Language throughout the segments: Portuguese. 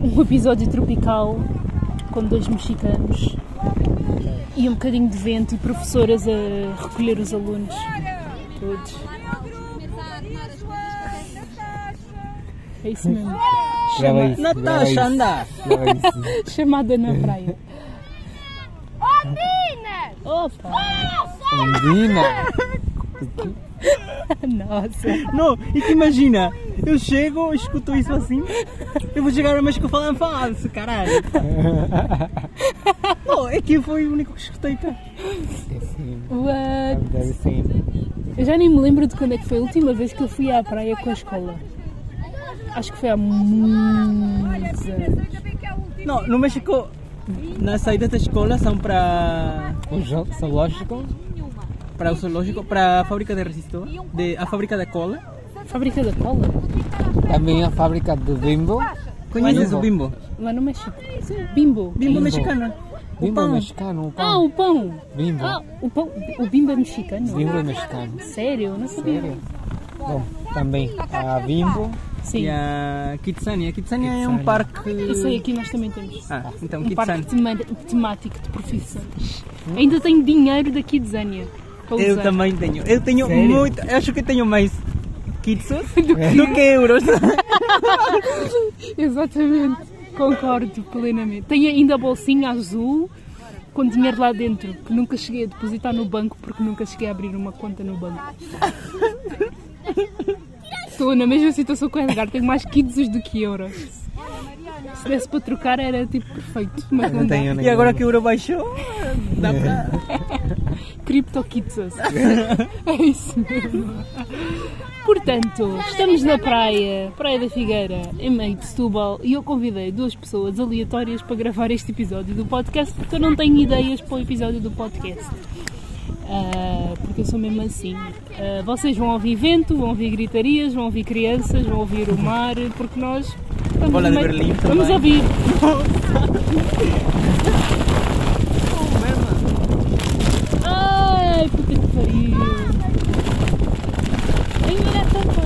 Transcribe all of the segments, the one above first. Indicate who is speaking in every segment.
Speaker 1: um episódio tropical com dois mexicanos e um bocadinho de vento e professoras a recolher os alunos todos. É isso mesmo.
Speaker 2: Grava isso. grava
Speaker 3: Natasha,
Speaker 2: isso,
Speaker 3: anda!
Speaker 2: isso.
Speaker 1: Chamada na praia.
Speaker 4: Meninas!
Speaker 1: Opa!
Speaker 2: Ondina!
Speaker 1: Nossa!
Speaker 3: Não, e que imagina, eu chego, escuto isso assim, eu vou chegar mas que eu falo falso, caralho. Não, é que foi o único que escutei, tá?
Speaker 2: Assim,
Speaker 1: What? Eu já nem me lembro de quando é que foi a última vez que eu fui à praia com a escola. Acho que foi há muitos anos.
Speaker 3: Não, no México, nas saídas da escola são para
Speaker 2: O zo- zoológico?
Speaker 3: Para o zoológico, para a fábrica de resistor, de, a fábrica da cola.
Speaker 1: Fábrica da cola?
Speaker 2: Também a fábrica do Bimbo.
Speaker 3: Conheces o Bimbo?
Speaker 1: Lá no México. Bimbo.
Speaker 3: Bimbo mexicano.
Speaker 2: Bimbo mexicano, o
Speaker 1: Ah,
Speaker 2: pão.
Speaker 1: o pão!
Speaker 2: Bimbo.
Speaker 1: Ah, o pão. O bimbo é mexicano?
Speaker 2: Bimbo mexicano.
Speaker 1: Sério? Não sabia.
Speaker 2: Sério? Bom, também a Bimbo.
Speaker 1: Sim.
Speaker 3: E a Kitsania. Kitsania é um
Speaker 2: Kitsania.
Speaker 3: parque.
Speaker 1: Isso aí aqui nós também temos.
Speaker 3: Ah, então
Speaker 1: um parque
Speaker 3: Kitsania.
Speaker 1: tema- temático de profissões. Ainda tenho dinheiro da Kidzania. Para
Speaker 3: Eu
Speaker 1: usar.
Speaker 3: também tenho. Eu tenho
Speaker 2: Sério?
Speaker 3: muito. Acho que tenho mais kitsos do que euros.
Speaker 1: Exatamente. Concordo plenamente. Tenho ainda a bolsinha azul com dinheiro lá dentro, que nunca cheguei a depositar no banco porque nunca cheguei a abrir uma conta no banco. Estou na mesma situação com o Edgar, tenho mais kitsos do que euros. Se desse para trocar era tipo perfeito, mas não,
Speaker 2: Não tenho
Speaker 3: E agora que o euro baixou, dá para.
Speaker 1: Criptokitsos. É isso mesmo. Portanto, estamos na praia, Praia da Figueira, em meio de Setúbal, e eu convidei duas pessoas aleatórias para gravar este episódio do podcast, porque eu não tenho ideias para o episódio do podcast. Ah, porque eu sou mesmo assim. Ah, vocês vão ouvir vento, vão ouvir gritarias, vão ouvir crianças, vão ouvir o mar, porque nós estamos
Speaker 3: Bola de
Speaker 1: meio-
Speaker 3: Berlim
Speaker 1: Vamos
Speaker 3: também.
Speaker 1: ouvir. Ai, puta que pariu. Ai, olha a tampa.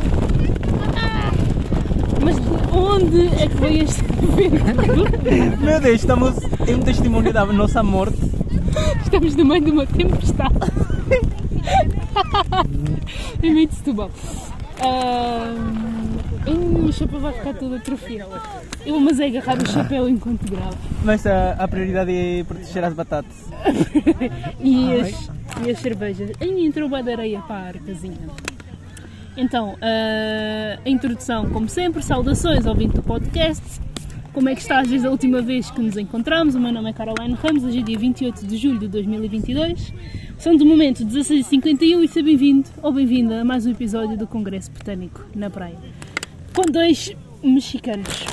Speaker 1: Mas de onde é que veio este vento?
Speaker 3: Meu Deus, estamos em um testemunho da nossa morte.
Speaker 1: Estamos no meio de uma tempestade. em meio de Setúbal. Ai, o chapéu vai ficar todo atrofiado. Eu mas é agarrar o chapéu enquanto gravo.
Speaker 3: Mas a, a prioridade é proteger as batatas.
Speaker 1: e, as, e as cervejas. Aí entrou bué de areia para a arcazinha. Então, ah, a introdução, como sempre, saudações ao ouvinte do podcast. Como é que estás desde a última vez que nos encontramos? O meu nome é Caroline Ramos, hoje é dia 28 de julho de 2022. São de momento 16h51 e seja bem-vindo ou bem-vinda a mais um episódio do Congresso Botânico na Praia. Com dois mexicanos.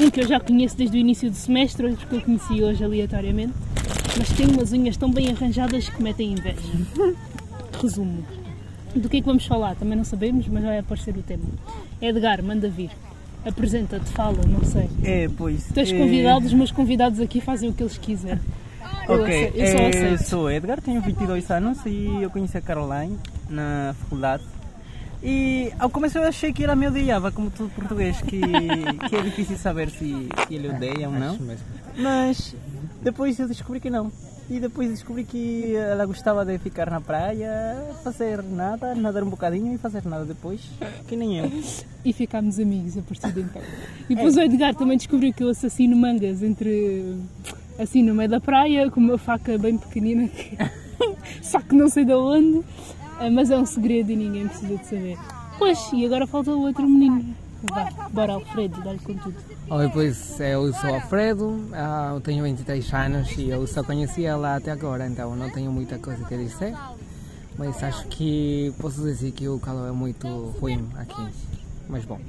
Speaker 1: Um que eu já conheço desde o início do semestre, outro que eu conheci hoje aleatoriamente mas tem umas unhas tão bem arranjadas que metem inveja. Resumo. Do que é que vamos falar? Também não sabemos, mas vai aparecer o tema. Edgar, manda vir. Apresenta-te, fala, não sei.
Speaker 3: É, pois.
Speaker 1: Tu és
Speaker 3: é-
Speaker 1: convidado, os meus convidados aqui fazem o que eles quiserem. Eu,
Speaker 3: Ok,
Speaker 1: eu só
Speaker 3: eh,
Speaker 1: aceito.
Speaker 3: sou Edgar, tenho 22 anos e eu conheci a Caroline na faculdade. E ao começo eu achei que ela me odiava, como todo português, que, que é difícil saber se, se ele odeia ou não. Mas depois eu descobri que não. E depois descobri que ela gostava de ficar na praia, fazer nada, nadar um bocadinho e fazer nada depois, que nem eu.
Speaker 1: E ficámos amigos a partir de então. E depois o Edgar também descobriu que eu assassino mangas entre. assim no meio da praia, com uma faca bem pequenina, que... só que não sei de onde, Ah, mas é um segredo e ninguém precisa de saber. Pois, e agora falta o outro menino. Vá, bora Alfredo, dá-lhe com tudo.
Speaker 2: Oi, pois eu sou Alfredo, ah, eu tenho 23 anos e eu só conheci ela até agora, então não tenho muita coisa a dizer. Mas acho que posso dizer que o calor é muito ruim aqui. Mas bom,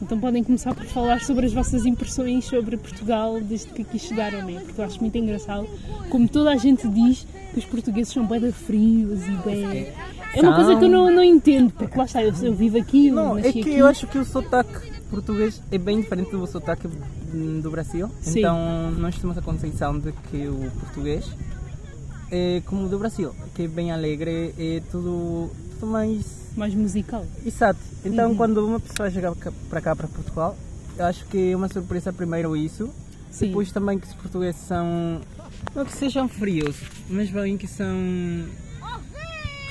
Speaker 1: Então podem começar por falar sobre as vossas impressões sobre Portugal desde que aqui chegaram, né? Porque eu acho muito engraçado como toda a gente diz que os portugueses são bem frios e bem... É uma coisa que eu não, não entendo, porque lá está, eu, eu vivo aqui, eu
Speaker 3: Não, é que
Speaker 1: aqui.
Speaker 3: eu acho que o sotaque português é bem diferente do sotaque do Brasil.
Speaker 1: Sim.
Speaker 3: Então nós temos a concepção de que o português é como o do Brasil, que é bem alegre, é tudo, tudo mais
Speaker 1: Mais musical.
Speaker 3: Exato. Então, quando uma pessoa chega para cá, para Portugal, eu acho que é uma surpresa primeiro isso.
Speaker 1: Sim.
Speaker 3: Depois também que os portugueses são. Não que sejam frios, mas bem que são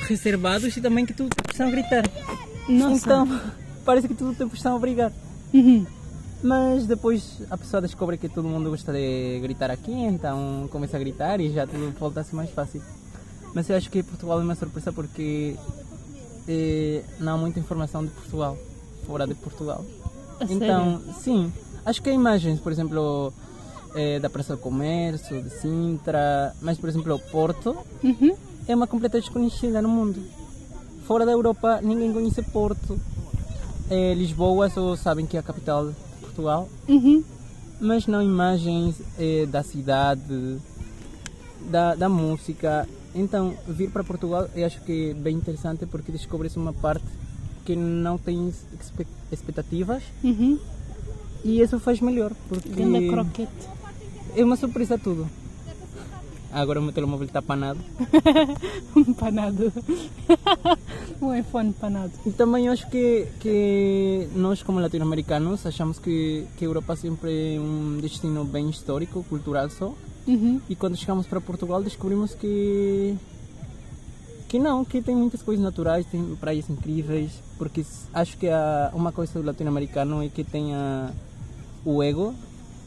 Speaker 3: reservados e também que tudo precisam gritar.
Speaker 1: Nossa.
Speaker 3: Então, parece que todo o tempo estão a brigar.
Speaker 1: Uhum.
Speaker 3: Mas depois a pessoa descobre que todo mundo gosta de gritar aqui, então começa a gritar e já tudo volta a ser mais fácil. Mas eu acho que Portugal é uma surpresa porque eh, não há muita informação de Portugal, fora de Portugal.
Speaker 1: A
Speaker 3: então, sim, acho que há imagens, por exemplo, eh, da Praça do Comércio, de Sintra, mas por exemplo, Porto
Speaker 1: Uhum.
Speaker 3: É uma completa desconhecida no mundo. Fora da Europa, ninguém conhece Porto. Eh, Lisboa só sabem que é a capital de Portugal,
Speaker 1: Uhum.
Speaker 3: mas não imagens eh, da cidade, da, da música. Então, vir para Portugal eu acho que é bem interessante porque descobre-se uma parte que não tem expe- expectativas
Speaker 1: Uhum.
Speaker 3: e isso faz melhor, porque
Speaker 1: Ganda croquete.
Speaker 3: é uma surpresa tudo. Agora o meu telemóvel está panado.
Speaker 1: Um panado. um iPhone panado.
Speaker 3: E também acho que, que nós, como latino-americanos, achamos que, que a Europa sempre é um destino bem histórico, cultural só.
Speaker 1: Uhum.
Speaker 3: E quando chegamos para Portugal descobrimos que que não, que tem muitas coisas naturais, tem praias incríveis, porque acho que a, uma coisa do latino-americano é que tem a, o ego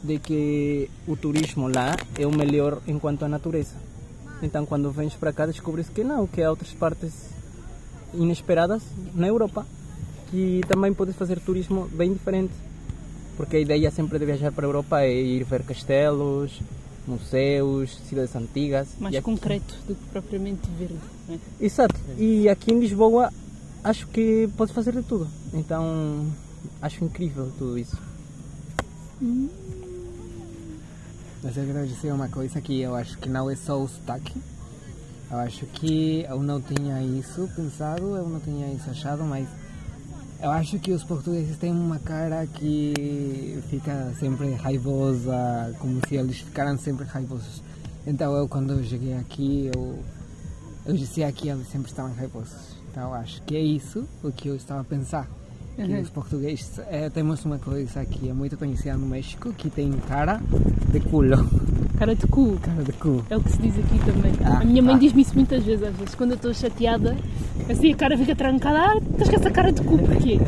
Speaker 3: de que o turismo lá é o melhor enquanto à natureza. Então quando vens para cá descobres que não, que há outras partes inesperadas na Europa que também podes fazer turismo bem diferente. Porque a ideia sempre de viajar para a Europa é ir ver castelos, museus, cidades antigas.
Speaker 1: Mais
Speaker 3: E aqui-
Speaker 1: concreto do que propriamente verde. não é?
Speaker 3: Exato. E aqui em Lisboa acho que pode fazer de tudo. Então acho incrível tudo isso.
Speaker 2: Mas eu quero dizer uma coisa que eu acho que não é só o sotaque. Eu acho que eu não tinha isso pensado, eu não tinha isso achado, mas eu acho que os portugueses têm uma cara que fica sempre raivosa, como se eles ficaram sempre raivosos. Então eu quando eu cheguei aqui, eu, eu dizia que eles sempre estavam raivosos. Então acho que é isso o que eu estava a pensar. Que
Speaker 1: Uhum.
Speaker 2: os portugueses eh, temos uma coisa que é muito conhecida no México, que tem cara de culo.
Speaker 1: Cara de cu.
Speaker 2: Cara de cu.
Speaker 1: É o que se diz aqui também.
Speaker 2: Ah,
Speaker 1: a minha mãe
Speaker 2: ah.
Speaker 1: diz-me isso muitas vezes, às vezes, quando eu estou chateada, assim a cara fica trancada, ah, estás com essa cara de cu, porquê?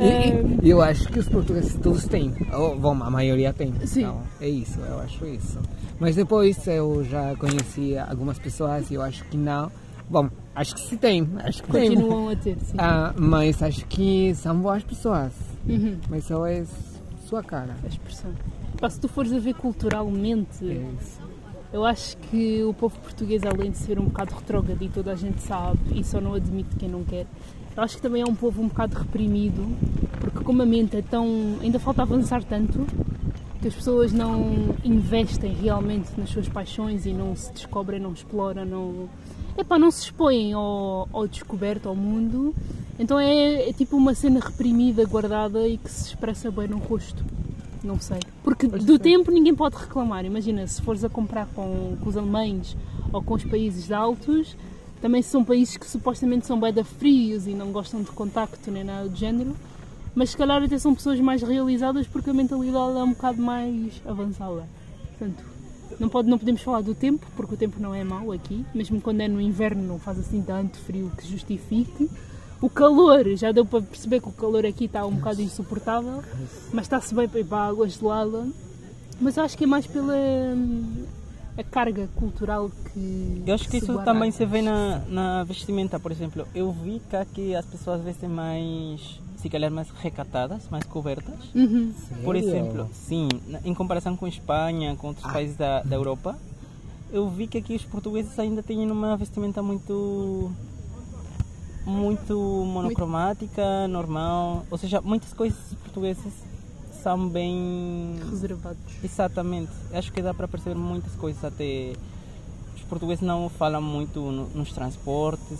Speaker 2: E- e eu acho que os portugueses todos têm, ou bom, a maioria tem.
Speaker 1: Sim.
Speaker 2: Então, é isso, eu acho isso. Mas depois eu já conheci algumas pessoas e eu acho que não. Bom, acho que se tem, acho que tem.
Speaker 1: continuam a ter, sim.
Speaker 2: Ah, mas acho que são boas pessoas.
Speaker 1: Uhum.
Speaker 2: Mas só é sua cara.
Speaker 1: A expressão. Pá, se tu fores a ver culturalmente,
Speaker 2: É
Speaker 1: eu acho que o povo português, além de ser um bocado retrógrado e toda a gente sabe, e só não admite quem não quer, eu acho que também é um povo um bocado reprimido, porque como a mente é tão. ainda falta avançar tanto, que as pessoas não investem realmente nas suas paixões e não se descobrem, não exploram, não. Epá, não se expõem ao, ao descoberto, ao mundo. Então é, é tipo uma cena reprimida, guardada e que se expressa bem no rosto. Não sei. Porque do tempo ninguém pode reclamar. Imagina, se fores a comprar com, com os alemães ou com os países altos, também são países que supostamente são bem frios e não gostam de contacto nem nada do género. Mas se calhar até são pessoas mais realizadas porque a mentalidade é um bocado mais avançada. Portanto, não, pode, não podemos falar do tempo, porque o tempo não é mau aqui. Mesmo quando é no inverno não faz assim tanto frio que justifique. O calor, já deu para perceber que o calor aqui está um bocado insuportável, mas está-se bem para ir para a água gelada. Mas eu acho que é mais pela hum, a carga cultural que.
Speaker 3: Eu acho que isso também se vê na, na vestimenta, por exemplo. Eu vi que aqui as pessoas vestem mais, se calhar mais recatadas, mais cobertas.
Speaker 1: Uhum.
Speaker 3: Por exemplo, sim, em comparação com Espanha, com outros países da, da Europa, eu vi que aqui os portugueses ainda têm uma vestimenta muito muito monocromática, normal, ou seja, muitas coisas portuguesas são bem
Speaker 1: Reservados.
Speaker 3: exatamente. Acho que dá para perceber muitas coisas até os portugueses não falam muito no- nos transportes,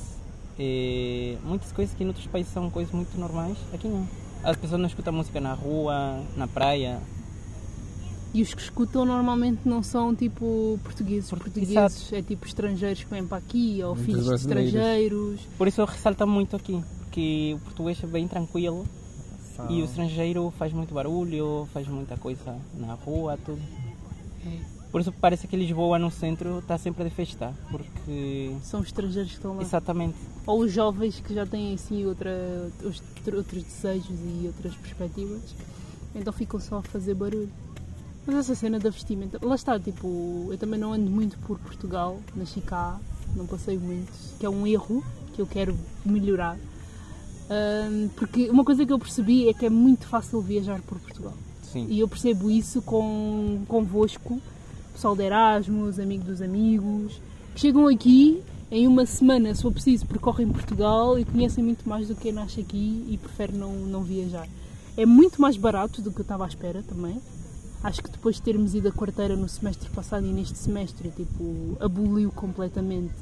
Speaker 3: eh, muitas coisas que em outros países são coisas muito normais, aqui não. As pessoas não escutam música na rua, na praia.
Speaker 1: E os que escutam normalmente não são tipo portugueses.
Speaker 3: Por-
Speaker 1: Portugueses é tipo estrangeiros que vêm para aqui, ou
Speaker 2: Muitos
Speaker 1: filhos de estrangeiros.
Speaker 3: Por isso eu ressalto muito aqui, que o português é bem tranquilo. E o estrangeiro faz muito barulho, faz muita coisa na rua, tudo. Por isso parece que Lisboa no centro está sempre a festar, porque
Speaker 1: São os estrangeiros que estão lá.
Speaker 3: exatamente
Speaker 1: Ou os jovens que já têm assim outra, os- outros desejos e outras perspectivas. Então ficam só a fazer barulho. Mas essa cena da vestimenta, lá está, tipo, eu também não ando muito por Portugal, nasci cá, não passei muito, que é um erro que eu quero melhorar. Ahm, porque uma coisa que eu percebi é que é muito fácil viajar por Portugal.
Speaker 3: sim.
Speaker 1: E eu percebo isso com, convosco, pessoal de Erasmus, amigo dos amigos, que chegam aqui em uma semana, se for preciso, percorrem Portugal e conhecem muito mais do que nasce aqui e prefere não, não viajar. É muito mais barato do que eu estava à espera também. Acho que depois de termos ido a quarteira no semestre passado e neste semestre, tipo, aboliu completamente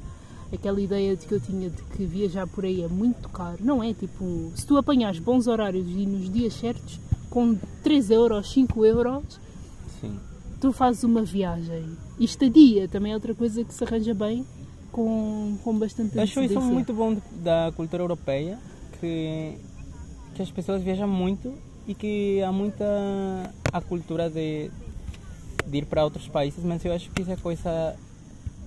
Speaker 1: aquela ideia de que eu tinha de que viajar por aí é muito caro. Não é, tipo, se tu apanhares bons horários e nos dias certos, com 3 euros, 5 euros,
Speaker 3: sim.
Speaker 1: Tu fazes uma viagem. E estadia também é outra coisa que se arranja bem com, com bastante
Speaker 3: acho isso
Speaker 1: antecedência.
Speaker 3: muito bom da cultura europeia, que, que as pessoas viajam muito e que há muita a cultura de, de ir para outros países, mas eu acho que isso é coisa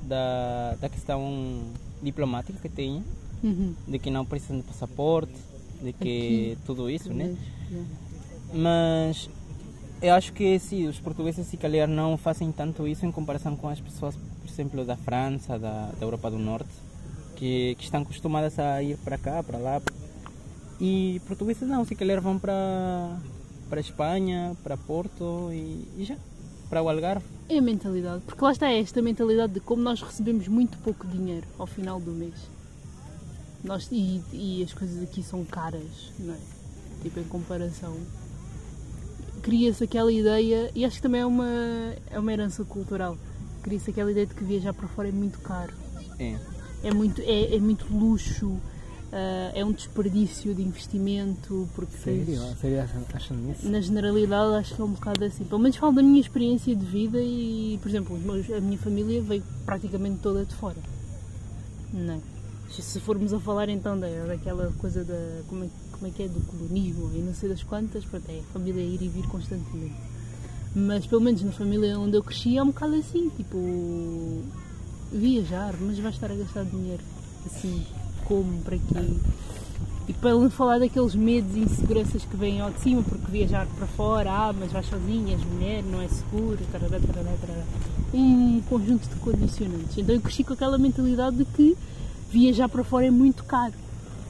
Speaker 3: da, da questão diplomática que tem,
Speaker 1: Uhum.
Speaker 3: de que não precisam de passaporte, de que tudo isso, né?
Speaker 1: Yeah.
Speaker 3: Mas eu acho que sim, os portugueses se calhar não fazem tanto isso em comparação com as pessoas, por exemplo, da França, da, da Europa do Norte, que, que estão acostumadas a ir para cá, para lá. E portugueses não, se calhar vão para para Espanha, para Porto e, e já, para o Algarve.
Speaker 1: É a mentalidade, porque lá está esta mentalidade de como nós recebemos muito pouco dinheiro ao final do mês. Nós, e, e as coisas aqui são caras, não é? Tipo, em comparação. Cria-se aquela ideia, e acho que também é uma, é uma herança cultural. Cria-se aquela ideia de que viajar para fora é muito caro.
Speaker 3: É.
Speaker 1: É muito, é, é muito luxo, ah, é um desperdício de investimento, porque
Speaker 2: Sério? Sério acham isso?
Speaker 1: na generalidade acho que é um bocado assim. Pelo menos falo da minha experiência de vida e, por exemplo, a minha família veio praticamente toda de fora. Não é? Se- formos a falar então da, daquela coisa da. Como é, como é que é? Do colonismo e não sei das quantas, pronto, é a família ir e vir constantemente. Mas pelo menos na família onde eu cresci é um bocado assim, tipo. viajar, mas vais estar a gastar dinheiro. Assim, como, para quê? E para não falar daqueles medos e inseguranças que vêm ao de cima, porque viajar para fora, ah, mas vais sozinha, és mulher, não é seguro, tarará, tarará, tarará. um conjunto de condicionantes. Então eu cresci com aquela mentalidade de que viajar para fora é muito caro.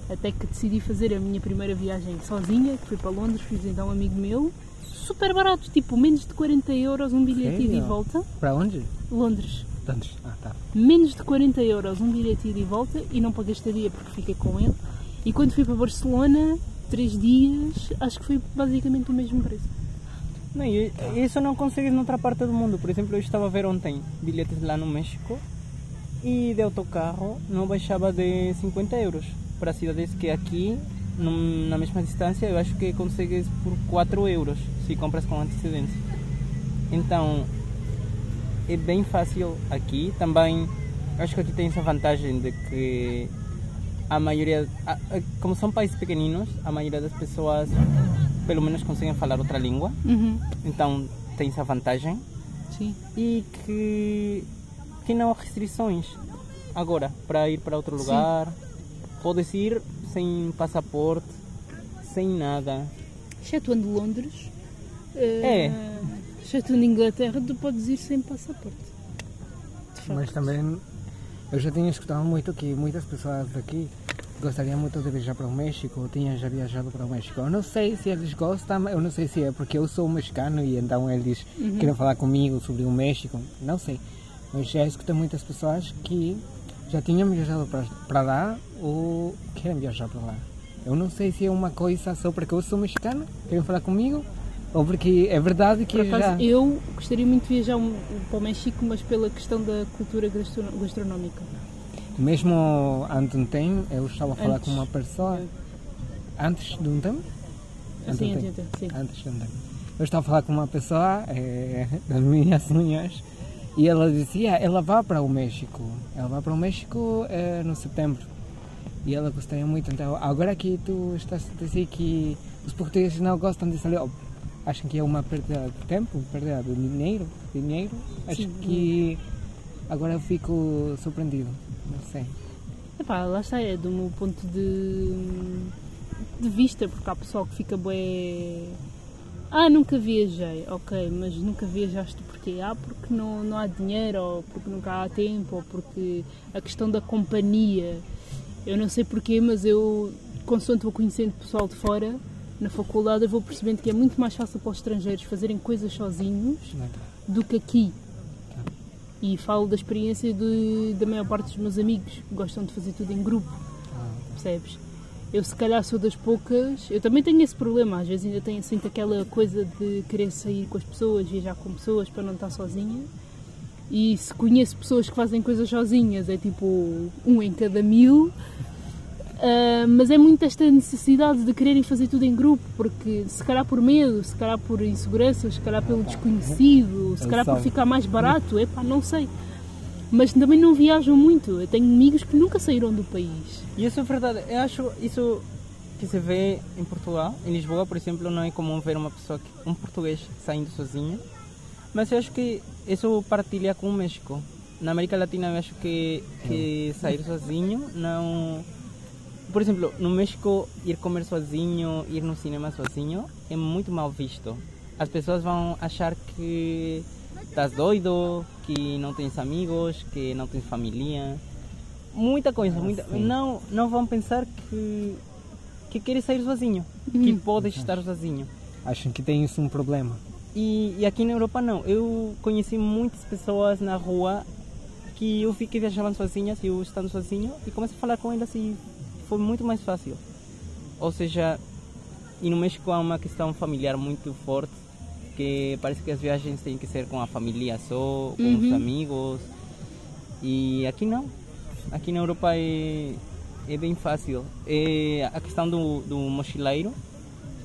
Speaker 1: Até que decidi fazer a minha primeira viagem sozinha, que fui para Londres, fiz então um amigo meu, super barato, tipo menos de 40 euros um bilhete ida e volta.
Speaker 2: Para onde?
Speaker 1: Londres,
Speaker 2: Tantos. Ah, tá.
Speaker 1: menos de 40 euros um bilhete ida e volta e não paguei estadia porque fiquei com ele. E quando fui para Barcelona, três dias, acho que foi basicamente o mesmo preço.
Speaker 3: Não, e isso não consegues noutra parte do mundo. Por exemplo, eu estava a ver ontem bilhetes lá no México e de autocarro não baixava de 50 euros para cidades que aqui, num- na mesma distância, eu acho que consegues por 4 euros se compras com antecedência. Então, é bem fácil aqui. Também, acho que aqui tem essa vantagem de que a maioria, a- a- como são países pequeninos, a maioria das pessoas pelo menos conseguem falar outra língua.
Speaker 1: Uhum.
Speaker 3: Então tem essa vantagem
Speaker 1: Sim.
Speaker 3: e que, que não há restrições. Agora, para ir para outro
Speaker 1: Sim.
Speaker 3: Podes ir sem passaporte, sem nada.
Speaker 1: Excetuando Londres.
Speaker 3: É.
Speaker 1: eh, Excetuando Inglaterra, tu podes ir sem passaporte.
Speaker 2: Mas também eu já tinha escutado muito que muitas pessoas daqui gostariam muito de viajar para o México, ou tinham já viajado para o México. Eu não sei se eles gostam, eu não sei se é porque eu sou mexicano e então eles querem falar comigo sobre o México, não sei. Mas já escutei muitas pessoas que já tinham viajado para, lá ou querem viajar para lá. Eu não sei se é uma coisa só porque eu sou mexicano, querem falar comigo, ou porque é verdade que
Speaker 1: acaso,
Speaker 2: já...
Speaker 1: eu gostaria muito de viajar para o México, mas pela questão da cultura gastro- gastronómica.
Speaker 2: Mesmo antes de um tempo, eu estava a falar
Speaker 1: Antes.
Speaker 2: com uma pessoa. Antes de um tempo? Antes
Speaker 1: Sim,
Speaker 2: de um tempo. Antes de um tempo. Eu estava a falar com uma pessoa eh, das minhas unhas e ela dizia: ela vai para o México. Ela vai para o México eh, no setembro. E ela gostaria muito. Então, agora que tu estás a dizer que os portugueses não gostam de sair. Ó, Acham que é uma perda de tempo, perda de dinheiro. dinheiro. Acho
Speaker 1: Sim.
Speaker 2: que agora eu fico surpreendido. Não sei.
Speaker 1: Epá, lá está, é do meu ponto de, de vista, porque há pessoal que fica bué. Ah, nunca viajei, ok, mas nunca viajaste porquê? Ah, porque não, não há dinheiro, ou porque nunca há tempo, ou porque a questão da companhia. Eu não sei porquê, mas eu, consoante vou conhecendo pessoal de fora, na faculdade, eu vou percebendo que é muito mais fácil para os estrangeiros fazerem coisas sozinhos
Speaker 2: é?
Speaker 1: do que aqui. E falo da experiência de, da maior parte dos meus amigos que gostam de fazer tudo em grupo,
Speaker 2: Ah,
Speaker 1: percebes? Eu se calhar sou das poucas, eu também tenho esse problema, às vezes ainda tenho, sinto aquela coisa de querer sair com as pessoas, viajar com pessoas para não estar sozinha. E se conheço pessoas que fazem coisas sozinhas, é tipo um em cada mil. Ah, mas é muito esta necessidade de quererem fazer tudo em grupo, porque se calhar por medo, se calhar por insegurança, se calhar pelo desconhecido, se calhar por ficar mais barato, epá, não sei. Mas também não viajam muito. Eu tenho amigos que nunca saíram do país.
Speaker 3: E isso é verdade. Eu acho isso que se vê em Portugal. Em Lisboa, por exemplo, não é comum ver uma pessoa, um português saindo sozinho. Mas eu acho que isso partilha com o México. Na América Latina, eu acho que, que sair sozinho não. Por exemplo, no México, ir comer sozinho, ir no cinema sozinho é muito mal visto. As pessoas vão achar que estás doido, que não tens amigos, que não tens família. Muita coisa, muita...
Speaker 2: sim.
Speaker 3: Não, não vão pensar que, que queres sair sozinho, que podes estar sozinho.
Speaker 2: Acham que tem isso um problema.
Speaker 3: E, e aqui na Europa não. Eu conheci muitas pessoas na rua que eu vi que viajavam sozinhas e eu estando sozinho e comecei a falar com elas e foi muito mais fácil. Ou seja, e no México há uma questão familiar muito forte que parece que as viagens têm que ser com a família só, com os
Speaker 1: Uhum.
Speaker 3: amigos. E aqui não. Aqui na Europa é, é bem fácil. É a questão do, do mochileiro.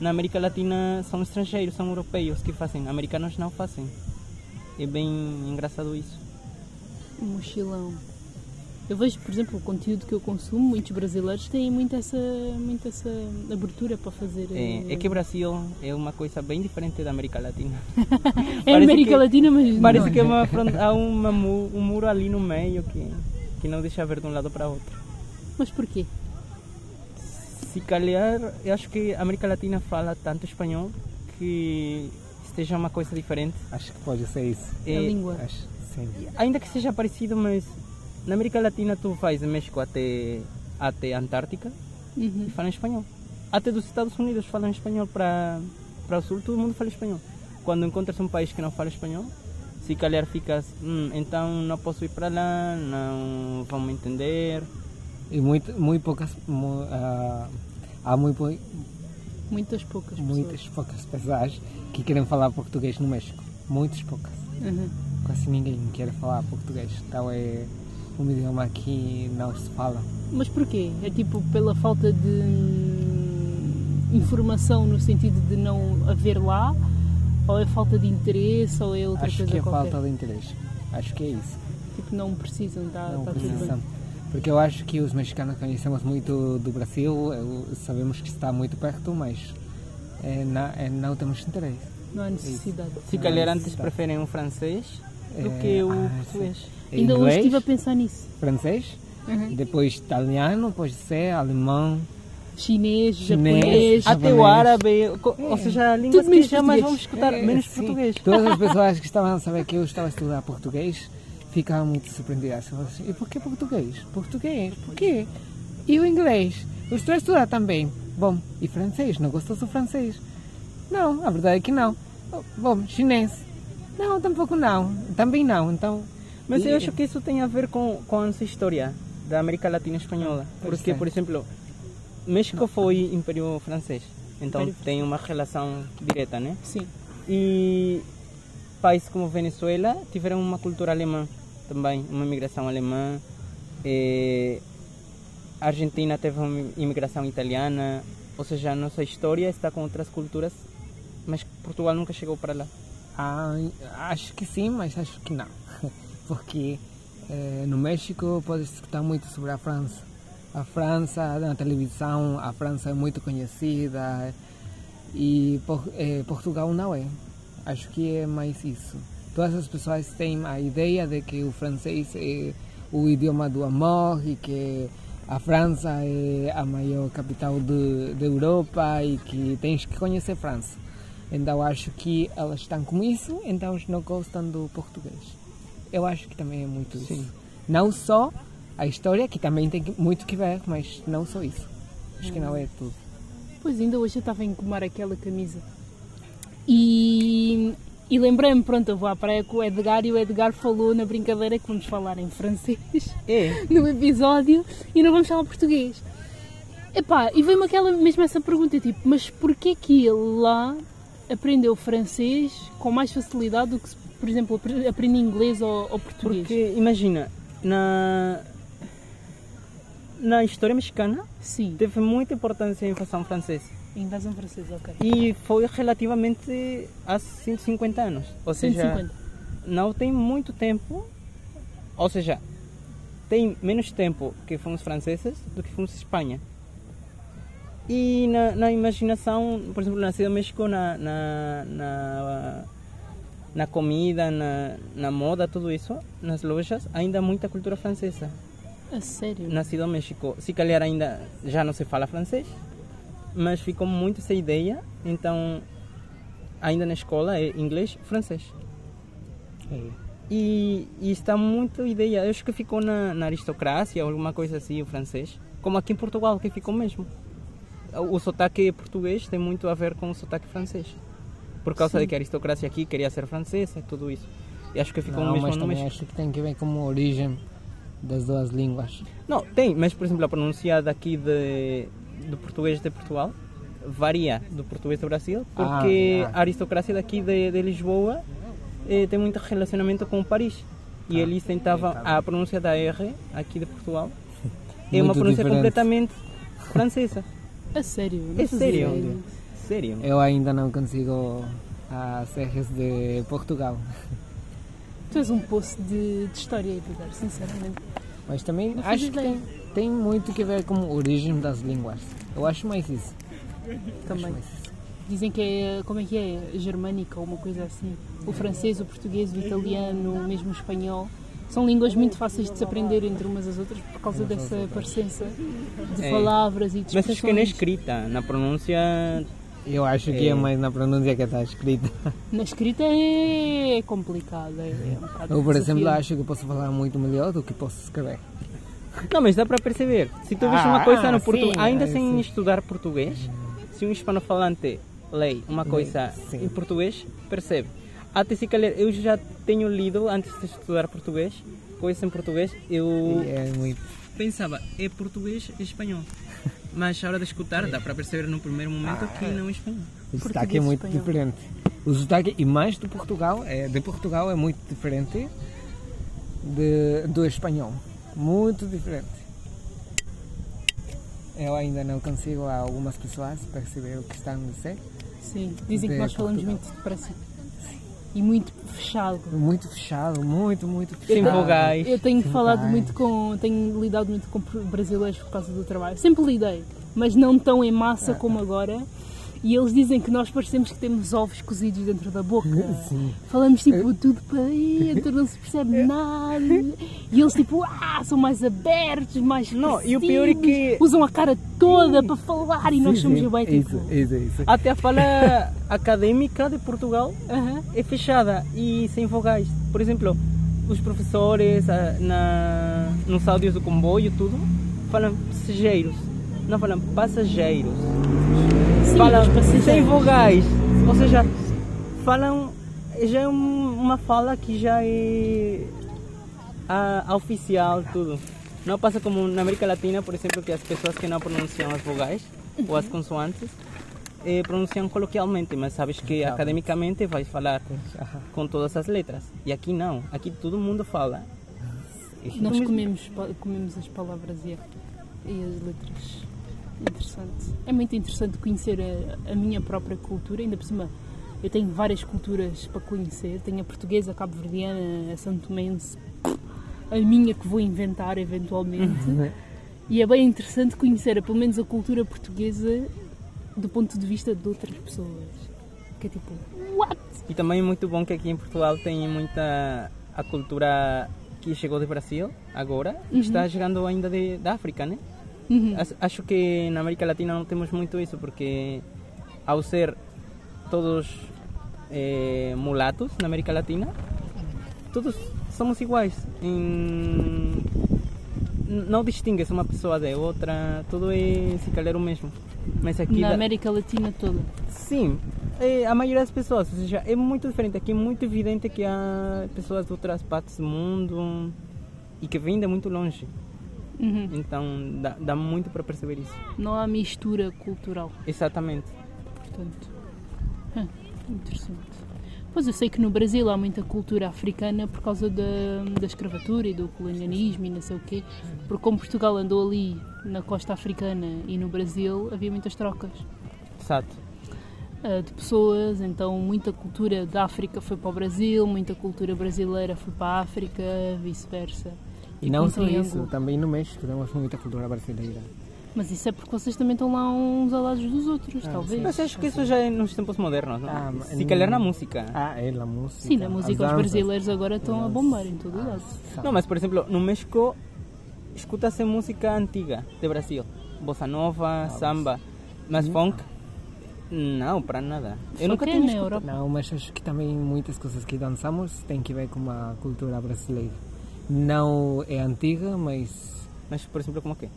Speaker 3: Na América Latina são estrangeiros, são europeus que fazem, americanos não fazem. É bem engraçado isso.
Speaker 1: Mochilão. Eu vejo, por exemplo, o conteúdo que eu consumo, muitos brasileiros têm muito essa, muito essa abertura para fazer.
Speaker 3: É, é que o Brasil é uma coisa bem diferente da América Latina.
Speaker 1: É
Speaker 3: parece
Speaker 1: América
Speaker 3: que-
Speaker 1: Latina, mas
Speaker 3: Parece
Speaker 1: não.
Speaker 3: que é uma, há uma um muro ali no meio que, que não deixa ver de um lado para outro.
Speaker 1: Mas porquê?
Speaker 3: Se calhar, eu acho que a América Latina fala tanto espanhol que esteja uma coisa diferente.
Speaker 2: Acho que pode ser isso.
Speaker 1: A
Speaker 3: É,
Speaker 1: língua.
Speaker 2: Acho, sim.
Speaker 3: ainda que seja parecido, mas na América Latina tu vais do México até, até a Antártica
Speaker 1: Uhum.
Speaker 3: e falam espanhol. Até dos Estados Unidos falam espanhol para, para o sul, todo mundo fala espanhol. Quando encontras um país que não fala espanhol, se calhar ficas, "Hum, então não posso ir para lá, não vão me entender.
Speaker 2: E muito, muito poucas. ah, há muito,
Speaker 1: Muitas poucas
Speaker 2: muitas poucas pessoas que querem falar português no México. Muitas poucas.
Speaker 1: pessoas. Uhum.
Speaker 2: Quase ninguém quer falar português. Então é um idioma que não se fala.
Speaker 1: Mas porquê? É tipo pela falta de informação no sentido de não haver lá? Ou é falta de interesse? Ou é outra
Speaker 2: Acho
Speaker 1: coisa
Speaker 2: que é
Speaker 1: qualquer?
Speaker 2: falta de interesse. Acho que é isso.
Speaker 1: Tipo, não precisam, está
Speaker 2: não
Speaker 1: tá tudo
Speaker 2: precisam.
Speaker 1: bem.
Speaker 2: Porque eu acho que os mexicanos conhecemos muito do Brasil, sabemos que está muito perto, mas é, na- é, não temos interesse.
Speaker 1: Não há necessidade.
Speaker 3: Se
Speaker 2: Não,
Speaker 3: calhar antes preferem o francês do
Speaker 2: É,
Speaker 3: que o
Speaker 2: ah,
Speaker 3: português.
Speaker 1: Ainda hoje estive a pensar nisso.
Speaker 2: francês,
Speaker 1: Uhum.
Speaker 2: depois italiano, pode ser alemão.
Speaker 1: Chinês, japonês.
Speaker 2: japonês.
Speaker 3: Até o árabe, ou seja, línguas que jamais
Speaker 1: português.
Speaker 3: vamos escutar,
Speaker 2: É,
Speaker 3: menos
Speaker 2: sim.
Speaker 3: português.
Speaker 2: Todas as pessoas que estavam a saber que eu estava a estudar português ficavam muito surpreendidas. Assim, e por que português? Português? Por quê? E o inglês? Eu estou a estudar também. Bom, e francês? Não gostou do francês? Não, a verdade é que não. Bom, chinês? Não, tampouco não. Também não, então...
Speaker 3: Mas
Speaker 2: e-
Speaker 3: eu acho que isso tem a ver com, com a nossa história da América Latina Espanhola.
Speaker 2: Pois
Speaker 3: Porque, por exemplo, México foi Império Francês. Então
Speaker 1: Império
Speaker 3: tem uma relação direta, né?
Speaker 1: Sim.
Speaker 3: E países como Venezuela tiveram uma cultura alemã também, uma imigração alemã. Eh, a Argentina teve uma imigração italiana. Ou seja, a nossa história está com outras culturas, mas Portugal nunca chegou para lá.
Speaker 2: Ah, acho que sim, mas acho que não. Porque eh, no México pode escutar muito sobre a França. A França, na televisão, a França é muito conhecida. E Por- eh, Portugal não é. Acho que é mais isso. Todas as pessoas têm a ideia de que o francês é o idioma do amor e que a França é a maior capital de, da Europa e que tens que conhecer a França. Então acho que elas estão com isso, então não gostam do português. Eu acho que também é muito isso.
Speaker 3: Sim.
Speaker 2: Não só a história, que também tem muito que ver, mas não só isso. Acho que não é tudo.
Speaker 1: Pois ainda hoje eu estava a encomar aquela camisa. E, e lembrei-me, pronto, eu vou à praia com o Edgar e o Edgar falou na brincadeira que vamos falar em francês
Speaker 3: É,
Speaker 1: no episódio e não vamos falar português. Epá, e veio-me aquela mesmo essa pergunta, tipo, mas porquê que ele lá aprendeu francês com mais facilidade do que, se, por exemplo, apre- aprende inglês ou, ou português?
Speaker 3: porque imagina, na, na história mexicana
Speaker 1: Sim,
Speaker 3: teve muita importância a invasão francesa.
Speaker 1: invasão francesa, ok.
Speaker 3: E foi relativamente há 150 anos. Ou seja,
Speaker 1: 150.
Speaker 3: não tem muito tempo, ou seja, tem menos tempo que fomos franceses do que fomos Espanha. E na, na imaginação, por exemplo, na Cidade do México, na, na, na, na comida, na, na moda, tudo isso, nas lojas, ainda há muita cultura francesa.
Speaker 1: A sério?
Speaker 3: Na Cidade do México, se calhar ainda já não se fala francês, mas ficou muito essa ideia, então ainda na escola é inglês francês. E, e está muito a ideia, eu acho que ficou na, na aristocracia, alguma coisa assim, o francês, como aqui em Portugal, que ficou mesmo. O, o sotaque português tem muito a ver com o sotaque francês, por causa
Speaker 1: Sim.
Speaker 3: de que a aristocracia aqui queria ser francesa e tudo isso. E acho que ficou
Speaker 2: Não,
Speaker 3: mesmo
Speaker 2: mas
Speaker 3: no
Speaker 2: também acho que tem que ver com a origem das duas línguas.
Speaker 3: Não, tem, mas por exemplo a pronúncia daqui de, do português de Portugal varia do português do Brasil, porque
Speaker 2: Ah, ah.
Speaker 3: a aristocracia daqui de, de Lisboa eh, tem muito relacionamento com Paris. E
Speaker 2: Ah,
Speaker 3: eles tentavam,
Speaker 2: então tá
Speaker 3: a pronúncia da R aqui de Portual é uma pronúncia
Speaker 2: diferente.
Speaker 3: completamente francesa.
Speaker 1: A sério?
Speaker 3: É sério. Sério.
Speaker 2: Eu ainda não consigo as R's de Portugal.
Speaker 1: Tu és um poço de, de história, Edgar, sinceramente.
Speaker 2: Mas também
Speaker 1: Não
Speaker 2: acho que tem, tem muito que ver com a origem das línguas. Eu acho mais isso.
Speaker 1: Também.
Speaker 2: Mais isso.
Speaker 1: Dizem que é, como é que é, germânica ou uma coisa assim. O francês, o português, o italiano, mesmo o espanhol. São línguas muito fáceis de se aprender entre umas às outras por causa dessa parecença de
Speaker 3: É.
Speaker 1: palavras e de
Speaker 3: Mas acho que na escrita, na pronúncia
Speaker 2: Eu acho que é,
Speaker 3: É.
Speaker 2: mais na pronúncia que está escrita.
Speaker 1: Na escrita é complicado. É, é um
Speaker 2: Eu, por exemplo, acho que posso falar muito melhor do que posso escrever.
Speaker 3: Não, mas dá para perceber. Se tu vês
Speaker 2: Ah,
Speaker 3: uma coisa
Speaker 2: ah,
Speaker 3: no português,
Speaker 2: sim,
Speaker 3: ainda
Speaker 2: é,
Speaker 3: sem
Speaker 2: sim.
Speaker 3: estudar português, se um hispano-falante lê uma coisa
Speaker 2: sim.
Speaker 3: em português, percebe. Até se calhar, eu já tenho lido, antes de estudar português, coisas em português, eu
Speaker 2: é muito.
Speaker 3: pensava, é português e espanhol. Mas a hora de escutar, dá para perceber no primeiro momento que não é espanhol.
Speaker 2: O
Speaker 1: Português
Speaker 2: sotaque é muito
Speaker 1: espanhol.
Speaker 2: diferente. O sotaque, e mais de Portugal, é, de Portugal é muito diferente de, do espanhol. Muito diferente. Eu ainda não consigo, a algumas pessoas, perceber o que estão a dizer.
Speaker 1: Sim, dizem que
Speaker 2: de
Speaker 1: nós falamos
Speaker 2: Portugal.
Speaker 1: muito depressa. E muito fechado.
Speaker 2: Muito fechado, muito, muito fechado.
Speaker 3: vogais.
Speaker 1: Eu tenho
Speaker 2: Sim,
Speaker 1: falado
Speaker 2: vai.
Speaker 1: muito com. tenho lidado muito com brasileiros por causa do trabalho. Sempre lidei, mas não tão em massa
Speaker 2: Ah.
Speaker 1: como agora. E eles dizem que nós parecemos que temos ovos cozidos dentro da boca.
Speaker 2: Sim.
Speaker 1: Falamos tipo tudo para dentro, não se percebe nada. E eles tipo, ah, são mais abertos, mais
Speaker 3: Não, e o pior é que-
Speaker 1: Usam a cara toda para falar e nós
Speaker 2: Sim,
Speaker 1: somos
Speaker 2: sim.
Speaker 1: bem tipo.
Speaker 2: Isso, isso, isso.
Speaker 3: Até a fala acadêmica de Portugal
Speaker 1: aham.
Speaker 3: é fechada e sem vogais. Por exemplo, os professores ah, na, nos áudios do comboio tudo falam passageiros, não falam passageiros.
Speaker 1: Sim,
Speaker 3: falam
Speaker 1: os passageiros.
Speaker 3: sem vogais, ou seja, falam já é um- uma fala que já é a, a oficial tudo. Não passa como na América Latina, por exemplo, que as pessoas que não pronunciam as vogais ou as consoantes eh, pronunciam coloquialmente, mas sabes que academicamente vais falar com todas as letras. E aqui não, aqui todo mundo fala. E
Speaker 1: Nós comemos, comemos as palavras e, e as letras. Interessante. É muito interessante conhecer a, a minha própria cultura, ainda por cima. Eu tenho várias culturas para conhecer. Tenho a portuguesa, a cabo-verdiana, a santomense, a minha que vou inventar eventualmente. E é bem interessante conhecer, pelo menos, a cultura portuguesa do ponto de vista de outras pessoas. Que é tipo, what?
Speaker 3: E também é muito bom que aqui em Portugal tem muita a cultura que chegou do Brasil agora e está chegando ainda de, da África, né?
Speaker 1: Uhum.
Speaker 3: Acho- que na América Latina não temos muito isso porque ao ser todos eh, mulatos na América Latina, todos somos iguais. Em... Não distingue-se uma pessoa de outra, tudo é se calhar o mesmo. Mas aqui
Speaker 1: Na
Speaker 3: da-
Speaker 1: América Latina toda.
Speaker 3: Sim, é, a maioria das pessoas, ou seja, é muito diferente. Aqui é muito evidente que há pessoas de outras partes do mundo e que vêm de muito longe.
Speaker 1: Uhum.
Speaker 3: Então dá, dá muito para perceber isso.
Speaker 1: Não há mistura cultural,
Speaker 3: Exatamente.
Speaker 1: portanto. Ah, interessante. Pois eu sei que no Brasil há muita cultura africana por causa da, da escravatura e do colonialismo e não sei o quê. Porque como Portugal andou ali na costa africana e no Brasil, havia muitas trocas.
Speaker 3: Exato.
Speaker 1: ah, de pessoas, então muita cultura da África foi para o Brasil, muita cultura brasileira foi para a África, vice-versa.
Speaker 2: E não só isso, também no México temos muita cultura brasileira.
Speaker 1: Mas isso é porque vocês também estão lá uns ao lado dos outros, talvez.
Speaker 3: Mas acho que isso já é nos tempos modernos, não?
Speaker 2: Ah,
Speaker 3: se calhar na música.
Speaker 2: Ah, é a música.
Speaker 1: Sim, na
Speaker 2: as
Speaker 1: música os
Speaker 2: danças.
Speaker 1: brasileiros agora estão a bombar em todo o lado.
Speaker 3: Não, mas por exemplo, no México escuta-se música antiga de Brasil. Bossa nova, samba. Mas funk? Não, para nada. Eu nunca
Speaker 1: é
Speaker 3: tinha
Speaker 1: na. Europa.
Speaker 2: Não, mas acho que também muitas coisas que dançamos têm que ver com a cultura brasileira. Não é antiga, mas
Speaker 3: Mas por exemplo, como que?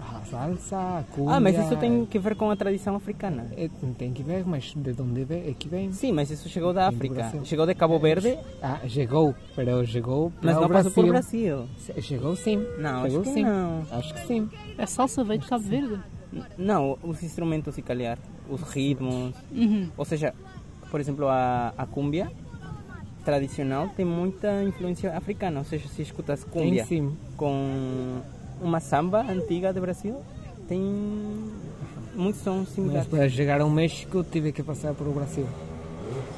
Speaker 2: a salsa, a cumbia...
Speaker 3: Ah, mas isso tem que ver com a tradição africana.
Speaker 2: é- tem que ver, mas de onde vem, é que vem.
Speaker 3: Sim, mas isso chegou da África. Chegou de Cabo Verde,
Speaker 2: Ah, chegou, pero chegou
Speaker 3: mas não
Speaker 2: o
Speaker 3: passou por
Speaker 2: Brasil. Chegou sim.
Speaker 3: Não,
Speaker 2: Chegou
Speaker 3: acho que
Speaker 2: sim.
Speaker 3: não.
Speaker 2: Acho que sim.
Speaker 1: A salsa veio de Cabo Verde.
Speaker 3: Não, os instrumentos, se calhar. Os ritmos.
Speaker 1: Uhum.
Speaker 3: Ou seja, por exemplo, a, a cúmbia tradicional tem muita influência africana. Ou seja, se escutas
Speaker 2: Tem
Speaker 3: cúmbia
Speaker 2: sim.
Speaker 3: com uma samba antiga do Brasil, tem muitos sons
Speaker 2: Mas
Speaker 3: similares.
Speaker 2: para chegar ao México tive que passar por o Brasil.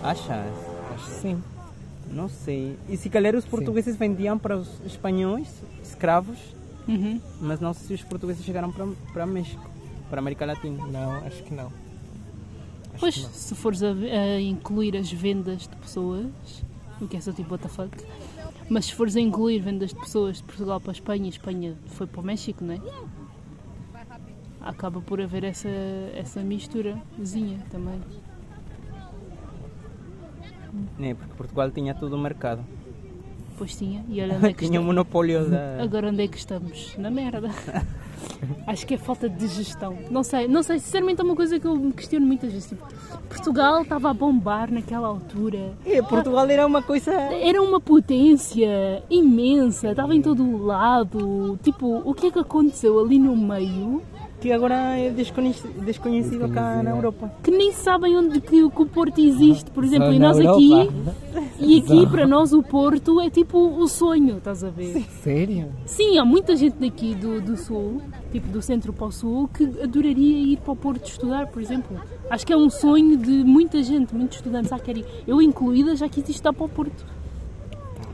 Speaker 3: Achas?
Speaker 2: Acho que sim.
Speaker 3: Não sei. E se calhar os portugueses vendiam para os espanhóis, escravos,
Speaker 1: Uhum.
Speaker 3: mas não sei se os portugueses chegaram para, para México, para América Latina.
Speaker 2: Não, acho que não. Acho
Speaker 1: Pois,
Speaker 2: que não.
Speaker 1: se fores a, a incluir as vendas de pessoas, o que é só tipo what the fuck, mas se fores a incluir vendas de pessoas de Portugal para a Espanha e Espanha foi para o México, não é? Acaba por haver essa, essa misturazinha também.
Speaker 3: Né? Porque Portugal tinha todo o mercado.
Speaker 1: Pois tinha, e olha onde é que
Speaker 3: tinha o
Speaker 1: estamos.
Speaker 3: monopólio da.
Speaker 1: Agora onde é que estamos? Na merda. Acho que é falta de gestão. Não sei, não sei, sinceramente é uma coisa que eu me questiono muitas vezes. Tipo, Portugal estava a bombar naquela altura.
Speaker 3: É, Portugal era uma coisa.
Speaker 1: Era uma potência imensa, estava em todo o lado. Tipo, o que é que aconteceu ali no meio
Speaker 3: que agora é desconhecido, desconhecido cá na Europa.
Speaker 1: que nem sabem onde que, o- que o Porto existe, por exemplo,
Speaker 2: Só
Speaker 1: e nós
Speaker 2: Europa.
Speaker 1: aqui. E aqui para nós o Porto é tipo o sonho, estás a ver?
Speaker 2: Sério?
Speaker 1: Sim, há muita gente daqui do, do sul, tipo do centro para o sul, que adoraria ir para o Porto estudar, por exemplo. Acho que é um sonho de muita gente, muitos estudantes. Ah, quero ir. Eu incluída já quis estar para o Porto.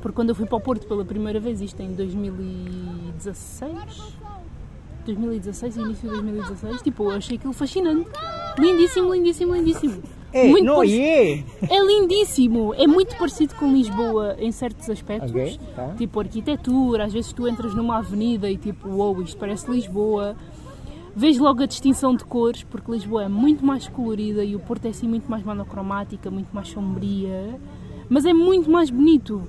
Speaker 1: Porque quando eu fui para o Porto pela primeira vez, isto em 2016, 2016, início de 2016, tipo, eu achei aquilo fascinante. Lindíssimo, lindíssimo, lindíssimo.
Speaker 3: É,
Speaker 1: Muito
Speaker 3: não
Speaker 1: parecido-
Speaker 3: é?
Speaker 1: é lindíssimo, é muito parecido com Lisboa em certos aspectos.
Speaker 2: Ok, tá.
Speaker 1: Tipo arquitetura, às vezes tu entras numa avenida e tipo, uou, isto parece Lisboa. Vês logo a distinção de cores, porque Lisboa é muito mais colorida e o Porto é assim muito mais monocromática, muito mais sombria. Mas é muito mais bonito.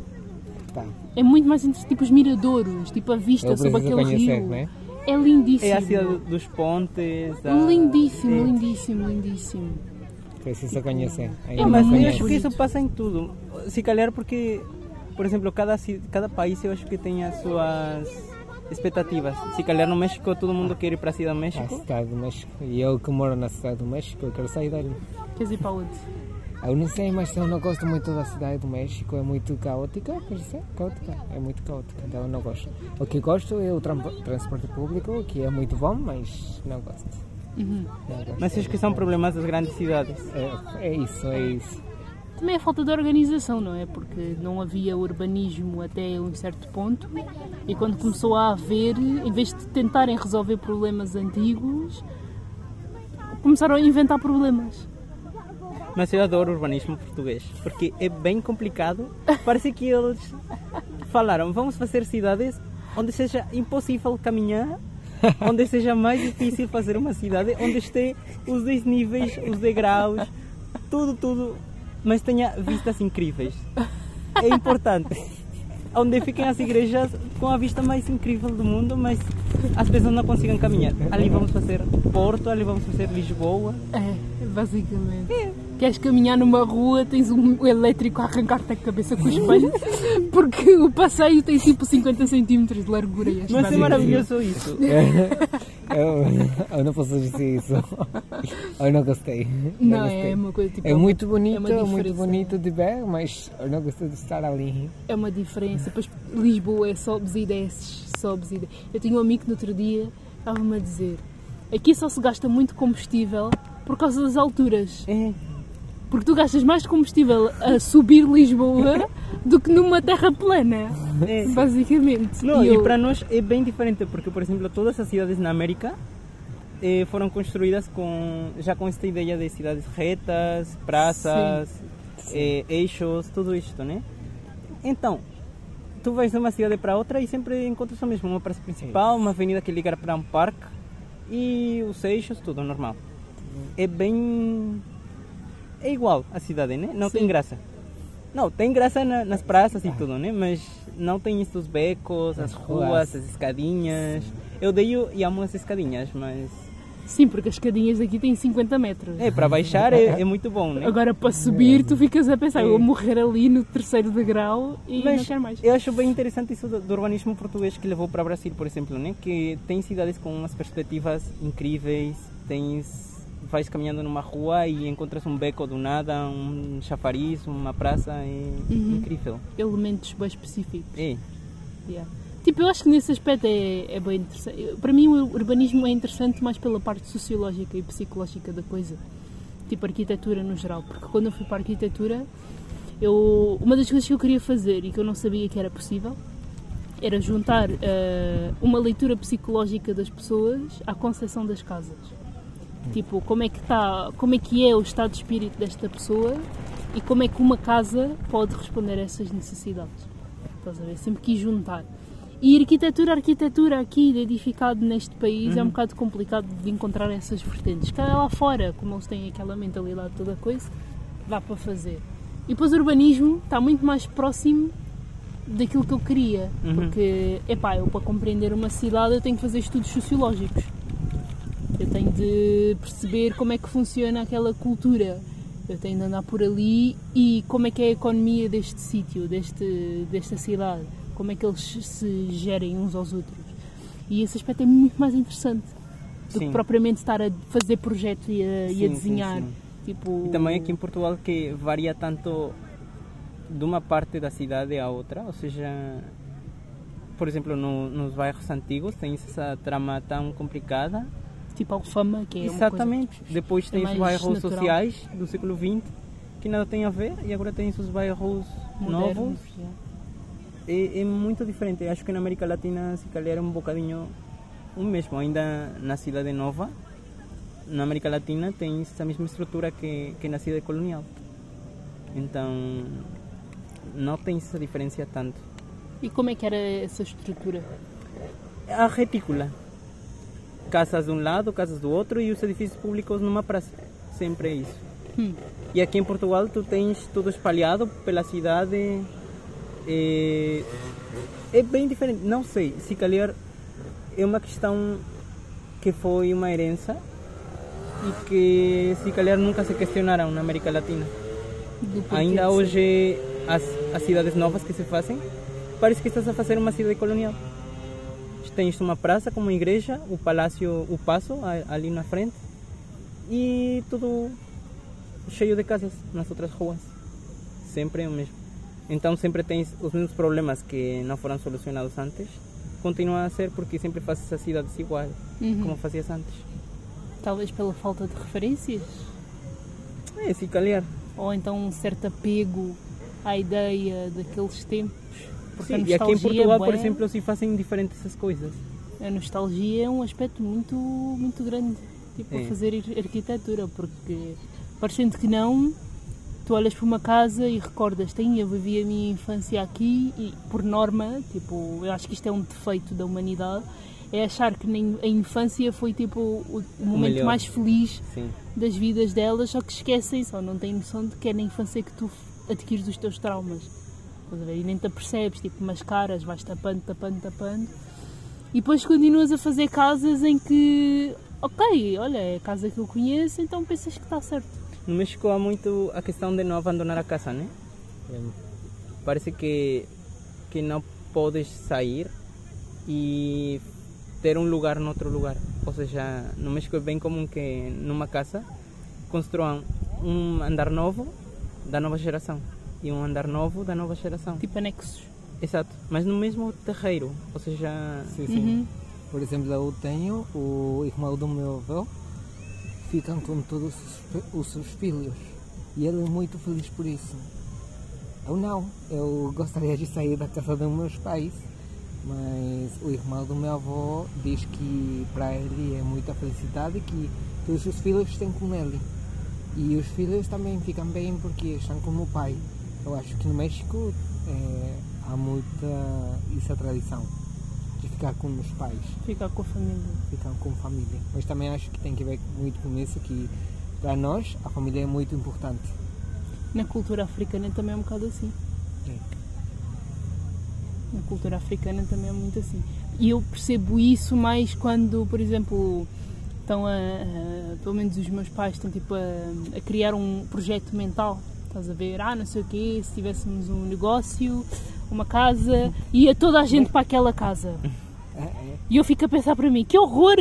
Speaker 2: Tá.
Speaker 1: É muito mais entre tipo os miradouros, tipo a vista
Speaker 2: Eu
Speaker 1: sobre aquele
Speaker 2: conhecer,
Speaker 1: rio.
Speaker 2: né?
Speaker 1: É lindíssimo.
Speaker 3: É a cidade dos pontes. a-
Speaker 1: Lindíssimo,
Speaker 3: é.
Speaker 1: lindíssimo, lindíssimo.
Speaker 2: Ainda não
Speaker 3: mas eu acho que isso passa em tudo. Se calhar porque, por exemplo, cada, cada país eu acho que tem as suas expectativas. Se calhar no México todo mundo quer ir para a cidade do
Speaker 2: A
Speaker 3: México.
Speaker 2: cidade do México. E eu que moro na cidade do México, eu quero sair dali.
Speaker 1: Queres ir para onde?
Speaker 2: Eu não sei, mas eu não gosto muito da cidade do México. É muito caótica, por ser caótica. É muito caótica, então eu não gosto. O que gosto é o tran- transporte público, que é muito bom, mas não gosto.
Speaker 1: Uhum.
Speaker 3: Mas acho que são problemas das grandes cidades.
Speaker 2: É, é isso, é isso.
Speaker 1: Também é falta de organização, não é? Porque não havia urbanismo até um certo ponto e quando começou a haver, em vez de tentarem resolver problemas antigos, começaram a inventar problemas.
Speaker 3: Mas eu adoro o urbanismo português, porque é bem complicado. Parece que eles falaram, vamos fazer cidades onde seja impossível caminhar, onde seja mais difícil fazer uma cidade, onde esteja os desníveis, os degraus, tudo, tudo, mas tenha vistas incríveis. É importante. Onde fiquem as igrejas com a vista mais incrível do mundo, mas as pessoas não conseguem caminhar. Ali vamos fazer Porto, ali vamos fazer Lisboa.
Speaker 1: É, basicamente. Queres caminhar numa rua, tens um elétrico a arrancar-te a cabeça com os espelho, porque o passeio tem tipo 50 centímetros de largura. E
Speaker 3: Mas é maravilhoso isso.
Speaker 2: eu, eu não posso dizer isso. Eu não gostei.
Speaker 1: Não,
Speaker 2: gostei.
Speaker 1: é uma coisa tipo.
Speaker 2: É muito bonito,
Speaker 1: é uma
Speaker 2: muito bonito de ver, mas eu não gostei de estar ali.
Speaker 1: É uma diferença. Depois Lisboa é sobes e desces, sobes e desces. Eu tinha um amigo no outro dia estava-me a dizer: aqui só se gasta muito combustível por causa das alturas.
Speaker 3: É.
Speaker 1: Porque tu gastas mais combustível a subir Lisboa do que numa terra plana.
Speaker 3: É.
Speaker 1: Basicamente.
Speaker 3: Não,
Speaker 1: E
Speaker 3: e
Speaker 1: eu-
Speaker 3: para nós é bem diferente, porque, por exemplo, todas as cidades na América eh, foram construídas com, já com esta ideia de cidades retas, praças, eh, eixos, tudo isto, né? Então, tu vais de uma cidade para outra e sempre encontras o mesmo, uma praça principal, uma avenida que liga para um parque e os eixos, tudo normal. É bem... é igual a cidade, né? Não tem
Speaker 1: Sim.
Speaker 3: graça. Não, tem graça na- nas praças e tudo, né? Mas não tem estes becos, as ruas, as escadinhas. Eu odeio e amo as escadinhas, mas...
Speaker 1: Sim, porque as escadinhas aqui têm 50 metros.
Speaker 3: É, para baixar é, é muito bom, né?
Speaker 1: Agora para subir, tu ficas a pensar,
Speaker 3: É.
Speaker 1: eu vou morrer ali no terceiro degrau e não
Speaker 3: Mas
Speaker 1: quero mais.
Speaker 3: eu acho bem interessante isso do, do urbanismo português que levou para o Brasil, por exemplo, né? Que tem cidades com umas perspectivas incríveis, tens vais caminhando numa rua e encontras um beco do nada, um chafariz, uma praça, é
Speaker 1: Uhum.
Speaker 3: incrível.
Speaker 1: Elementos bem específicos.
Speaker 3: É.
Speaker 1: Yeah. Tipo, eu acho que nesse aspecto é, é bem interessante. Para mim, o urbanismo é interessante mais pela parte sociológica e psicológica da coisa. Tipo, arquitetura no geral. Porque quando eu fui para a arquitetura, eu, uma das coisas que eu queria fazer e que eu não sabia que era possível era juntar eh, uma leitura psicológica das pessoas à concepção das casas. Tipo, como é que está, como é que é o estado de espírito desta pessoa e como é que uma casa pode responder a essas necessidades. Estás a ver? Sempre quis juntar. E arquitetura, arquitetura aqui, edificado neste país, é um bocado complicado de encontrar essas vertentes. Cá lá fora, como eles têm aquela mentalidade toda coisa, dá para fazer. E depois o urbanismo está muito mais próximo daquilo que eu queria.
Speaker 3: Uhum.
Speaker 1: Porque, epá, eu para compreender uma cidade eu tenho que fazer estudos sociológicos. Eu tenho de perceber como é que funciona aquela cultura. Eu tenho de andar por ali e como é que é a economia deste sítio, deste, desta cidade. Como é que eles se gerem uns aos outros. E esse aspecto é muito mais interessante do que
Speaker 3: Sim.
Speaker 1: propriamente estar a fazer projeto e a, e a
Speaker 3: Sim, sim,
Speaker 1: desenhar.
Speaker 3: sim.
Speaker 1: Tipo,
Speaker 3: E também aqui em Portugal que varia tanto de uma parte da cidade à outra, ou seja, por exemplo, no, nos bairros antigos tem essa trama tão complicada.
Speaker 1: Tipo Alfama, que é
Speaker 3: Exatamente. Depois
Speaker 1: é
Speaker 3: tem os
Speaker 1: mais
Speaker 3: bairros
Speaker 1: natural.
Speaker 3: sociais do século XX que nada tem a ver e agora tem os bairros
Speaker 1: coisa
Speaker 3: novos.
Speaker 1: yeah.
Speaker 3: É, é muito diferente. Acho que na América Latina se calhar é um bocadinho o mesmo. Ainda na cidade nova, na América Latina tem essa mesma estrutura que, que na cidade colonial. Então não tem essa diferença tanto.
Speaker 1: E como é que era essa estrutura?
Speaker 3: A retícula. Casas de um lado, casas do outro e os edifícios públicos numa praça. Sempre é isso.
Speaker 1: Hum.
Speaker 3: E aqui em Portugal tu tens tudo espalhado pela cidade. É, é bem diferente. Não sei, se calhar é uma questão que foi uma herança e que se calhar nunca se questionaram na América Latina. Ainda hoje as, as cidades novas que se fazem, parece que estás a fazer uma cidade colonial. Tens uma praça como igreja, o palácio, o passo a- ali na frente e tudo cheio de casas nas outras ruas. Sempre o mesmo. Então sempre tens os mesmos problemas que não foram solucionados antes. Continua a ser porque sempre fazes as cidades igual,
Speaker 1: Uhum.
Speaker 3: como fazias antes.
Speaker 1: Talvez pela falta de referências?
Speaker 3: É, se calhar.
Speaker 1: Ou então um certo apego à ideia daqueles tempos? Porque a
Speaker 3: Sim, e aqui em Portugal, por
Speaker 1: bué,
Speaker 3: exemplo, se fazem diferentes essas coisas.
Speaker 1: A nostalgia é um aspecto muito, muito grande. tipo,
Speaker 3: É.
Speaker 1: a fazer ar- arquitetura, porque parecendo que não, tu olhas para uma casa e recordas, tem, eu vivi a minha infância aqui e por norma, tipo, eu acho que isto é um defeito da humanidade, é achar que nem a infância foi tipo o, o momento
Speaker 3: melhor.
Speaker 1: mais feliz
Speaker 3: Sim.
Speaker 1: das vidas delas, só que esquecem, só não têm noção de que é na infância que tu adquires os teus traumas. Estás a ver? E nem te apercebes, tipo, mascaras, vais tapando, tapando, tapando. E depois continuas a fazer casas em que, ok, olha, é a casa que eu conheço, então pensas que está certo.
Speaker 3: No México há muito a questão de não abandonar a casa, né? Parece que, que não podes sair e ter um lugar noutro lugar. Ou seja, no México é bem comum que numa casa construam um andar novo da nova geração e um andar novo da nova geração.
Speaker 1: Tipo anexos.
Speaker 3: Exato, mas no mesmo terreiro, ou seja,
Speaker 2: Sim, sim.
Speaker 1: Uhum.
Speaker 2: Por exemplo, eu tenho o irmão do meu avô, ficam com todos os, os seus filhos e ele é muito feliz por isso. Eu não, eu gostaria de sair da casa dos meus pais, mas o irmão do meu avô diz que para ele é muita felicidade que todos os filhos estão com ele. E os filhos também ficam bem porque estão como o pai. Eu acho que no México eh, há muita essa tradição de ficar com os pais,
Speaker 1: Ficar com a família.
Speaker 2: ficar com família. Mas também acho que tem que ver muito com isso que para nós a família é muito importante.
Speaker 1: Na cultura africana também é um bocado assim.
Speaker 2: É.
Speaker 1: Na cultura africana também é muito assim. E eu percebo isso mais quando, por exemplo, estão a, a- pelo menos os meus pais estão tipo a, a criar um projeto mental estás a ver? Ah, não sei o quê, se tivéssemos um negócio, uma casa, ia toda a gente para aquela casa. E eu fico a pensar para mim, que horror!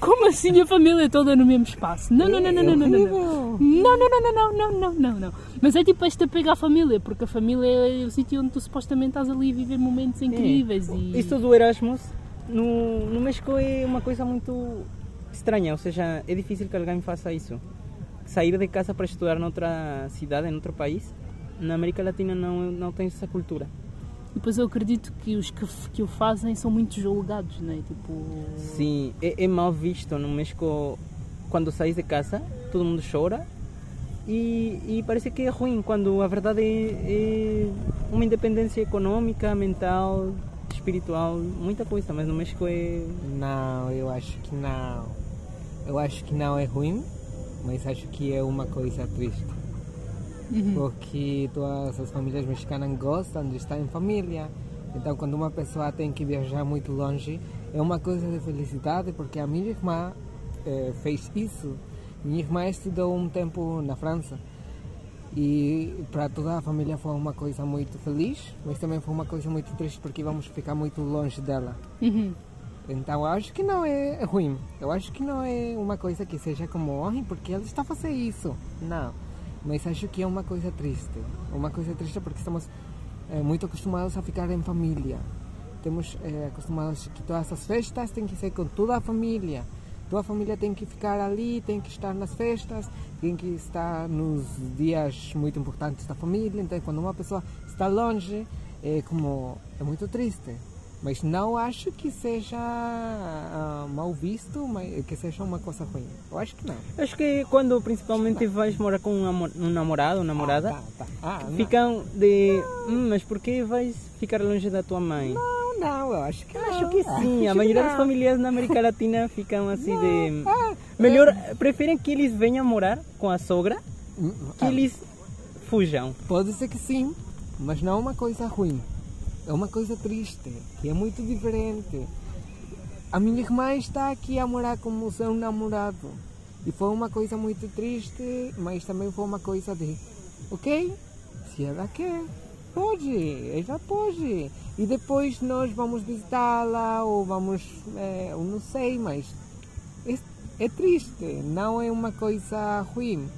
Speaker 1: Como assim a família toda no mesmo espaço? Não, não, não, não, não, não, não. Não, não, não, não, não, não, não, não. Mas é tipo este apego à família, porque a família é o sítio onde tu supostamente estás ali a viver momentos incríveis. É. E...
Speaker 3: Isso do Erasmus no, no México é uma coisa muito estranha, ou seja, é difícil que alguém faça isso. Sair de casa para estudar noutra cidade, em outro país, na América Latina não, não tem essa cultura.
Speaker 1: E depois eu acredito que os que, que o fazem são muito julgados, não é? Tipo...
Speaker 3: Sim, é, é mal visto no México quando sais de casa, todo mundo chora e, e parece que é ruim, quando a verdade é, é uma independência econômica, mental, espiritual, muita coisa, mas no México é.
Speaker 2: Não, eu acho que não. Eu acho que não é ruim, mas acho que é uma coisa triste. Porque todas as famílias mexicanas gostam de estar em família. Então, quando uma pessoa tem que viajar muito longe, é uma coisa de felicidade, porque a minha irmã eh, fez isso. Minha irmã estudou um tempo na França. E para toda a família foi uma coisa muito feliz, mas também foi uma coisa muito triste porque vamos ficar muito longe dela.
Speaker 1: Uhum.
Speaker 2: Então eu acho que não é ruim. Eu acho que não é uma coisa que seja como, "Ai, porque ela está a fazer isso. Não. Mas acho que é uma coisa triste. Uma coisa triste porque estamos eh, muito acostumados a ficar em família. Estamos eh, acostumados que todas as festas têm que ser com toda a família. Toda a família tem que ficar ali, tem que estar nas festas, tem que estar nos dias muito importantes da família. Então, quando uma pessoa está longe, é como é muito triste. Mas não acho que seja ah, mal visto, mas que seja uma coisa ruim. Eu acho que não.
Speaker 3: Acho que quando principalmente vais morar com um, amor- namorado ou namorada,
Speaker 2: Ah, tá, tá. Ah,
Speaker 3: ficam de. "Hum, mas por que vais ficar longe da tua mãe?
Speaker 2: Não, não, eu acho que não.
Speaker 3: Acho que sim, a
Speaker 2: Acho
Speaker 3: maioria
Speaker 2: que
Speaker 3: das famílias na América Latina ficam assim de.
Speaker 2: Ah,
Speaker 3: Melhor, preferem que eles venham morar com a sogra
Speaker 2: hum,
Speaker 3: que
Speaker 2: ah,
Speaker 3: eles fujam.
Speaker 2: Pode ser que sim, mas não é uma coisa ruim. É uma coisa triste, que é muito diferente. A minha irmã está aqui a morar com o seu namorado. E foi uma coisa muito triste, mas também foi uma coisa de, ok, se ela quer, pode, ela pode. E depois nós vamos visitá-la ou vamos, eh, eu não sei, mas é, é triste, não é uma coisa ruim.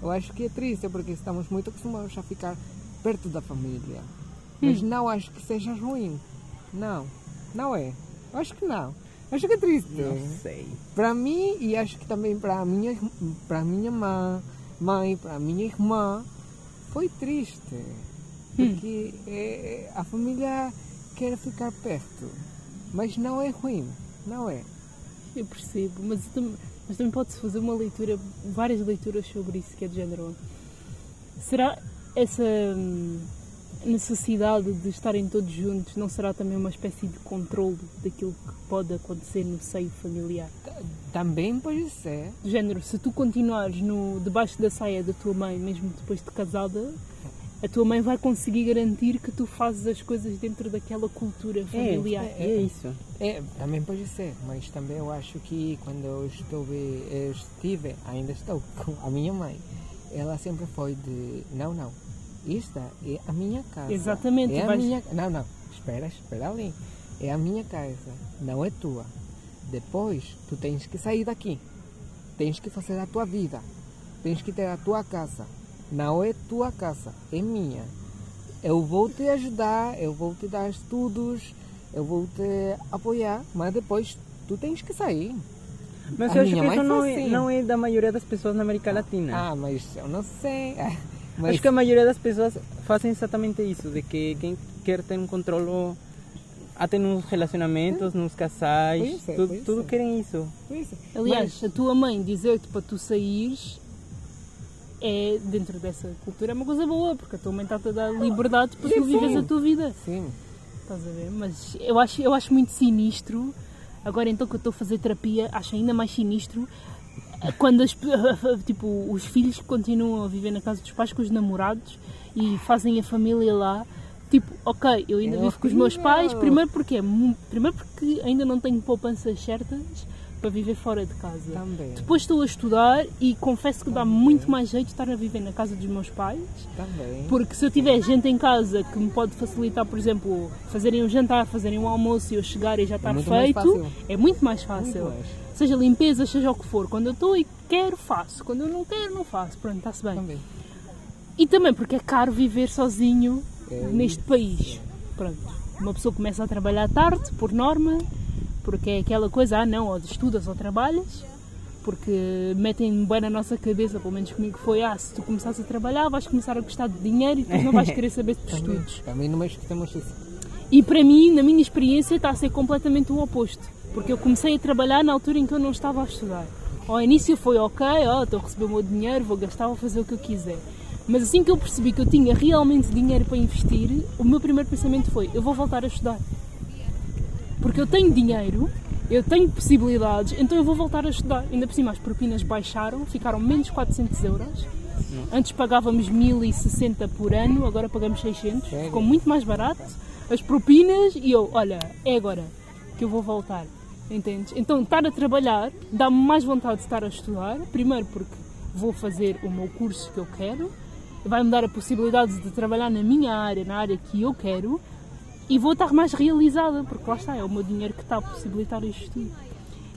Speaker 2: Eu acho que é triste porque estamos muito acostumados a ficar perto da família. Mas não acho que seja ruim. Não, não é. Acho que não. Acho que é triste.
Speaker 3: Não sei.
Speaker 2: Para mim e acho que também para minha para minha mãe, mãe, para minha irmã foi triste. Porque eh, a família quer ficar perto. Mas não é ruim, não é.
Speaker 1: Eu percebo, mas Mas também pode-se fazer uma leitura, várias leituras sobre isso, que é de género. Será essa hum, necessidade de estarem todos juntos não será também uma espécie de controle daquilo que pode acontecer no seio familiar?
Speaker 2: Também pode ser.
Speaker 1: Do género, se tu continuares no, debaixo da saia da tua mãe, mesmo depois de casada, a tua mãe vai conseguir garantir que tu fazes as coisas dentro daquela cultura familiar.
Speaker 3: É, é isso.
Speaker 2: É, também pode ser, mas também eu acho que quando eu estive, eu estive, ainda estou com a minha mãe, ela sempre foi de não, não, esta é a minha casa.
Speaker 1: Exatamente,
Speaker 2: É a
Speaker 1: vais-
Speaker 2: minha, não, não, espera, espera ali. É a minha casa, não é tua. Depois tu tens que sair daqui. Tens que fazer a tua vida. Tens que ter a tua casa. Não é tua casa, é minha. Eu vou te ajudar, eu vou te dar estudos, eu vou te apoiar, mas depois tu tens que sair.
Speaker 3: Mas
Speaker 2: A
Speaker 3: eu acho que isso não é,
Speaker 2: assim.
Speaker 3: não é da maioria das pessoas na América Latina.
Speaker 2: Ah, mas eu não sei. Mas
Speaker 3: Acho que a maioria das pessoas fazem exatamente isso, de que quem quer ter um controle até nos relacionamentos, nos casais,
Speaker 2: é,
Speaker 3: tudo, tudo
Speaker 2: é.
Speaker 3: querem isso.
Speaker 2: Pois é.
Speaker 1: Aliás, a tua mãe dizer-te para tu saíres é, dentro dessa cultura, é uma coisa boa, porque a tua mãe está-te a dar liberdade para tu
Speaker 2: Sim,
Speaker 1: vives
Speaker 2: sim.
Speaker 1: a tua vida.
Speaker 2: Sim.
Speaker 1: Estás a ver? Mas eu acho, eu acho muito sinistro, agora então que eu estou a fazer terapia, acho ainda mais sinistro quando as, tipo, os filhos continuam a viver na casa dos pais com os namorados e fazem a família lá. Tipo, ok, eu ainda
Speaker 2: É
Speaker 1: vivo com os meus pais,
Speaker 2: horrível.
Speaker 1: primeiro porque, é primeiro porque ainda não tenho poupanças certas para viver fora de casa.
Speaker 2: Também.
Speaker 1: Depois estou a estudar e confesso que dá muito mais jeito estar a viver na casa dos meus pais
Speaker 2: Também.
Speaker 1: porque se eu tiver gente em casa que me pode facilitar, por exemplo, fazerem um jantar, fazerem um almoço e eu chegar e já estar
Speaker 2: muito mais
Speaker 1: feito,
Speaker 2: fácil.
Speaker 1: é muito mais fácil.
Speaker 2: Muito mais.
Speaker 1: Seja limpeza, seja o que for. Quando eu estou e quero, faço. Quando eu não quero, não faço. Pronto, está-se bem.
Speaker 2: Também.
Speaker 1: E também porque é caro viver sozinho
Speaker 2: É
Speaker 1: neste país. Pronto. Uma pessoa começa a trabalhar tarde, por norma, porque é aquela coisa, ah não, ou estudas ou trabalhas, porque metem bem na nossa cabeça, pelo menos comigo foi, ah, se tu começares a trabalhar vais começar a gostar de dinheiro e depois não vais querer saber de
Speaker 2: Também,
Speaker 1: estudos.
Speaker 2: também no México temos isso.
Speaker 1: E para mim, na minha experiência, está a ser completamente o oposto. Porque eu comecei a trabalhar na altura em que eu não estava a estudar. Ao início foi ok, ó, estou a receber o meu dinheiro, vou gastar, vou fazer o que eu quiser. Mas assim que eu percebi que eu tinha realmente dinheiro para investir, o meu primeiro pensamento foi: eu vou voltar a estudar. Porque eu tenho dinheiro, eu tenho possibilidades, então eu vou voltar a estudar. Ainda por cima, as propinas baixaram, ficaram menos 400 euros. Antes pagávamos 1060 por ano, agora pagamos 600.
Speaker 2: Sério?
Speaker 1: Ficou muito mais barato. As propinas e eu, olha, é agora que eu vou voltar. Entendes? Então, estar a trabalhar dá-me mais vontade de estar a estudar. Primeiro, porque vou fazer o meu curso que eu quero, vai-me dar a possibilidade de trabalhar na minha área, na área que eu quero, e vou estar mais realizada, porque lá está, é o meu dinheiro que está a possibilitar isto tudo.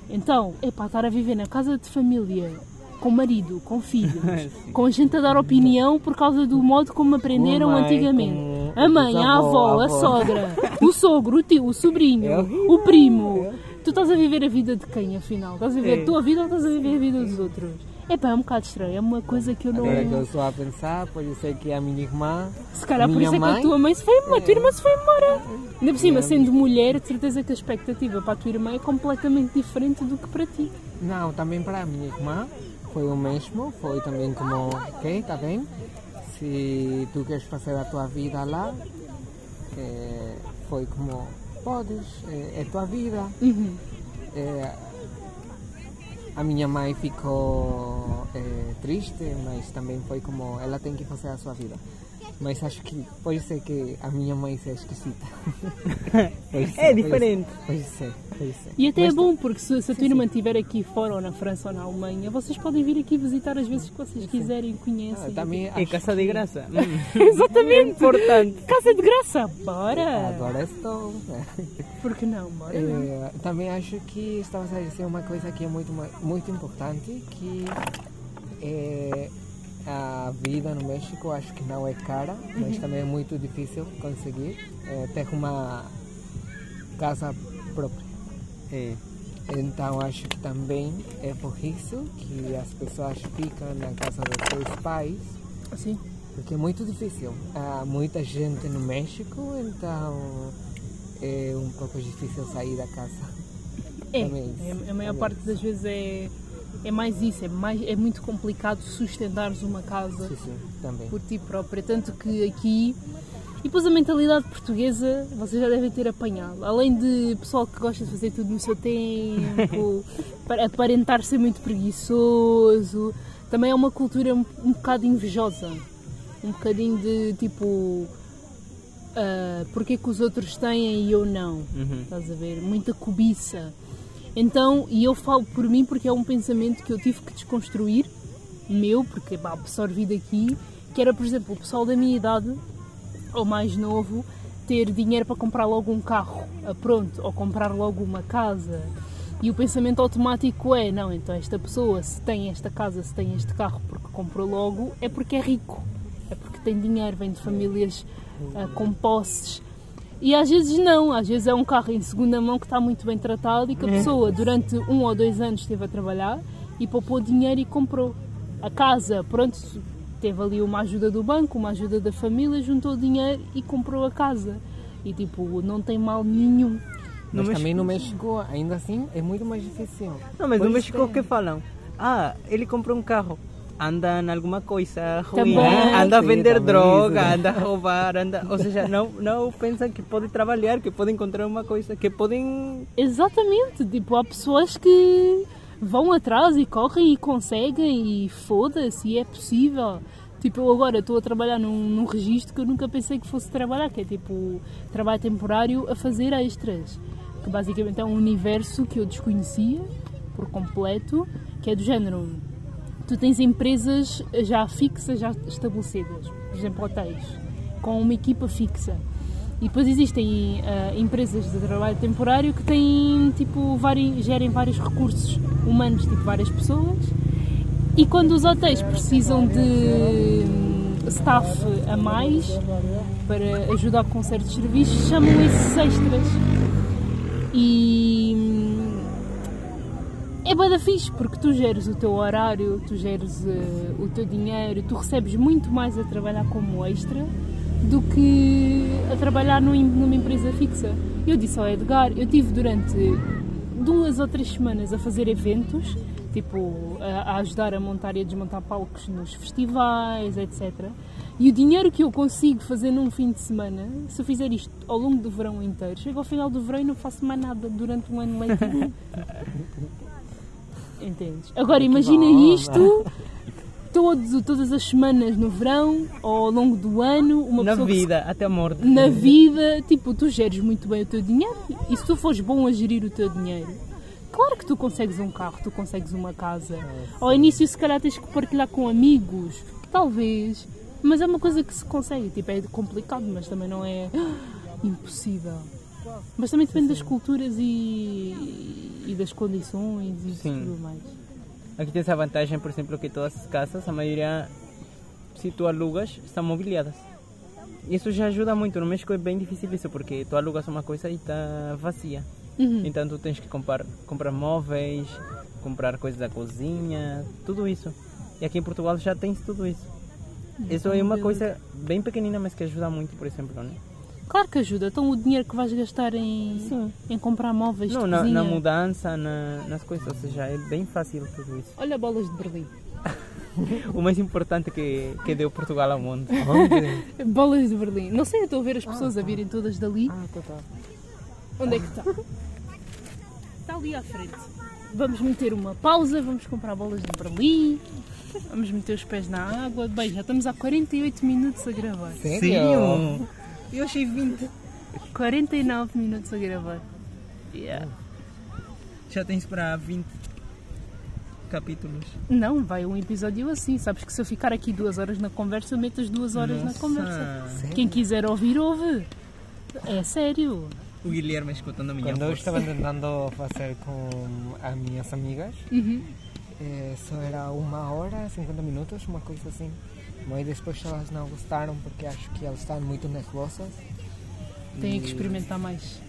Speaker 1: Então, é para estar a viver na casa de família, com marido, com filhos, com gente a dar opinião por causa do modo como aprenderam
Speaker 2: a mãe,
Speaker 1: antigamente. A mãe, a
Speaker 2: avó,
Speaker 1: avó, a
Speaker 2: a avó.
Speaker 1: sogra, o sogro, o tio, o sobrinho,
Speaker 2: É
Speaker 1: o primo. Tu estás a viver a vida de quem, afinal? Estás a viver
Speaker 3: É.
Speaker 1: a tua vida ou estás a viver a vida dos outros? É pá, é um bocado estranho, é uma coisa que eu não.
Speaker 2: Agora que eu estou a pensar, pode ser que a minha irmã.
Speaker 1: Se calhar por isso é que a tua mãe se foi embora, a tua irmã se foi embora. Ainda por cima, sendo mulher, de certeza que a expectativa para a tua irmã é completamente diferente do que para ti.
Speaker 2: Não, também para a minha irmã foi o mesmo, foi também como, ok, está bem? Se tu queres fazer a tua vida lá, foi como, podes, é, é tua vida.
Speaker 1: Uhum.
Speaker 2: Eh, a minha mãe ficou eh, triste, mas também foi como, ela tem que fazer a sua vida. Mas acho que pode ser que a minha mãe seja esquisita. Ser,
Speaker 3: É diferente.
Speaker 2: Pode ser, pode ser.
Speaker 1: E até é
Speaker 2: Mas-
Speaker 1: bom, porque se, se a tua irmã estiver aqui fora, ou na França ou na Alemanha, vocês podem vir aqui visitar as vezes que vocês quiserem,
Speaker 2: Ah,
Speaker 1: conhecem.
Speaker 2: também
Speaker 3: É casa de graça. Hum.
Speaker 1: Exatamente!
Speaker 3: Importante.
Speaker 1: Casa de graça! Bora!
Speaker 2: Agora estou.
Speaker 1: Por que não? Bora!
Speaker 2: Eh, também acho que estavas a dizer uma coisa que é muito, muito importante, que é a vida no México acho que não é cara, mas também é muito difícil conseguir eh, ter uma casa própria.
Speaker 3: É.
Speaker 2: Então acho que também é por isso que as pessoas ficam na casa dos seus pais,
Speaker 1: Assim?
Speaker 2: porque é muito difícil. Há muita gente no México, então é um pouco difícil sair da casa.
Speaker 1: É,
Speaker 2: Também
Speaker 1: é, a maior
Speaker 2: também
Speaker 1: parte das vezes é é mais isso, é, mais, é muito complicado sustentares uma casa
Speaker 2: Sim, sim,
Speaker 1: por ti própria. Tanto que aqui. E depois a mentalidade portuguesa, vocês já devem ter apanhado. Além de pessoal que gosta de fazer tudo no seu tempo, aparentar ser muito preguiçoso, também é uma cultura um, um bocado invejosa. Um bocadinho de tipo. ah, porque que os outros têm e eu não?
Speaker 3: Uhum.
Speaker 1: Estás a ver? Muita cobiça. Então, e eu falo por mim porque é um pensamento que eu tive que desconstruir, meu, porque pá, absorvi daqui, que era, por exemplo, o pessoal da minha idade, ou mais novo, ter dinheiro para comprar logo um carro, pronto, ou comprar logo uma casa. E o pensamento automático é, não, então esta pessoa, se tem esta casa, se tem este carro porque comprou logo, é porque é rico, é porque tem dinheiro, vem de famílias ah, com posses. E às vezes não, às vezes é um carro em segunda mão que está muito bem tratado e que a pessoa durante um ou dois anos esteve a trabalhar e poupou dinheiro e comprou. A casa, pronto, teve ali uma ajuda do banco, uma ajuda da família, juntou dinheiro e comprou a casa. E tipo, não tem mal nenhum.
Speaker 2: Mas
Speaker 3: No
Speaker 2: também no México, ainda assim, é muito mais difícil.
Speaker 3: Não, mas no
Speaker 2: Pois
Speaker 3: México o
Speaker 2: tem.
Speaker 3: que falam? Ah, ele comprou um carro. Anda em alguma coisa ruim,
Speaker 1: Também.
Speaker 3: anda a
Speaker 2: Sim,
Speaker 3: vender
Speaker 2: também
Speaker 3: droga,
Speaker 2: isso.
Speaker 3: anda a roubar, anda... Ou seja, não, não pensam que pode trabalhar, que pode encontrar uma coisa, que podem...
Speaker 1: Exatamente, tipo, há pessoas que vão atrás e correm e conseguem e foda-se, é possível. Tipo, eu agora estou a trabalhar num, num registro que eu nunca pensei que fosse trabalhar, que é tipo trabalho temporário a fazer extras. Que basicamente é um universo que eu desconhecia por completo, que é do género. Tu tens empresas já fixas, já estabelecidas, por exemplo, hotéis, com uma equipa fixa. E depois existem ah, empresas de trabalho temporário que têm, tipo, vari, gerem vários recursos humanos, tipo, várias pessoas. E quando os hotéis precisam de hum, staff a mais para ajudar com certos serviços, chamam esses extras. E é bem da fixe, porque tu geres o teu horário, tu geres eh, o teu dinheiro, tu recebes muito mais a trabalhar como extra do que a trabalhar num- numa empresa fixa. Eu disse ao Edgar, eu tive durante duas ou três semanas a fazer eventos, tipo a, a ajudar a montar e a desmontar palcos nos festivais, etc. E o dinheiro que eu consigo fazer num fim de semana, se eu fizer isto ao longo do verão inteiro, chego ao final do verão e não faço mais nada durante um ano letivo. Entendes? Agora imagina isto todos, todas as semanas no verão ou ao longo do ano, uma
Speaker 3: Na
Speaker 1: que
Speaker 3: vida, até a morte.
Speaker 1: na vida, tipo, tu geres muito bem o teu dinheiro e se tu fores bom a gerir o teu dinheiro, claro que tu consegues um carro, tu consegues uma casa. Ao início, se calhar, tens que partilhar com amigos, talvez, mas é uma coisa que se consegue. Tipo, é complicado, mas também não é impossível. Mas também depende das culturas e, e das condições e
Speaker 3: Sim.
Speaker 1: tudo mais.
Speaker 3: Aqui tens a vantagem, por exemplo, que todas as casas, a maioria, se tu alugas, estão mobiliadas. Isso já ajuda muito. No México é bem difícil isso, porque tu alugas uma coisa e está vazia.
Speaker 1: Uhum.
Speaker 3: Então tu tens que comprar, comprar móveis, comprar coisas da cozinha, tudo isso. E aqui em Portugal já tens tudo isso. Isso é uma coisa bem pequenina, mas que ajuda muito, por exemplo, né?
Speaker 1: Claro que ajuda. Então o dinheiro que vais gastar em,
Speaker 3: Sim.
Speaker 1: em comprar móveis
Speaker 3: Não,
Speaker 1: de
Speaker 3: na,
Speaker 1: cozinha...
Speaker 3: na mudança, na- nas coisas, ou seja, é bem fácil tudo isso.
Speaker 1: Olha bolas de Berlim.
Speaker 3: O mais importante que, que deu Portugal ao mundo.
Speaker 2: Onde?
Speaker 1: Bolas de Berlim. Não sei, eu estou a ver as pessoas a virem todas dali.
Speaker 2: Ah, tá, tá.
Speaker 1: Onde é que está? Está ali à frente. Vamos meter uma pausa, vamos comprar bolas de Berlim. Vamos meter os pés na água. Bem, já estamos há 48 minutos a gravar.
Speaker 2: Sério?
Speaker 3: Eu achei 20.
Speaker 1: 49 minutos a gravar. Yeah.
Speaker 3: Já tens para 20 capítulos.
Speaker 1: Não, vai um episódio assim. Sabes que se eu ficar aqui duas horas na conversa, eu meto as duas horas na
Speaker 3: Nossa.
Speaker 1: conversa. Quem quiser ouvir, ouve. É sério.
Speaker 3: O Guilherme escutando a minha
Speaker 2: Quando eu
Speaker 3: voz.
Speaker 2: estava tentando fazer com as minhas amigas,
Speaker 1: Uhum.
Speaker 2: eh, só era uma hora, 50 minutos, uma coisa assim. Mas depois elas não gostaram porque acho que elas estão muito nervosas.
Speaker 1: Tem
Speaker 2: E
Speaker 1: que experimentar mais.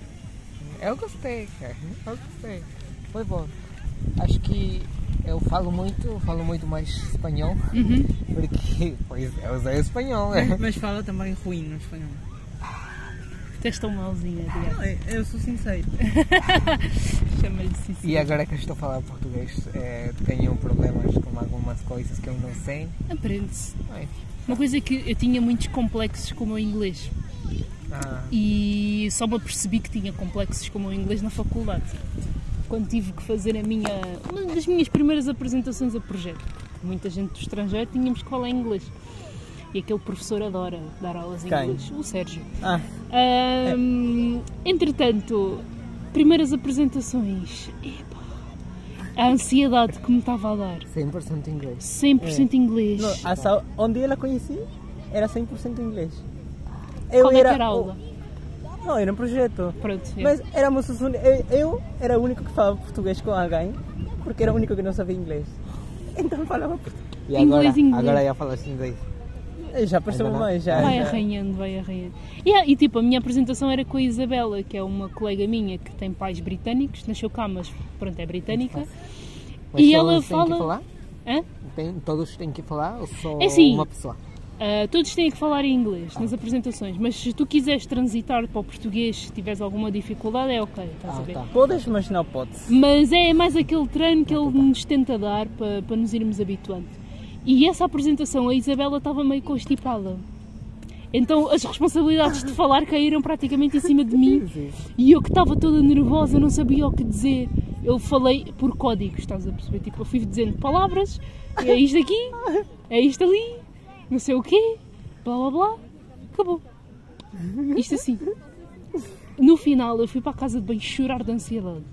Speaker 2: Eu gostei, cara. Eu gostei. Foi bom. Acho que eu falo muito, falo muito mais espanhol,
Speaker 1: Uhum.
Speaker 2: porque pois eu sei espanhol, né?
Speaker 3: Mas fala também ruim no espanhol.
Speaker 1: Tens tão malzinha, Diana.
Speaker 3: eu sou sincero.
Speaker 1: chama-lhe Cecília.
Speaker 2: E agora que eu estou a falar português, eh, tenho problemas com algumas coisas que eu não sei.
Speaker 1: Aprende-se. Uma coisa é que eu tinha muitos complexos com o meu inglês.
Speaker 2: ah,
Speaker 1: E só me apercebi que tinha complexos com o meu inglês na faculdade. Quando tive que fazer a minha, uma das minhas primeiras apresentações a projeto. Muita gente do estrangeiro tínhamos que falar inglês. E aquele professor adora dar aulas em
Speaker 3: Quem?
Speaker 1: inglês. O Sérgio.
Speaker 3: Ah,
Speaker 1: Ahm, Entretanto, primeiras apresentações. Epá, a ansiedade que me estava a dar.
Speaker 2: 100% inglês.
Speaker 1: 100% inglês.
Speaker 3: no, a Sa- onde ela conheci era 100% inglês.
Speaker 1: Qual é que era a aula?
Speaker 3: Não, era um projeto.
Speaker 1: Pronto, é.
Speaker 3: Mas éramos os únicos. Eu, eu era o único que falava português com alguém, porque era o único que não sabia inglês. Então falava português.
Speaker 2: E agora,
Speaker 1: Inglês, inglês.
Speaker 2: agora já falas inglês.
Speaker 3: Eu Já
Speaker 2: Ainda não?
Speaker 3: mais, já.
Speaker 1: Vai
Speaker 3: já.
Speaker 1: arranhando, vai arranhando. Yeah, e tipo, a minha apresentação era com a Isabela, que é uma colega minha que tem pais britânicos, nasceu cá, mas pronto, é britânica.
Speaker 2: Mas
Speaker 1: E
Speaker 2: todos
Speaker 1: ela
Speaker 2: têm que
Speaker 1: fala-
Speaker 2: falar?
Speaker 1: Hã?
Speaker 2: Tem, todos têm que falar ou só
Speaker 1: É sim.
Speaker 2: uma pessoa?
Speaker 1: Ah, todos têm que falar em inglês nas apresentações, mas se tu quiseres transitar para o português, se tiveres alguma dificuldade, é ok, estás a
Speaker 2: Ah,
Speaker 1: ver?
Speaker 2: tá.
Speaker 3: Podes, mas não podes.
Speaker 1: Mas é mais aquele treino que ele nos tenta dar para, para nos irmos habituando. E essa apresentação, a Isabela estava meio constipada. Então as responsabilidades de falar caíram praticamente em cima de mim e eu que estava toda nervosa não sabia o que dizer. Eu falei por códigos, estás a perceber? Tipo, eu fui dizendo palavras, é isto aqui, é isto ali, não sei o quê, blá blá blá, acabou. Isto assim. No final eu fui para a casa de banho chorar de ansiedade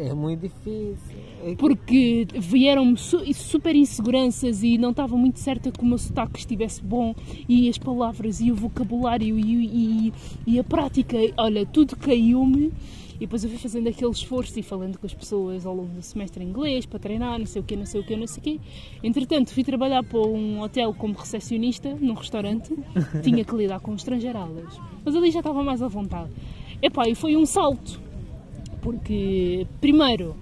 Speaker 2: É muito difícil. É que-
Speaker 1: porque vieram-me su- super inseguranças e não estava muito certa que o meu sotaque estivesse bom e as palavras e o vocabulário e, e- e a prática, olha, tudo caiu-me e depois eu fui fazendo aquele esforço e falando com as pessoas ao longo do semestre em inglês para treinar, não sei o quê, não sei o quê, não sei o quê. Entretanto, fui trabalhar para um hotel como recepcionista, num restaurante, tinha que lidar com estrangeiradas, mas ali já estava mais à vontade. Epá, e foi um salto, porque, primeiro,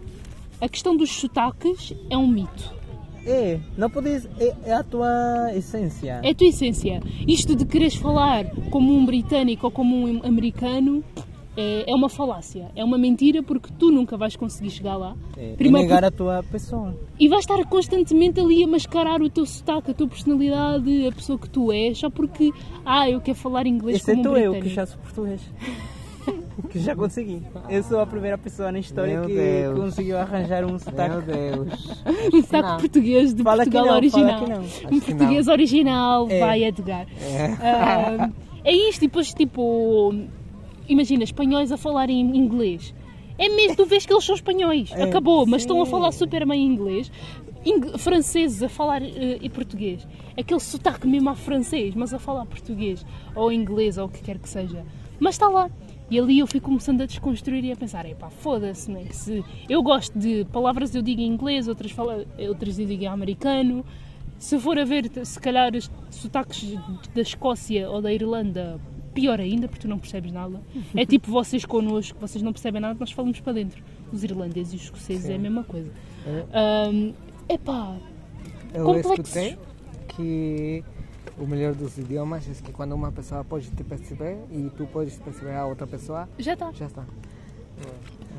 Speaker 1: a questão dos sotaques é um mito.
Speaker 3: É, não podes. É, é a tua essência.
Speaker 1: É a tua essência. Isto de quereres falar como um britânico ou como um americano é, é uma falácia. É uma mentira porque tu nunca vais conseguir chegar lá.
Speaker 3: É, e
Speaker 1: Primeiro
Speaker 3: negar a tua pessoa.
Speaker 1: E vais estar constantemente ali a mascarar o teu sotaque, a tua personalidade, a pessoa que tu és, só porque, ah, eu quero falar inglês como um
Speaker 3: Exceto
Speaker 1: britânico.
Speaker 3: eu, que já sou português. que já consegui. Eu sou a primeira pessoa na história
Speaker 2: Meu
Speaker 3: que
Speaker 2: Deus.
Speaker 3: conseguiu arranjar um
Speaker 2: Meu
Speaker 3: sotaque.
Speaker 2: Deus.
Speaker 1: Um sotaque português de
Speaker 3: Fala que
Speaker 1: Portugal
Speaker 3: não, fala
Speaker 1: original.
Speaker 3: que não.
Speaker 1: Um português original,
Speaker 3: É.
Speaker 1: vai Edgar. Ah, é isto, e depois tipo, imagina, espanhóis a falar em inglês. É mesmo, tu vês que eles são espanhóis,
Speaker 3: É,
Speaker 1: acabou, mas estão a
Speaker 3: sim.
Speaker 1: falar super bem inglês. Ing- franceses a falar eh, em português. Aquele sotaque mesmo a francês, mas a falar português, ou inglês, ou o que quer que seja. Mas está lá. E ali eu fui começando a desconstruir e a pensar, epá, foda-se, né? Se eu gosto de palavras eu digo em inglês, outras, fala, outras eu digo em americano. Se for a ver, se calhar, os sotaques da Escócia ou da Irlanda, pior ainda, porque tu não percebes nada. É tipo vocês connosco, vocês não percebem nada, nós falamos para dentro. Os irlandeses e os escoceses é a mesma coisa. Ahm, epá,
Speaker 2: Eu
Speaker 1: Complexos.
Speaker 2: que o melhor dos idiomas é que quando uma pessoa pode te perceber e tu podes perceber a outra pessoa,
Speaker 1: já está.
Speaker 2: já está.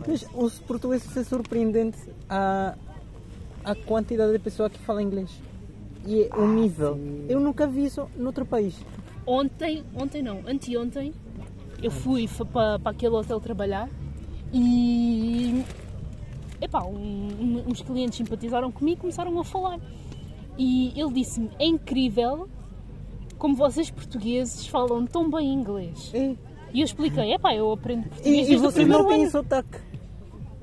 Speaker 3: Mas os portugueses é surpreendente a, a quantidade de pessoas que falam inglês. E é o nível. Eu nunca vi isso noutro país.
Speaker 1: Ontem, ontem não, anteontem, eu fui para, para aquele hotel trabalhar e epá, um- uns clientes simpatizaram comigo e começaram a falar. E ele disse-me, é incrível como vocês portugueses falam tão bem inglês.
Speaker 3: É.
Speaker 1: E eu expliquei, epá, eu aprendo português
Speaker 3: E, e vocês não têm sotaque.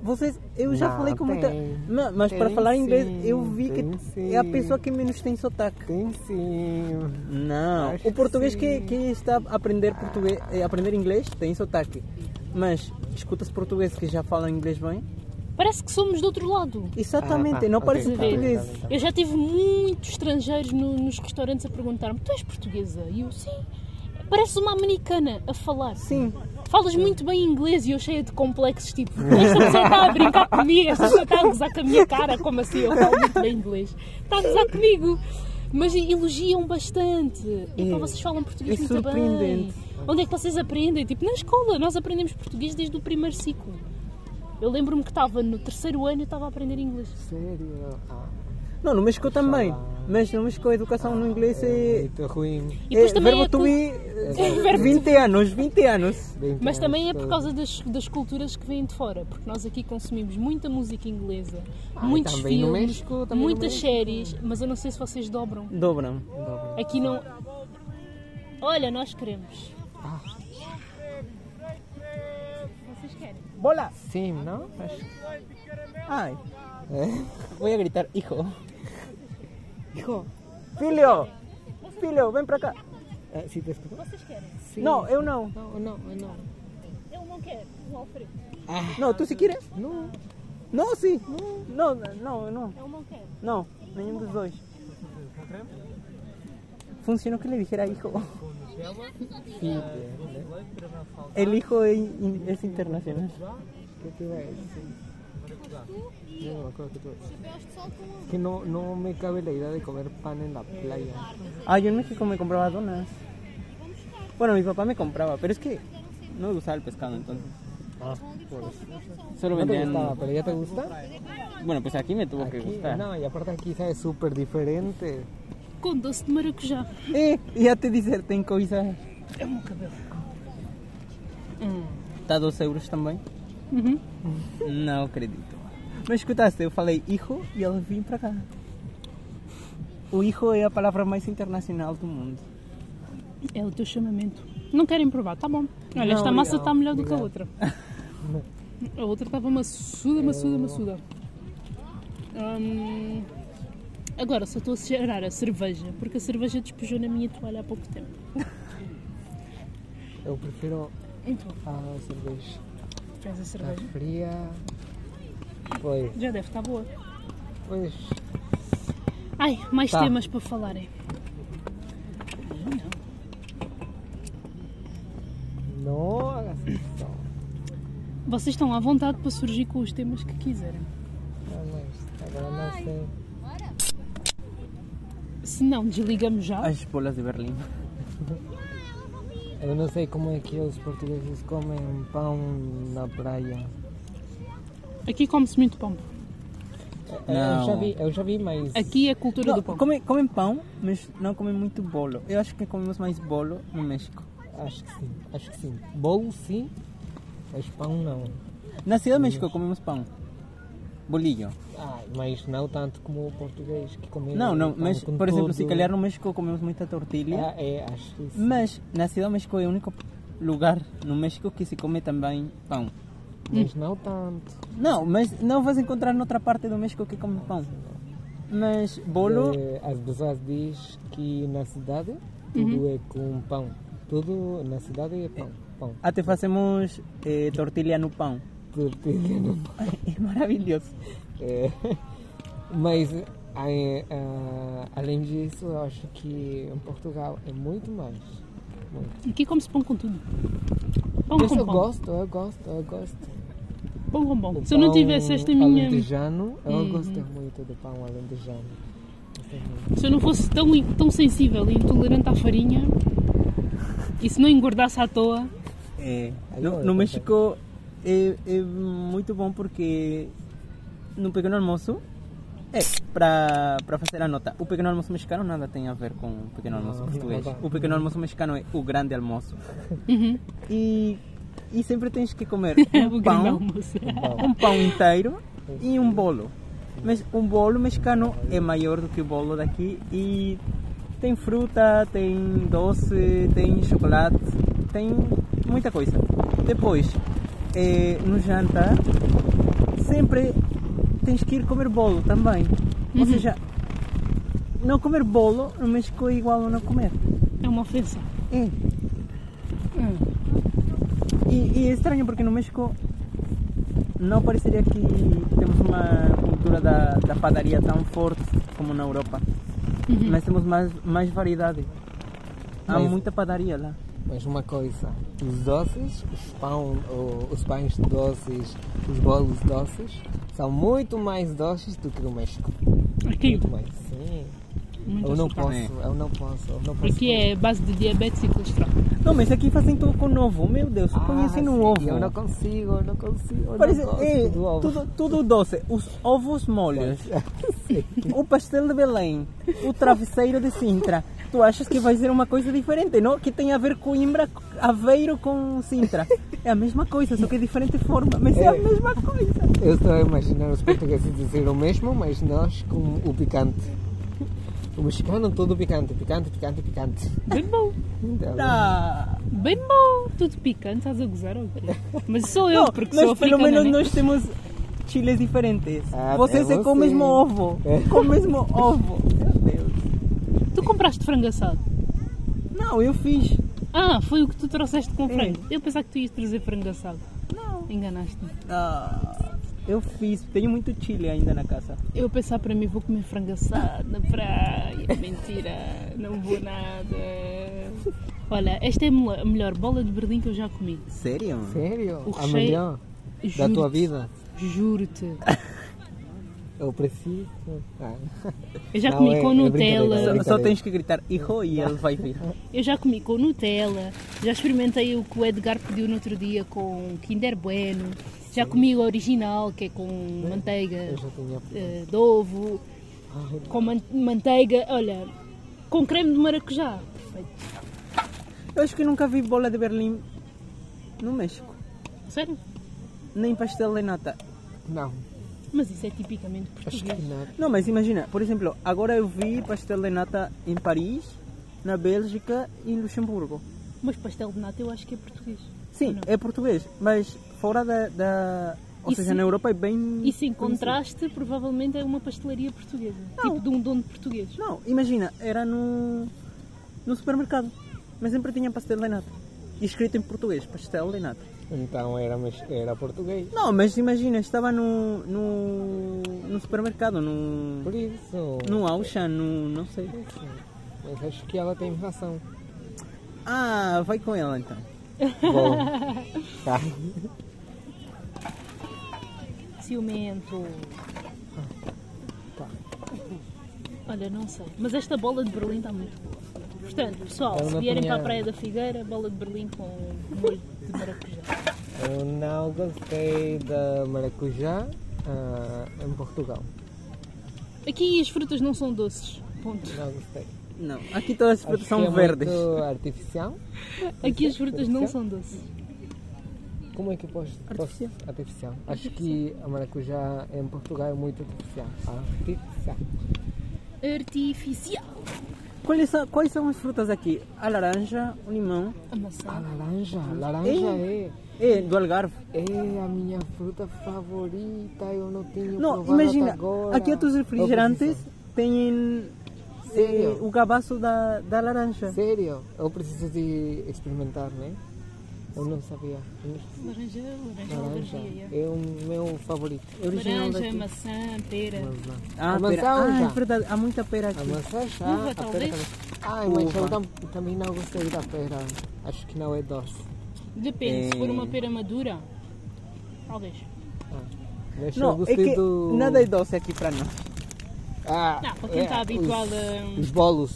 Speaker 3: Vocês, eu já
Speaker 2: Não,
Speaker 3: falei com muita. Não, mas para falar inglês,
Speaker 2: sim,
Speaker 3: eu vi que
Speaker 2: tem
Speaker 3: é a
Speaker 2: sim.
Speaker 3: pessoa que menos tem sotaque.
Speaker 2: Tem sim.
Speaker 3: Não,
Speaker 2: Acho
Speaker 3: o português
Speaker 2: que
Speaker 3: que,
Speaker 2: sim.
Speaker 3: está a aprender, português, eh, aprender inglês tem sotaque. Mas escutas portugueses que já falam inglês bem?
Speaker 1: Parece que somos do outro lado.
Speaker 3: Exatamente,
Speaker 2: Ah, tá,
Speaker 3: não
Speaker 2: ok,
Speaker 3: parece
Speaker 1: tá,
Speaker 3: português.
Speaker 2: tá, tá.
Speaker 1: Eu já tive muitos estrangeiros no- nos restaurantes a perguntar-me: Tu és portuguesa? E eu, sim. Parece uma americana a falar.
Speaker 3: Sim,
Speaker 1: Falas muito bem inglês e eu cheia de complexos, tipo, esta pessoa está a brincar comigo, esta pessoa está a gozar com a minha cara, como assim eu falo muito bem inglês. Está a gozar comigo. Mas elogiam bastante. E
Speaker 3: É.
Speaker 1: vocês falam português
Speaker 3: É
Speaker 1: muito bem. Onde é que vocês aprendem? Tipo, na escola, nós aprendemos português desde o primeiro ciclo. Eu lembro-me que estava no terceiro ano e estava a aprender inglês.
Speaker 2: Sério? Ah,
Speaker 3: Não, no México também. Mas no México a educação no inglês
Speaker 2: é
Speaker 3: é.
Speaker 2: muito ruim.
Speaker 1: E depois
Speaker 3: é
Speaker 1: também
Speaker 3: verbo
Speaker 1: é
Speaker 3: be,
Speaker 1: verbo
Speaker 3: 20 anos, 20 anos.
Speaker 2: Bem
Speaker 1: Mas também é por causa das, das culturas que vêm de fora, porque nós aqui consumimos muita música inglesa,
Speaker 2: Ah,
Speaker 1: muitos
Speaker 2: também no
Speaker 1: filmes,
Speaker 2: México,
Speaker 1: muitas séries, mas eu não sei se vocês dobram.
Speaker 3: Dobram.
Speaker 2: Dobra.
Speaker 1: Aqui não. Olha, nós queremos.
Speaker 2: Ah.
Speaker 3: Bola!
Speaker 2: Sim, não? Acho
Speaker 3: Ay, voy a gritar, hijo. Hijo. Filho! Filho, ven para cá.
Speaker 2: Ah, sim, te? Sim.
Speaker 3: Não, eu não.
Speaker 2: Não, não, eu não.
Speaker 1: Eu não quero, o Alfredo.
Speaker 3: Não, tu se quieres?
Speaker 2: Não.
Speaker 3: Não, sim. Não, não, não.
Speaker 1: Eu não quero.
Speaker 3: Não, nenhum dos dois. Funcionó que le dijera hijo. El hijo es, es internacional.
Speaker 2: que te iba a decir? No me acuerdo que te iba a decir. Que no, no me cabe la idea de comer pan en la playa.
Speaker 3: Ah, yo en México me compraba donas. Bueno, mi papá me compraba, pero es que no me gustaba el pescado entonces.
Speaker 2: Ah, pues.
Speaker 3: Solo
Speaker 2: No
Speaker 3: vendían.
Speaker 2: gustaba, pero ya te gusta.
Speaker 3: Bueno, pues aquí me tuvo que gustar.
Speaker 2: no, y aparte aquí sabe súper diferente.
Speaker 1: Com doce de maracujá.
Speaker 3: Eh, ya te diserté en coisa.
Speaker 1: É o meu cabelo.
Speaker 3: Está 2 euros também?
Speaker 1: Uhum.
Speaker 3: Não acredito. Mas escutaste, eu falei hijo e ele vim para cá. O hijo é a palavra mais internacional do mundo.
Speaker 1: É o teu chamamento. Não querem provar? Tá bom. Olha,
Speaker 2: Não,
Speaker 1: esta massa está melhor do que a outra. A outra estava maçuda, maçuda, maçuda. Hum, agora só estou a cheirar a cerveja, porque a cerveja despejou na minha toalha há pouco tempo.
Speaker 2: Eu prefiro
Speaker 1: Então,
Speaker 2: a cerveja.
Speaker 1: fez a cerveja.
Speaker 2: fria. Pois,
Speaker 1: Já deve estar boa.
Speaker 2: pois.
Speaker 1: Ai, mais
Speaker 2: Tá.
Speaker 1: temas para falarem.
Speaker 2: Não isso.
Speaker 1: Vocês estão à vontade para surgir com os temas que quiserem.
Speaker 2: Não, mas agora não sei.
Speaker 1: Se não, desligamos já.
Speaker 3: As bolas de Berlim.
Speaker 2: Eu não sei como é que os portugueses comem pão na praia.
Speaker 1: Aqui come-se muito pão.
Speaker 2: Eu
Speaker 3: Não.
Speaker 2: já vi, eu já vi, mas
Speaker 1: Aqui é a cultura
Speaker 3: Não,
Speaker 1: do pão.
Speaker 3: comem, comem pão, mas não comem muito bolo. Eu acho que comemos mais bolo no México.
Speaker 2: acho que sim, acho que sim. Bolo sim, mas pão não.
Speaker 3: Na cidade do México comemos pão. Bolillo.
Speaker 2: Ah, mas não tanto como o português que come
Speaker 3: Não, não, mas
Speaker 2: com
Speaker 3: por exemplo, se
Speaker 2: tudo.
Speaker 3: calhar no México comemos muita tortilha.
Speaker 2: Ah, é, acho que sim.
Speaker 3: Mas na cidade do México é o único lugar no México que se come também pão.
Speaker 2: Mas não tanto.
Speaker 3: Não, mas não vais encontrar noutra parte do México que come pão. Mas bolo,
Speaker 2: Eh, as pessoas dizem que na cidade tudo é com pão. Tudo na cidade é pão. Pão.
Speaker 3: até fazemos eh, tortilha no pão. É maravilhoso.
Speaker 2: É, mas ai, ah, além disso, eu acho que em Portugal é muito mais. Muito.
Speaker 1: Aqui come-se pão com tudo. Pão
Speaker 2: Mas
Speaker 1: com
Speaker 2: eu
Speaker 1: pão.
Speaker 2: gosto, eu gosto, eu gosto.
Speaker 1: Pão com pão.
Speaker 2: O
Speaker 1: Se eu não tivesse esta minha.
Speaker 2: Alentejano, eu
Speaker 1: Uhum.
Speaker 2: gosto muito do pão alentejano.
Speaker 1: Se eu não fosse tão, tão sensível e intolerante à farinha e se não engordasse à toa,
Speaker 3: É, no, no México é, é muito bom porque no pequeno almoço é para para fazer a nota. O pequeno almoço mexicano nada tem a ver com o pequeno almoço
Speaker 2: Não,
Speaker 3: português.
Speaker 2: nada.
Speaker 3: O pequeno almoço mexicano é o grande almoço.
Speaker 1: uhum,
Speaker 3: E, e sempre tens que comer
Speaker 1: o
Speaker 3: um pão,
Speaker 1: almoço.
Speaker 3: um pão inteiro e um bolo. Mas um bolo mexicano é maior do que o bolo daqui e tem fruta, tem doce, tem chocolate, tem muita coisa. Depois, eh, no jantar, sempre tens que ir comer bolo também. Ou seja, não comer bolo no México é igual a não comer.
Speaker 1: É uma ofensa.
Speaker 3: É. E, e é estranho porque no México não pareceria que temos uma cultura da, da padaria tão forte como na Europa. Mas temos mais, mais variedade. Há
Speaker 2: Mas-
Speaker 3: muita padaria lá.
Speaker 2: Mas uma coisa, os doces, os, pão, o- os pães doces, os bolos doces, são muito mais doces do que no México.
Speaker 1: Aqui,
Speaker 2: Muito mais, sim.
Speaker 1: muito
Speaker 2: Eu não posso, eu não posso, eu não posso.
Speaker 1: Aqui é base de diabetes e colesterol.
Speaker 3: Não, mas aqui fazem tudo com ovo. Meu Deus, só conhecem no ovo.
Speaker 2: Eu não consigo, eu não consigo. Eu
Speaker 3: Parece,
Speaker 2: não
Speaker 3: é,
Speaker 2: do ovo.
Speaker 3: tudo, tudo doce. Os ovos molhos. o pastel de Belém. O travesseiro de Sintra. Tu achas que vai ser uma coisa diferente, não? Que tem a ver Coimbra, Aveiro com Sintra. É a mesma coisa, só que é diferente forma. Mas é, a
Speaker 2: É.
Speaker 3: mesma coisa.
Speaker 2: Eu estou a imaginar os portugueses dizer o mesmo, mas nós com o picante. O mexicano todo picante, picante, picante, picante.
Speaker 1: Bem bom.
Speaker 2: Então,
Speaker 3: Ah,
Speaker 1: Bem bom. Tudo picante, estás a gozar ou quê? Mas sou eu,
Speaker 3: não,
Speaker 1: porque
Speaker 3: mas
Speaker 1: sou
Speaker 3: pelo
Speaker 1: africana,
Speaker 3: menos
Speaker 1: né?
Speaker 3: nós temos chiles diferentes.
Speaker 2: Ah,
Speaker 3: Vocês
Speaker 2: é
Speaker 3: é com o mesmo ovo.
Speaker 2: É.
Speaker 3: Com o mesmo ovo. Meu Deus.
Speaker 1: Tu compraste frango assado?
Speaker 3: Não, eu fiz.
Speaker 1: Ah, foi o que tu trouxeste com
Speaker 3: É.
Speaker 1: frango. Eu pensava que tu ias trazer frango assado.
Speaker 3: Não.
Speaker 1: Enganaste-me.
Speaker 3: Ah, eu fiz. Tenho muito chile ainda na casa.
Speaker 1: Eu a pensar para mim, vou comer frango assado na praia. Mentira, não vou nada. Olha, esta é a mel- a melhor bola de Berlim que eu já comi.
Speaker 3: Sério?
Speaker 2: sério?
Speaker 1: O
Speaker 2: A
Speaker 1: recheio-
Speaker 2: melhor da tua vida?
Speaker 1: Juro-te.
Speaker 2: Eu preciso. Ah.
Speaker 1: Eu já
Speaker 2: Não,
Speaker 1: comi
Speaker 2: é-
Speaker 1: com
Speaker 2: é
Speaker 1: Nutella.
Speaker 2: brincadeira,
Speaker 3: Só,
Speaker 2: é
Speaker 3: só
Speaker 2: brincadeira.
Speaker 3: tens que gritar hijo e ele vai vir.
Speaker 1: Eu já comi com Nutella, já experimentei o que o Edgar pediu no outro dia com Kinder Bueno, já comi o original, que é com manteiga eh, de ovo,
Speaker 2: Ai,
Speaker 1: com man- manteiga, olha, com creme de maracujá. Perfeito.
Speaker 3: Eu acho que nunca vi bola de Berlim no México.
Speaker 1: Sério?
Speaker 3: Nem pastel de nata.
Speaker 2: não,
Speaker 1: Mas isso é tipicamente
Speaker 2: acho que
Speaker 1: português.
Speaker 2: não.
Speaker 3: Não, mas imagina, por exemplo, agora eu vi pastel de nata em Paris, na Bélgica e em Luxemburgo.
Speaker 1: Mas pastel de nata eu acho que é português.
Speaker 3: Sim, é português, mas fora da. da ou
Speaker 1: E
Speaker 3: seja,
Speaker 1: se-
Speaker 3: na Europa é bem.
Speaker 1: Isso em
Speaker 3: conhecido.
Speaker 1: contraste, provavelmente é uma pastelaria portuguesa.
Speaker 3: Não.
Speaker 1: Tipo de um dono português.
Speaker 3: Não, imagina, era no, no supermercado, mas sempre tinha pastel de nata. E escrito em português, pastel de nata.
Speaker 2: Então era, era português.
Speaker 3: Não, mas imagina, estava no, no, no supermercado, no,
Speaker 2: Por isso.
Speaker 3: no Auchan, no. não sei.
Speaker 2: Mas acho que ela tem razão.
Speaker 3: Ah, vai com ela então.
Speaker 2: Bom. Tá.
Speaker 1: Ciumento.
Speaker 2: Tá.
Speaker 1: Olha, não sei. Mas esta bola de Berlim está muito boa. Portanto, pessoal,
Speaker 2: Eu
Speaker 1: se vierem para a Praia da Figueira, bola de Berlim com molho de maracujá.
Speaker 2: Eu não gostei da maracujá ah, em Portugal.
Speaker 1: Aqui as frutas não são doces. Ponto.
Speaker 2: Não gostei.
Speaker 3: Não, aqui todas as frutas
Speaker 2: Acho
Speaker 3: são
Speaker 2: que é
Speaker 3: verdes.
Speaker 2: Muito artificial.
Speaker 1: Aqui as frutas não são doces.
Speaker 2: Como é que eu posso?
Speaker 3: Artificial.
Speaker 2: posso- artificial. Acho que a maracujá em Portugal é muito artificial. Artificial.
Speaker 1: Artificial.
Speaker 3: Quais são, quais são as frutas aqui? A laranja, o limão.
Speaker 1: A
Speaker 2: A
Speaker 1: maçã.
Speaker 2: laranja. Laranja é.
Speaker 3: É, do Algarve.
Speaker 2: É a minha fruta favorita. Eu não tenho
Speaker 3: Não, imagina, aqui outros refrigerantes têm
Speaker 2: Sério?
Speaker 3: o gabaço da, da laranja.
Speaker 2: Sério? Eu preciso de experimentar, né? Eu não sabia.
Speaker 1: Laranja, laranja,
Speaker 2: Laranja é o meu favorito.
Speaker 3: Original
Speaker 1: Laranja,
Speaker 3: daqui.
Speaker 1: maçã, pera.
Speaker 2: Mas não.
Speaker 3: Ah,
Speaker 2: a maçã
Speaker 3: pera. ah,
Speaker 2: já.
Speaker 3: é verdade, há muita pera
Speaker 2: A
Speaker 3: aqui.
Speaker 2: maçã já.
Speaker 1: Uva,
Speaker 2: a pera
Speaker 1: talvez?
Speaker 2: Ai, mas eu tam, também não gostei da pera. Acho que não é doce.
Speaker 1: Depende, se for
Speaker 3: É.
Speaker 1: uma pera madura, talvez.
Speaker 2: Ah, mas eu
Speaker 3: Não, é
Speaker 2: gostei
Speaker 3: que
Speaker 2: do...
Speaker 3: nada é doce aqui para nós.
Speaker 2: Ah,
Speaker 1: Não, para quem
Speaker 2: é,
Speaker 1: está habituado
Speaker 2: os,
Speaker 1: a.
Speaker 2: os bolos.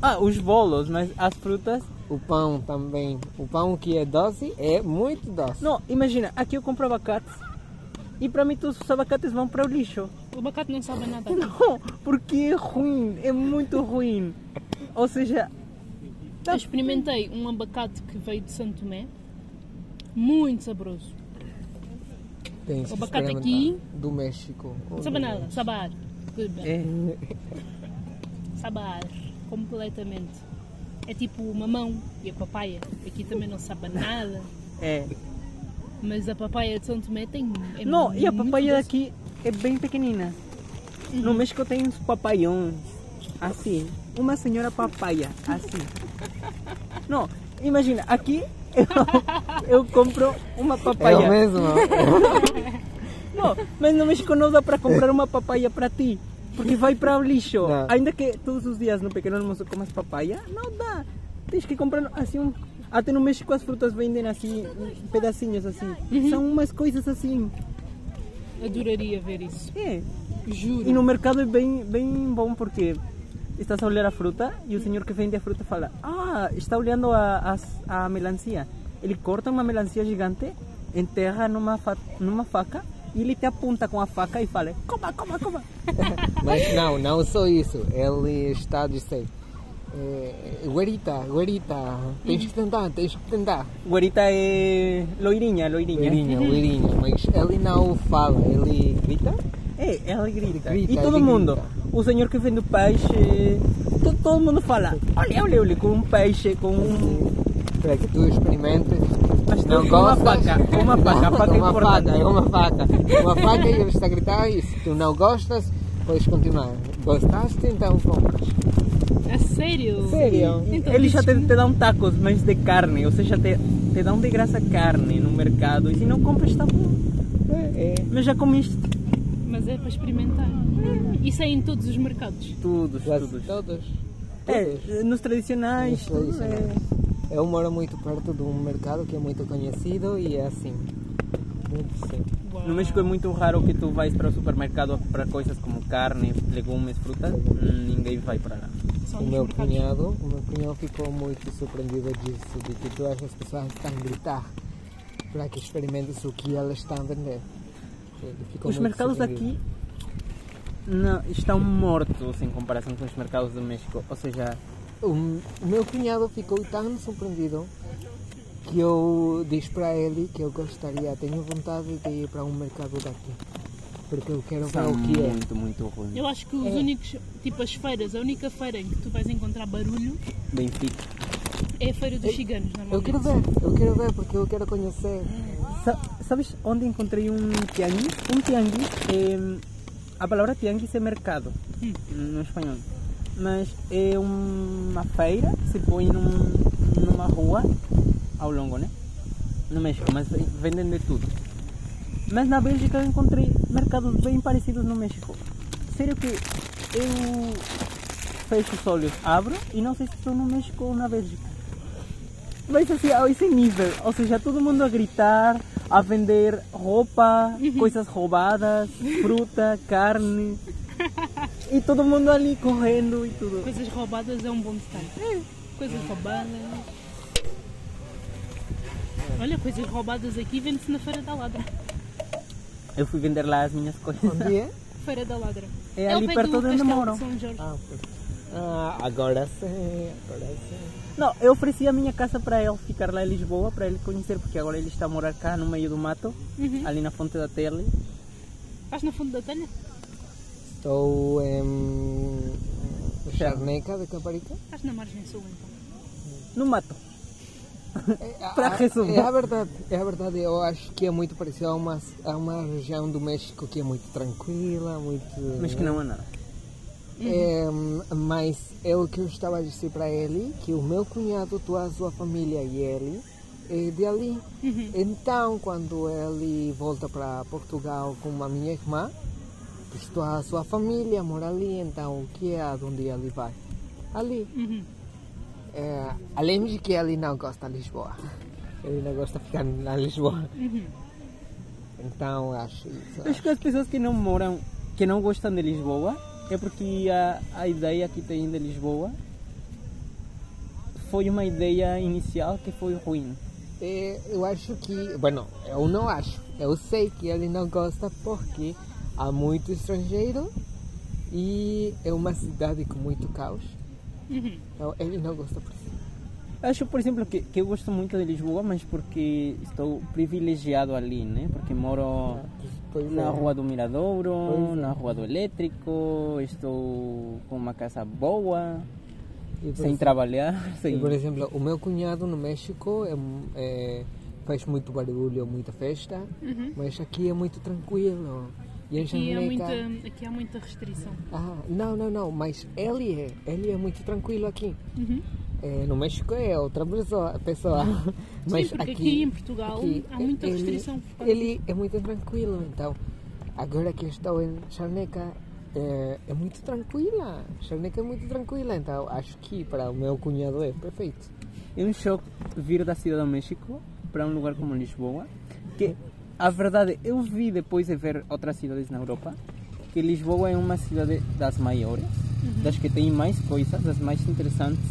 Speaker 3: Ah, os bolos, mas as frutas.
Speaker 2: O pão também. O pão que é doce é muito doce.
Speaker 3: Não, imagina, aqui eu compro abacate e para mim todos os abacates vão para o lixo.
Speaker 1: O abacate não sabe nada.
Speaker 3: Não, porque é ruim, é muito ruim. Ou seja,
Speaker 1: Eu experimentei um abacate que veio de Santo Tomé, muito saboroso.
Speaker 2: Tem
Speaker 1: O abacate aqui-
Speaker 2: Do México.
Speaker 1: Não sabe nada, sabar.
Speaker 3: é,
Speaker 1: Sabar, completamente. É tipo o mamão e a papaya. Aqui também não sabe nada.
Speaker 3: é.
Speaker 1: Mas a papaya de São Tomé tem. É
Speaker 3: Não, e a papaya
Speaker 1: doce.
Speaker 3: daqui é bem pequenina. No México tem uns papaiões, assim. Uma senhora papaya, assim. Não, imagina, aqui eu, eu compro uma
Speaker 2: É o
Speaker 3: papaya.
Speaker 2: mesmo.
Speaker 3: Não, mas no México não dá para comprar uma papaya para ti. Porque vai para o lixo.
Speaker 2: Não.
Speaker 3: Ainda que todos os dias no pequeno almoço comas papaya, não dá. Tens que comprar assim um. Até no México as frutas vendem assim, pedacinhos assim. São umas coisas assim.
Speaker 1: Adoraria ver isso.
Speaker 3: É.
Speaker 1: Juro.
Speaker 3: E no mercado é bem, bem bom porque estás a olhar a fruta e o senhor que vende a fruta fala: Ah, está olhando a, a, a melancia. Ele corta uma melancia gigante, enterra numa, fa numa faca e ele te aponta com a faca e fala: Coma, coma, coma.
Speaker 2: Mas não, não só isso. Ele está a dizer. É, guarita, guarita, tens que tentar, tens que tentar.
Speaker 3: Guarita é loirinha, loirinha.
Speaker 2: Loirinha, loirinha, mas ele não fala, ele grita.
Speaker 3: É, ela grita.
Speaker 2: Grita,
Speaker 3: e todo
Speaker 2: ele
Speaker 3: mundo,
Speaker 2: grita.
Speaker 3: o senhor que vende peixe, to- todo mundo fala: Olha, olha, olha, com um peixe, com um.
Speaker 2: Para que tu experimentes. Não
Speaker 3: com uma
Speaker 2: gostas?
Speaker 3: faca, com uma faca, a
Speaker 2: Não,
Speaker 3: faca é
Speaker 2: uma
Speaker 3: importante.
Speaker 2: faca, é uma faca. Uma faca e ele está a gritar isso. Tu não gostas, podes continuar. Gostaste, então compras.
Speaker 1: A sério?
Speaker 2: Sério?
Speaker 1: Então,
Speaker 3: Eles já te, te dão tacos, mas de carne, ou seja, te, te dão de graça carne no mercado. E se não compras, está bom.
Speaker 2: É, é.
Speaker 3: Mas já comiste
Speaker 1: Mas é para experimentar. Isso é em todos os mercados.
Speaker 3: tudo,
Speaker 2: Quase
Speaker 3: tudo.
Speaker 2: todos.
Speaker 3: É, nos tradicionais,
Speaker 2: Nos
Speaker 3: tudo
Speaker 2: tradicionais.
Speaker 3: é.
Speaker 2: Eu moro muito perto de um mercado que é muito conhecido e é assim. Muito sim.
Speaker 1: Uau.
Speaker 3: No México é muito raro que tu vais para o supermercado para coisas como carne, legumes, frutas. Ninguém vai para lá.
Speaker 2: O meu cunhado, o meu cunhado ficou muito surpreendido disso, de que todas as pessoas estão a gritar para que experimentes o que elas estão a vender.
Speaker 3: Os mercados daqui não, estão mortos em comparação com os mercados do México. Ou seja,
Speaker 2: O, o meu cunhado ficou tão surpreendido que eu disse para ele que eu gostaria, tenho vontade de ir para um mercado daqui. Porque eu quero ver o que é.
Speaker 3: muito, muito ruins.
Speaker 1: Eu acho que os únicos, tipo as feiras, a única feira em que tu vais encontrar barulho
Speaker 3: Benfica.
Speaker 1: é a feira dos ciganos,
Speaker 2: Eu quero ver, eu quero ver porque eu quero conhecer.
Speaker 3: Sa- ¿Sabes onde encontrei um tianguis? Um tianguis, é, a palavra tianguis é mercado, no espanhol. Mas é uma feira que se põe num, numa rua ao longo, né? No México, mas vendem de tudo. Mas na Bélgica eu encontrei mercados bem parecidos no México. Sério que eu fecho os olhos, abro e não sei se estou no México ou na Bélgica. Mas assim, a esse nível, ou seja, todo mundo a gritar, a vender roupa, coisas roubadas, fruta, carne. E todo mundo ali correndo e tudo.
Speaker 1: Coisas roubadas é um bom detalhe. Coisas roubadas. Olha, coisas roubadas aqui vende-se na Feira da Ladra.
Speaker 3: Eu fui vender lá as minhas coisas.
Speaker 2: Onde é?
Speaker 1: Feira da Ladra.
Speaker 3: É
Speaker 1: ao
Speaker 3: ali perto de onde
Speaker 1: Jorge.
Speaker 2: Ah, ah, agora sim, agora sim.
Speaker 3: Não, eu ofereci a minha casa para ele ficar lá em Lisboa, para ele conhecer, porque agora ele está a morar cá no meio do mato,
Speaker 1: Uhum.
Speaker 3: ali na Fonte da Tele.
Speaker 1: Estás na fundo da telha?
Speaker 2: Estou em Charneca de Caparica.
Speaker 1: Estás na margem sul então.
Speaker 3: No mato.
Speaker 2: É,
Speaker 3: Para
Speaker 2: a-
Speaker 3: resumir.
Speaker 2: É a verdade, é a verdade. Eu acho que é muito parecido a uma, a uma região do México que é muito tranquila, muito.
Speaker 3: Mas que não é nada.
Speaker 2: É, mas é o que eu estava a dizer para ele, que o meu cunhado, toda a sua família e ele é de ali. Então, quando ele volta para Portugal com a minha irmã, a sua família mora ali, então o que é onde ele vai? Ali.
Speaker 1: Uhum.
Speaker 2: É, além de que ele não gosta de Lisboa. Ele não gosta de ficar na Lisboa. Então, acho isso.
Speaker 3: Acho que as pessoas que não moram, que não gostam de Lisboa, é porque a, a ideia que tem de Lisboa foi uma ideia inicial que foi ruim.
Speaker 2: É, eu acho que, bueno, eu não acho, eu sei que ele não gosta porque há muito estrangeiro e é uma cidade com muito caos.
Speaker 1: Uhum.
Speaker 2: Então ele não gosta por isso.
Speaker 3: Acho, por exemplo, que, que eu gosto muito de Lisboa, mas porque estou privilegiado ali, né? Porque moro na
Speaker 2: é.
Speaker 3: Rua do Miradouro,
Speaker 2: é.
Speaker 3: na Rua do Elétrico, estou com uma casa boa, sem
Speaker 2: exemplo-
Speaker 3: trabalhar,
Speaker 2: E, por exemplo, o meu cunhado no México é, é, faz muito barulho, muita festa, mas aqui é muito tranquilo. E
Speaker 1: Aqui, há muita, aqui há muita restrição.
Speaker 2: Ah, não, não, não, mas ele é, ele é muito tranquilo aqui.
Speaker 1: Uhum.
Speaker 2: É, no México é outra pessoa, mas
Speaker 1: porque aqui em Portugal há muita
Speaker 2: ele-
Speaker 1: restrição por causa
Speaker 2: Ele é muito tranquilo, então agora que estou em Charneca é, é muito tranquila. Charneca é muito tranquila, então acho que para o meu cunhado é perfeito.
Speaker 3: É um choque vir da Cidade do México para um lugar como Lisboa, que a verdade eu vi depois de ver outras cidades na Europa que Lisboa é uma cidade das maiores, das que tem mais coisas, das mais interessantes.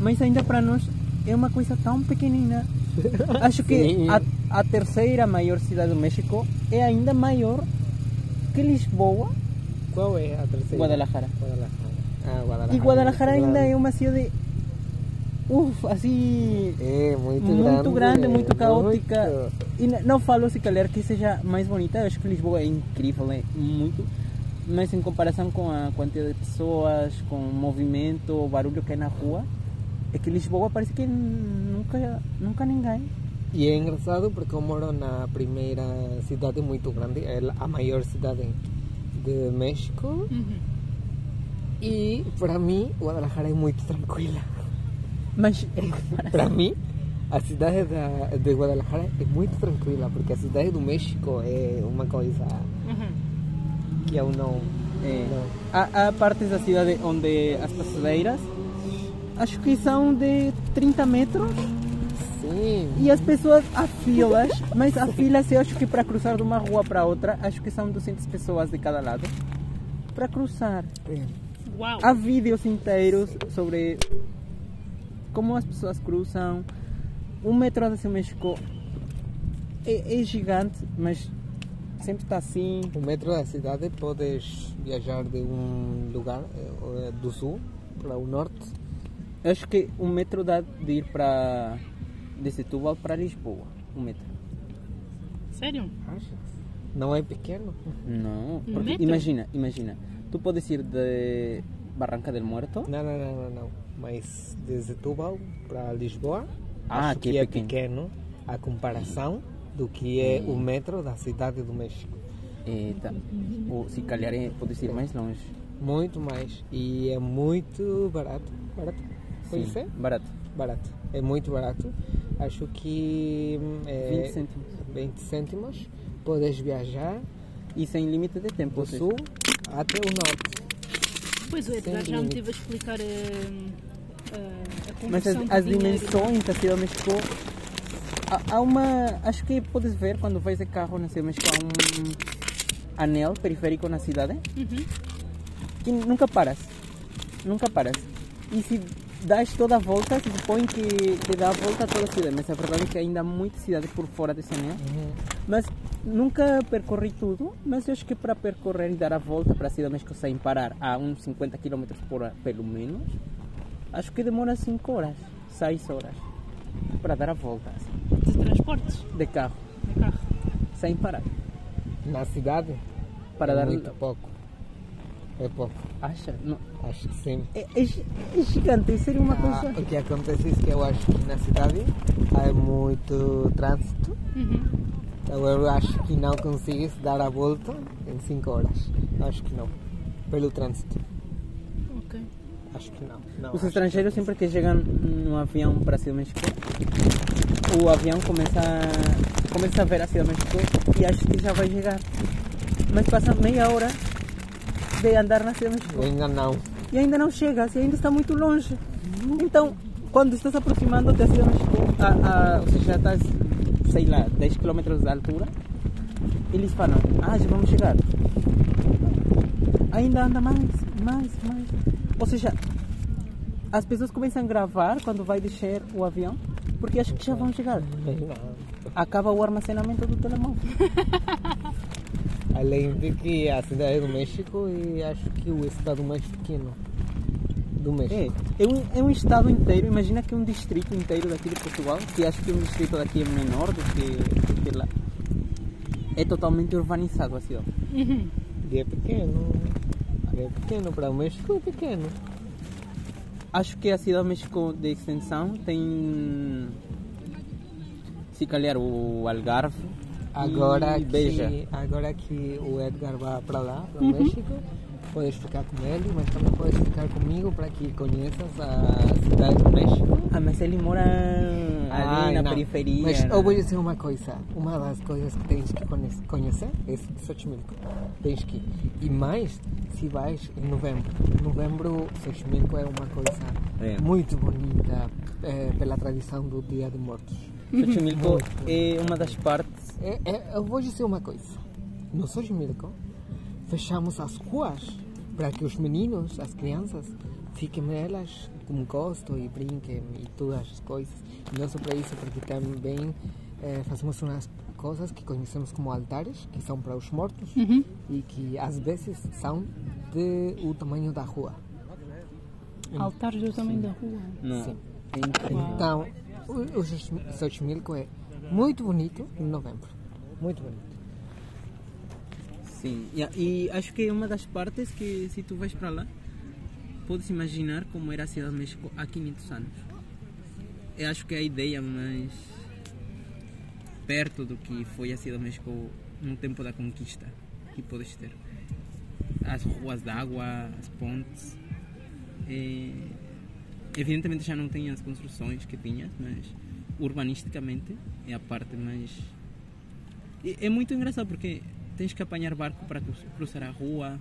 Speaker 3: Mas ainda para nós é uma coisa tão pequenina. Acho que a, a terceira maior cidade do México é ainda maior que Lisboa
Speaker 2: Qual é a terceira?
Speaker 3: Guadalajara.
Speaker 2: Guadalajara. Ah, Guadalajara.
Speaker 3: E Guadalajara ainda é uma cidade. Uf, assim.
Speaker 2: É, muito,
Speaker 3: muito
Speaker 2: grande.
Speaker 3: grande, muito caótica.
Speaker 2: muito.
Speaker 3: E não falo se calhar que seja mais bonita, eu acho que Lisboa é incrível, é muito. Mas em comparação com a quantidade de pessoas, com o movimento, o barulho que é na rua, é que Lisboa parece que nunca, nunca ninguém.
Speaker 2: E é engraçado porque eu moro na primeira cidade muito grande, é a maior cidade de México.
Speaker 1: Uhum.
Speaker 2: E para mim, Guadalajara é muito tranquila.
Speaker 3: Mas
Speaker 2: Para mim, a cidade da, de Guadalajara é muito tranquila, porque a cidade do México é uma coisa
Speaker 1: Uhum.
Speaker 2: que eu não.
Speaker 3: é,
Speaker 2: não.
Speaker 3: há, há partes da cidade onde as passadeiras acho que são de 30 metros
Speaker 2: Sim,
Speaker 3: E as pessoas há filas, mas há filas eu acho que para cruzar de uma rua para outra, acho que são 200 pessoas de cada lado para cruzar.
Speaker 2: é.
Speaker 1: Uau!
Speaker 3: Há vídeos inteiros sobre como as pessoas cruzam. Um metrô desse México é, é gigante, mas sempre está assim.
Speaker 2: O metro da cidade podes viajar de um lugar eh, do sul para o norte.
Speaker 3: Acho que um metro dá de ir para de Setúbal para Lisboa. Um metro.
Speaker 1: Sério?
Speaker 2: Achas? Não é pequeno?
Speaker 3: Não, porque imagina, imagina, tu podes ir de Barranca del Muerto
Speaker 2: Não, não, não, não, não. Mas de Setúbal para Lisboa,
Speaker 3: Ah,
Speaker 2: acho
Speaker 3: que é pequeno.
Speaker 2: pequeno a comparação do que é o metro da cidade do México.
Speaker 3: E tá. Ou se calhar é, pode ir mais longe.
Speaker 2: Muito mais. E é muito barato. Barato? Pode
Speaker 3: Sim,
Speaker 2: ser?
Speaker 3: barato.
Speaker 2: Barato. É muito barato. Acho que hum, é
Speaker 3: 20 cêntimos.
Speaker 2: 20 cêntimos. Podes viajar
Speaker 3: E sem limite de tempo.
Speaker 2: do sul até o norte.
Speaker 1: Pois o Edgar
Speaker 2: Sem
Speaker 1: já me teve a explicar hum, a, a
Speaker 3: Mas as, as dimensões da cidade de México. Há, há uma. Acho que podes ver quando vais de carro na cidade de México. Há um anel periférico na cidade
Speaker 1: Uhum.
Speaker 3: que nunca paras. Nunca paras. E se das toda a volta, se supõe que, que dá a volta a toda a cidade. Mas a verdade é que ainda há muita cidade por fora desse anel. Mas nunca percorri tudo, mas eu acho que para percorrer e dar a volta para a cidade de México sem parar a uns 50 km por hora, pelo menos, acho que demora 5 horas, 6 horas para dar a volta assim,
Speaker 1: De transportes,
Speaker 3: de carro,
Speaker 1: de carro.
Speaker 3: sem parar.
Speaker 2: Na cidade?
Speaker 3: Para
Speaker 2: é
Speaker 3: dar
Speaker 2: muito pouco. É pouco.
Speaker 3: Acha? Não.
Speaker 2: Acho que sim.
Speaker 3: É, é é gigante, seria uma
Speaker 2: Ah,
Speaker 3: coisa.
Speaker 2: o que acontece é que eu acho que na cidade há muito trânsito.
Speaker 1: Uhum.
Speaker 2: Então eu acho que não consegues dar a volta em 5 horas. Acho que não. Pelo trânsito.
Speaker 1: Ok.
Speaker 2: Acho que não. não
Speaker 3: Os estrangeiros
Speaker 2: que
Speaker 3: sempre que chegam no avião para a cidade de México, o avião começa a, começa a ver a cidade de México e acha que já vai chegar. Mas passa meia hora de andar na México
Speaker 2: Ainda não.
Speaker 3: e ainda não chega, e ainda está muito longe. Então, quando estás aproximando da de México, a, a, ou seja, já estás, sei lá, 10 km de altura, eles falam, ah, já vamos chegar. Ainda anda mais, mais, mais. Ou seja, as pessoas começam a gravar quando vai descer o avião, porque acham que já vão chegar. Acaba o armazenamento do telemóvel.
Speaker 2: Além de que a cidade do México e acho que o estado mais pequeno do México.
Speaker 3: É, é um, é um estado inteiro, imagina que um distrito inteiro daqui de Portugal, que acho que um distrito daqui é menor do que, do que lá, é totalmente urbanizado a cidade.
Speaker 1: Uhum.
Speaker 2: E é pequeno. É pequeno para o México, é pequeno.
Speaker 3: Acho que a cidade de México de extensão tem, se calhar, o Algarve
Speaker 2: Agora
Speaker 3: e Beja.
Speaker 2: que, agora que o Edgar vai para lá, para o México, podes ficar com ele, mas também podes ficar comigo para que conheças a cidade do México.
Speaker 3: Ah, mas ele mora ali
Speaker 2: Ai,
Speaker 3: na
Speaker 2: não.
Speaker 3: periferia.
Speaker 2: Mas
Speaker 3: né?
Speaker 2: eu vou dizer uma coisa: uma das coisas que tens que conhe- conhecer é Xochimilco. Tens que. E mais se vais em novembro. Novembro, Xochimilco é uma coisa
Speaker 3: É.
Speaker 2: muito bonita eh, pela tradição do Dia de Mortos.
Speaker 3: Xochimilco é uma das partes.
Speaker 2: É, é, eu vou dizer uma coisa: no Xochimilco fechamos as ruas para que os meninos, as crianças, fiquem nelas com gosto e brinquem e todas as coisas. E não só para isso, porque também eh, fazemos umas coisas que conhecemos como altares, que são para os mortos
Speaker 1: Uhum.
Speaker 2: e que às vezes são de o tamanho da rua.
Speaker 1: Altares do tamanho da rua.
Speaker 3: Não.
Speaker 2: Sim.
Speaker 3: É.
Speaker 2: Então, o, o Xochimilco é muito bonito em novembro. Muito bonito.
Speaker 3: Sim, e, e acho que é uma das partes que se tu vais para lá, podes imaginar como era a cidade de México há 500 anos. Eu acho que é a ideia mais perto do que foi a cidade de México no tempo da conquista que podes ter. As ruas d'água, as pontes. eh, evidentemente já não tem as construções que tinha, mas urbanisticamente é a parte mais e É muito engraçado porque tens que apanhar barco para cruz- cruzar a rua,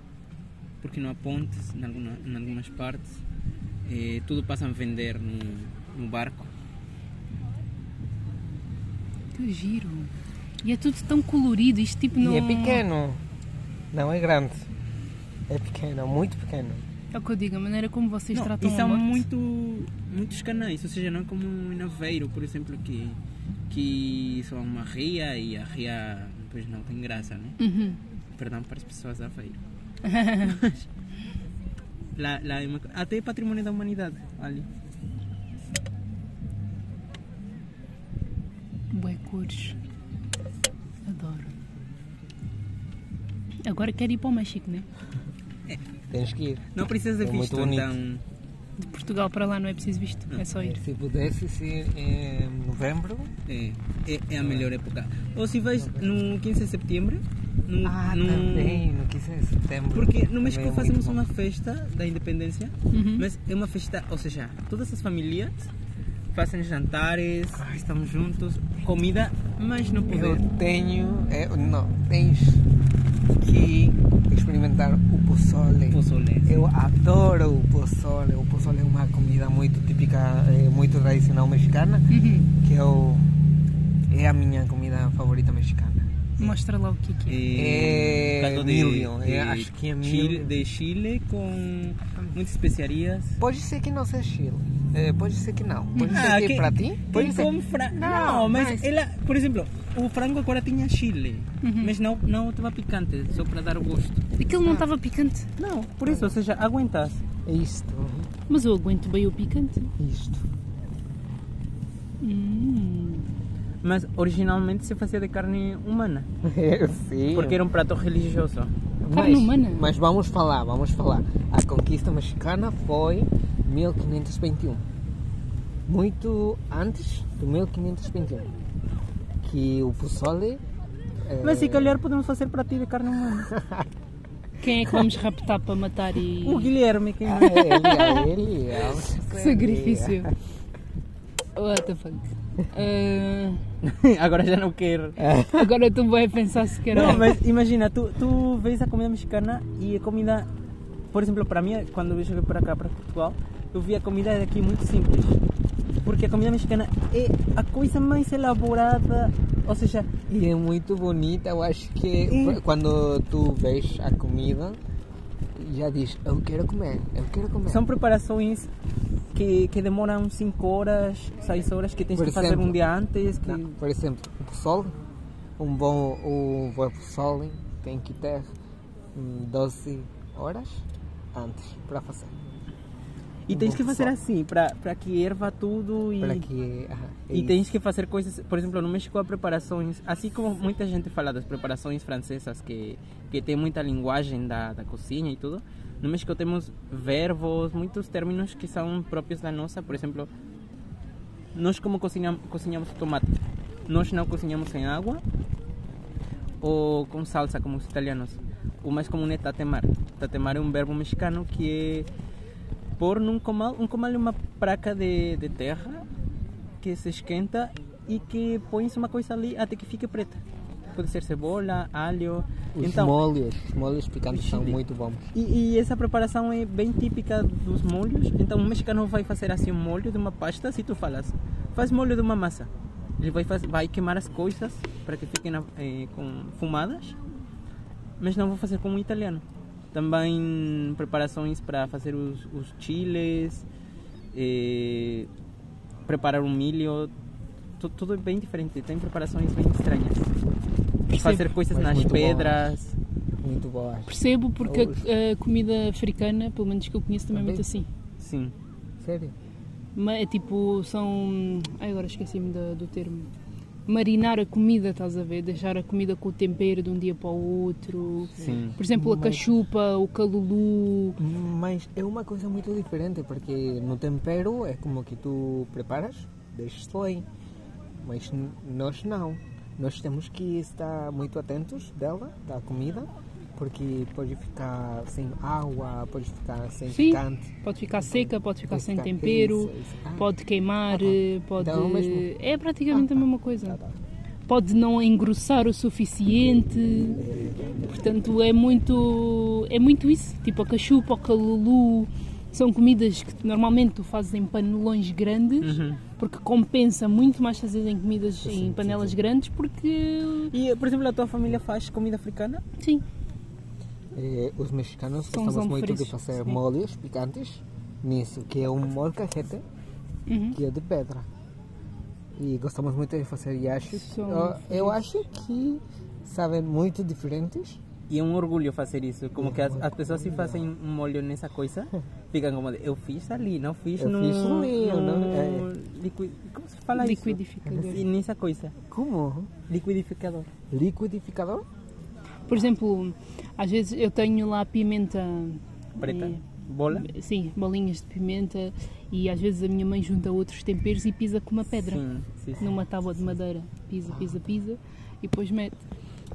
Speaker 3: porque não há pontes em, alguma, em algumas partes. Eh, tudo passa a vender no, no barco.
Speaker 1: Que giro. E é tudo tão colorido, isto tipo não...
Speaker 2: E é pequeno. Não é grande. É pequeno, muito pequeno.
Speaker 1: É o que eu digo, a maneira como vocês
Speaker 3: Não,
Speaker 1: tratam
Speaker 3: e
Speaker 1: a
Speaker 3: são
Speaker 1: morte.
Speaker 3: muito, muitos canais, ou seja, não é como em Aveiro, por exemplo, que, que só há uma ria e a ria depois não tem graça, né?
Speaker 1: Uhum.
Speaker 3: Perdão para as pessoas de Aveiro. lá, lá é uma, até patrimônio da humanidade ali.
Speaker 1: Bué cores. Adoro. Agora quero ir para o México, né?
Speaker 2: Tens que ir.
Speaker 3: Não precisa de
Speaker 2: É
Speaker 3: visto, então.
Speaker 1: De Portugal para lá não é preciso visto, é só ir.
Speaker 2: Se pudesses ir em novembro.
Speaker 3: É, é, é a melhor época. Ou se vais no 15 de setembro, no,
Speaker 2: Ah,
Speaker 3: no-
Speaker 2: também, no 15 de setembro.
Speaker 3: Porque no México
Speaker 2: é
Speaker 3: fazemos uma festa da independência,
Speaker 1: Uhum.
Speaker 3: mas é uma festa, ou seja, todas as famílias fazem jantares, estamos juntos, comida, mas não poder.
Speaker 2: Eu tenho. é, não, tens que pozole. Eu adoro o pozole. O pozole é uma comida muito típica, é, muito tradicional mexicana,
Speaker 1: Uhum.
Speaker 2: que eu, é a minha comida favorita mexicana.
Speaker 1: Mostra lá o que é que é.
Speaker 2: É
Speaker 3: caldo
Speaker 2: milho, é, acho que é
Speaker 3: Chile,
Speaker 2: milho.
Speaker 3: de Chile com muitas especiarias.
Speaker 2: Pode ser que não seja Chile, é, pode ser que não. Pode ser que,
Speaker 3: que-
Speaker 2: para ti, pode ser.
Speaker 3: fra-
Speaker 2: Não,
Speaker 3: Não, mas,
Speaker 2: mas-
Speaker 3: ela, por exemplo, o frango agora tinha Chile,
Speaker 1: Uhum.
Speaker 3: mas não não estava picante, só para dar o gosto.
Speaker 1: Aquilo não estava picante.
Speaker 3: Não, por isso, ou seja, aguentas.
Speaker 2: É Isto,
Speaker 1: Mas eu aguento bem o picante.
Speaker 2: isto.
Speaker 1: Hum.
Speaker 3: Mas originalmente se fazia de carne humana,
Speaker 2: Sim.
Speaker 3: porque era um prato religioso.
Speaker 1: Carne
Speaker 2: mas,
Speaker 1: humana?
Speaker 2: Mas vamos falar, vamos falar. A conquista mexicana foi 1521. Muito antes do 1521. Que o pozole... eh,
Speaker 3: Mas se calhar podemos fazer para ti de carne humana.
Speaker 1: Quem é que vamos raptar para matar e.
Speaker 3: O Guilherme, quem
Speaker 2: Ah,
Speaker 3: não
Speaker 2: ele, ele, é
Speaker 1: Que sacrifício. What the fuck? Ah,
Speaker 3: Agora já não quero.
Speaker 1: agora tu vai pensar se quer.
Speaker 3: Não, mas imagina, tu, tu vês a comida mexicana e a comida, por exemplo, para mim, quando eu cheguei para cá, para Portugal, eu vi a comida daqui muito simples. Porque a comida mexicana é a coisa mais elaborada, ou seja,
Speaker 2: E é muito bonita, eu acho que
Speaker 3: E-
Speaker 2: quando tu vês a comida, já diz, eu quero comer, eu quero comer.
Speaker 3: são preparações que, que demoram 5 horas, 6 horas, que tens
Speaker 2: Por
Speaker 3: que fazer
Speaker 2: exemplo,
Speaker 3: um dia antes. Que...
Speaker 2: Não, por exemplo, o pozole, um bom, o bom tem que ter hum, 12 horas antes para fazer.
Speaker 3: E tens que fazer assim, para, que erva tudo e...
Speaker 2: Para que, aha, é
Speaker 3: E tens que fazer coisas, por exemplo, no México há preparações, assim como muita gente fala das preparações francesas que, que tem muita linguagem da, da cozinha e tudo, no México temos verbos, muitos términos que são próprios da nossa, por exemplo, nós como cozinhamos, cozinhamos tomate, nós não cozinhamos em água ou com salsa como os italianos, o mais comum é tatemar, tatemar é um verbo mexicano que é pôr num comal, um comal é uma praca de, de terra que se esquenta e que põe uma coisa ali até que fique preta. Pode ser cebola, alho.
Speaker 2: Os
Speaker 3: então,
Speaker 2: molhos, os molhos picantes são muito bons.
Speaker 3: e, e essa preparação é bem típica dos molhos. Então, um mexicano vai fazer assim um molho de uma pasta. Se tu falas, faz molho de uma massa, ele vai, faz, vai queimar as coisas para que fiquem eh, com fumadas, mas não vou fazer como um italiano. Também preparações para fazer os, os chiles, eh, preparar um milho, tu- tudo bem diferente. Tem preparações bem estranhas. Fazer coisas
Speaker 2: Mas
Speaker 3: nas
Speaker 2: muito
Speaker 3: pedras.
Speaker 2: Muito boa.
Speaker 1: Percebo porque a, a comida africana, pelo menos que eu conheço, também é muito assim.
Speaker 3: Sim.
Speaker 2: Sério?
Speaker 1: Ma- É tipo, são. Ai, agora esqueci-me do, do termo. Marinar a comida, estás a ver? Deixar a comida com o tempero de um dia para o outro.
Speaker 3: Sim.
Speaker 1: Por exemplo, a
Speaker 2: Mas-
Speaker 1: cachupa, o calulu.
Speaker 2: Mas é uma coisa muito diferente, porque no tempero é como que tu preparas, deixas bem. Mas nós não. Nós temos que estar muito atentos dela, da comida, porque pode ficar sem água, pode ficar sem
Speaker 1: Sim.
Speaker 2: picante.
Speaker 1: Pode ficar seca, pode ficar
Speaker 2: pode
Speaker 1: sem
Speaker 2: ficar-
Speaker 1: tempero,
Speaker 2: Isso, isso. Ah,
Speaker 1: pode queimar,
Speaker 2: Ah,
Speaker 1: pode.
Speaker 2: Então é.
Speaker 1: É praticamente
Speaker 2: Ah,
Speaker 1: a
Speaker 2: tá.
Speaker 1: mesma coisa.
Speaker 2: tá, tá.
Speaker 1: Pode não engrossar o suficiente. Portanto, é muito, é muito isso. Tipo a cachupa, o calulu. São comidas que normalmente tu fazes em panelões grandes,
Speaker 3: Uhum.
Speaker 1: porque compensa muito mais fazer em comidas
Speaker 2: Sim,
Speaker 1: em panelas
Speaker 2: sim, sim.
Speaker 1: grandes, porque
Speaker 3: E, por exemplo, a tua família faz comida africana?
Speaker 1: sim,
Speaker 2: Eh, os mexicanos
Speaker 1: São
Speaker 2: gostamos
Speaker 1: os
Speaker 2: muito de fazer
Speaker 1: sim.
Speaker 2: molhos picantes nisso, que é um molcajete,
Speaker 1: Uhum.
Speaker 2: que é de pedra. E gostamos muito de fazer yashis.
Speaker 1: São
Speaker 2: Eu, eu acho que sabem muito diferentes.
Speaker 3: E é um orgulho fazer isso. Como que as, as pessoas se fazem um molho nessa coisa, ficam como de, eu fiz ali, não fiz
Speaker 2: Eu
Speaker 3: no...
Speaker 2: fiz ali,
Speaker 3: no
Speaker 2: é.
Speaker 3: liqui- Como se fala
Speaker 1: Liquidificador.
Speaker 3: isso? E nessa coisa.
Speaker 2: Como?
Speaker 3: Liquidificador.
Speaker 2: Liquidificador?
Speaker 1: Por exemplo, às vezes eu tenho lá pimenta
Speaker 3: Preta.
Speaker 1: eh,
Speaker 3: Bola.
Speaker 1: Sim, bolinhas de pimenta e às vezes a minha mãe junta outros temperos e pisa com uma pedra
Speaker 3: Sim, sim, sim.
Speaker 1: numa tábua de madeira. Pisa, pisa, pisa e depois mete.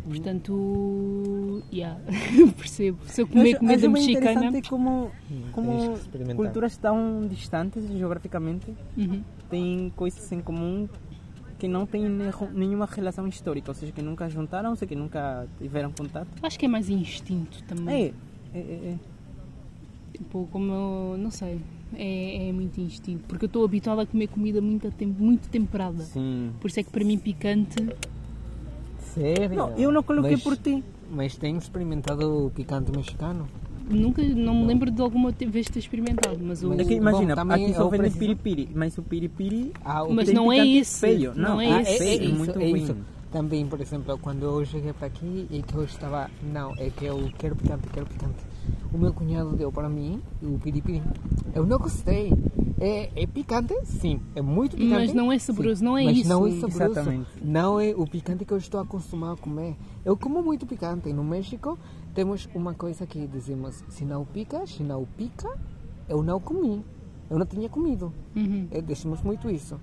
Speaker 1: Portanto, yeah, percebo. Se eu comer comida mexicana,
Speaker 3: interessante como, como
Speaker 2: que experimentar.
Speaker 3: culturas tão distantes geograficamente
Speaker 1: uhum,
Speaker 3: têm coisas em comum que não têm ne- nenhuma relação histórica, ou seja, que nunca juntaram-se, que nunca tiveram contato.
Speaker 1: acho que é mais instinto também.
Speaker 3: É, é, é, é.
Speaker 1: Tipo, como eu, não sei, é, é muito instinto. Porque eu estou habituada a comer comida muito, muito temperada.
Speaker 3: Sim.
Speaker 1: Por isso é que para mim picante,
Speaker 2: Sério?
Speaker 3: Não, eu não coloquei
Speaker 2: Mas-
Speaker 3: por ti.
Speaker 2: Mas tem experimentado o picante mexicano?
Speaker 1: Nunca, não me lembro de alguma vez ter experimentado, mas o...
Speaker 3: É que
Speaker 2: Bom,
Speaker 3: imagina,
Speaker 2: também
Speaker 3: aqui só vende
Speaker 2: preciso-
Speaker 3: piripiri, mas o piripiri
Speaker 2: Ah, o
Speaker 1: Mas não é esse,
Speaker 3: feio.
Speaker 1: não
Speaker 3: Não,
Speaker 1: é
Speaker 3: ah,
Speaker 1: esse.
Speaker 3: é,
Speaker 2: isso,
Speaker 3: muito
Speaker 2: é
Speaker 3: ruim.
Speaker 2: isso. Também, por exemplo, quando eu cheguei para aqui e que eu estava, não, é que eu quero picante, quero picante. O meu cunhado deu para mim o piripiri. Eu não gostei. É, é picante, sim, é muito picante.
Speaker 1: Mas não é saboroso,
Speaker 2: sim,
Speaker 1: não é
Speaker 2: mas
Speaker 1: isso.
Speaker 2: não é saboroso.
Speaker 3: Exatamente.
Speaker 2: Não é o picante que eu estou acostumado a comer. Eu como muito picante. No México temos uma coisa que dizemos: se não pica, se não pica, eu não comi. Eu não tinha comido.
Speaker 1: Uhum.
Speaker 2: É, decimos muito isso.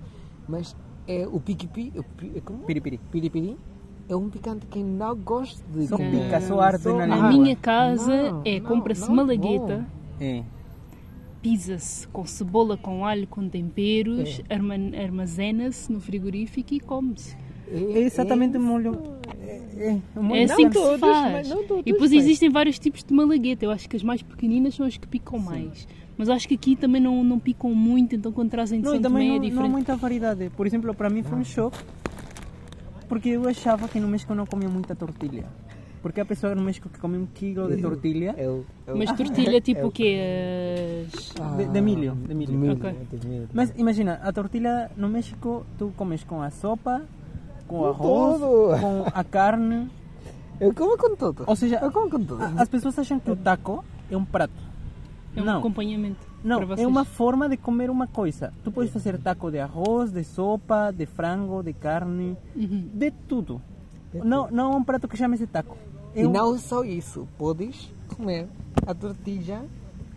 Speaker 2: Mas é, o piquipi, é como?
Speaker 3: Piripiri.
Speaker 2: piripiri é um picante que não gosto de
Speaker 3: Só pica, só arde
Speaker 2: Só-
Speaker 3: na
Speaker 1: Na
Speaker 3: língua.
Speaker 1: minha casa
Speaker 2: Não,
Speaker 1: é compra-se
Speaker 2: não,
Speaker 1: malagueta.
Speaker 3: É.
Speaker 1: pisa-se com cebola, com alho, com temperos,
Speaker 2: É.
Speaker 1: arma- armazena-se no frigorífico e come-se.
Speaker 3: É exatamente o molho. É, é, molho
Speaker 1: É assim que se
Speaker 2: todos,
Speaker 1: faz.
Speaker 2: mas não todos
Speaker 1: E depois
Speaker 2: fazem.
Speaker 1: existem vários tipos de malagueta. Eu acho que as mais pequeninas são as que picam mais. Mas acho que aqui também não, não picam muito, então quando trazem de
Speaker 3: Não,
Speaker 1: Tomé é
Speaker 3: não, não há
Speaker 1: diferente.
Speaker 3: muita variedade. Por exemplo, para mim foi um choque, porque eu achava que no México não comia muita tortilha. Porque há pessoas no México que comem um quilo de tortilha
Speaker 2: Eu, eu,
Speaker 1: Mas tortilha tipo
Speaker 2: eu-
Speaker 1: o quê? As...
Speaker 2: Ah,
Speaker 3: de, de milho. De milho.
Speaker 2: de milho,
Speaker 1: Ok.
Speaker 2: de milho.
Speaker 3: Mas imagina, a tortilha no México tu comes com a sopa, com o
Speaker 2: Com
Speaker 3: arroz,
Speaker 2: tudo.
Speaker 3: com a carne.
Speaker 2: Eu como com tudo.
Speaker 3: Ou seja,
Speaker 2: eu como com tudo.
Speaker 3: a- as pessoas acham que o taco é um prato.
Speaker 1: É um
Speaker 3: não,
Speaker 1: acompanhamento
Speaker 3: não,
Speaker 1: para
Speaker 3: é uma forma de comer uma coisa. Tu podes fazer taco de arroz, de sopa, de frango, de carne,
Speaker 1: Uhum.
Speaker 3: de tudo. Não, não é um prato que chame-se taco. É
Speaker 2: E
Speaker 3: um-
Speaker 2: não só isso, podes comer a tortilha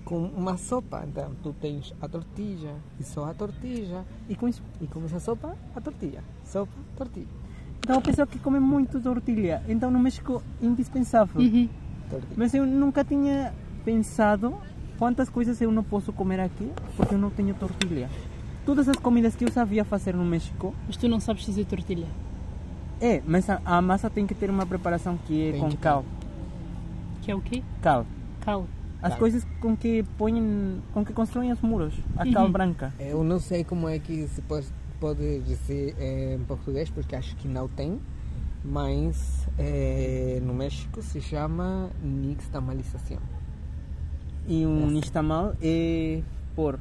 Speaker 2: com uma sopa. Então, tu tens a tortilha e só a tortilha.
Speaker 3: E com isso.
Speaker 2: E comes a sopa, a tortilha. Sopa, tortilha.
Speaker 3: Então, a pessoa que come muito tortilha. Então, no México, indispensável.
Speaker 1: Uhum.
Speaker 3: Mas eu nunca tinha pensado quantas coisas eu não posso comer aqui porque eu não tenho tortilha. Todas as comidas que eu sabia fazer no México,
Speaker 1: Mas tu não sabes fazer tortilha.
Speaker 3: é, mas a, a massa tem que ter uma preparação que é
Speaker 2: Tem
Speaker 3: com cal.
Speaker 1: Que é o quê?
Speaker 3: Cal.
Speaker 1: Cal.
Speaker 3: As
Speaker 2: Cal.
Speaker 3: coisas com que põem, com que constroem os muros. A cal
Speaker 1: Uhum.
Speaker 3: branca.
Speaker 2: Eu não sei como é que se pode, pode dizer eh, em português, porque acho que não tem. Mas eh, no México se chama nixtamalização.
Speaker 3: E um nixtamal é pôr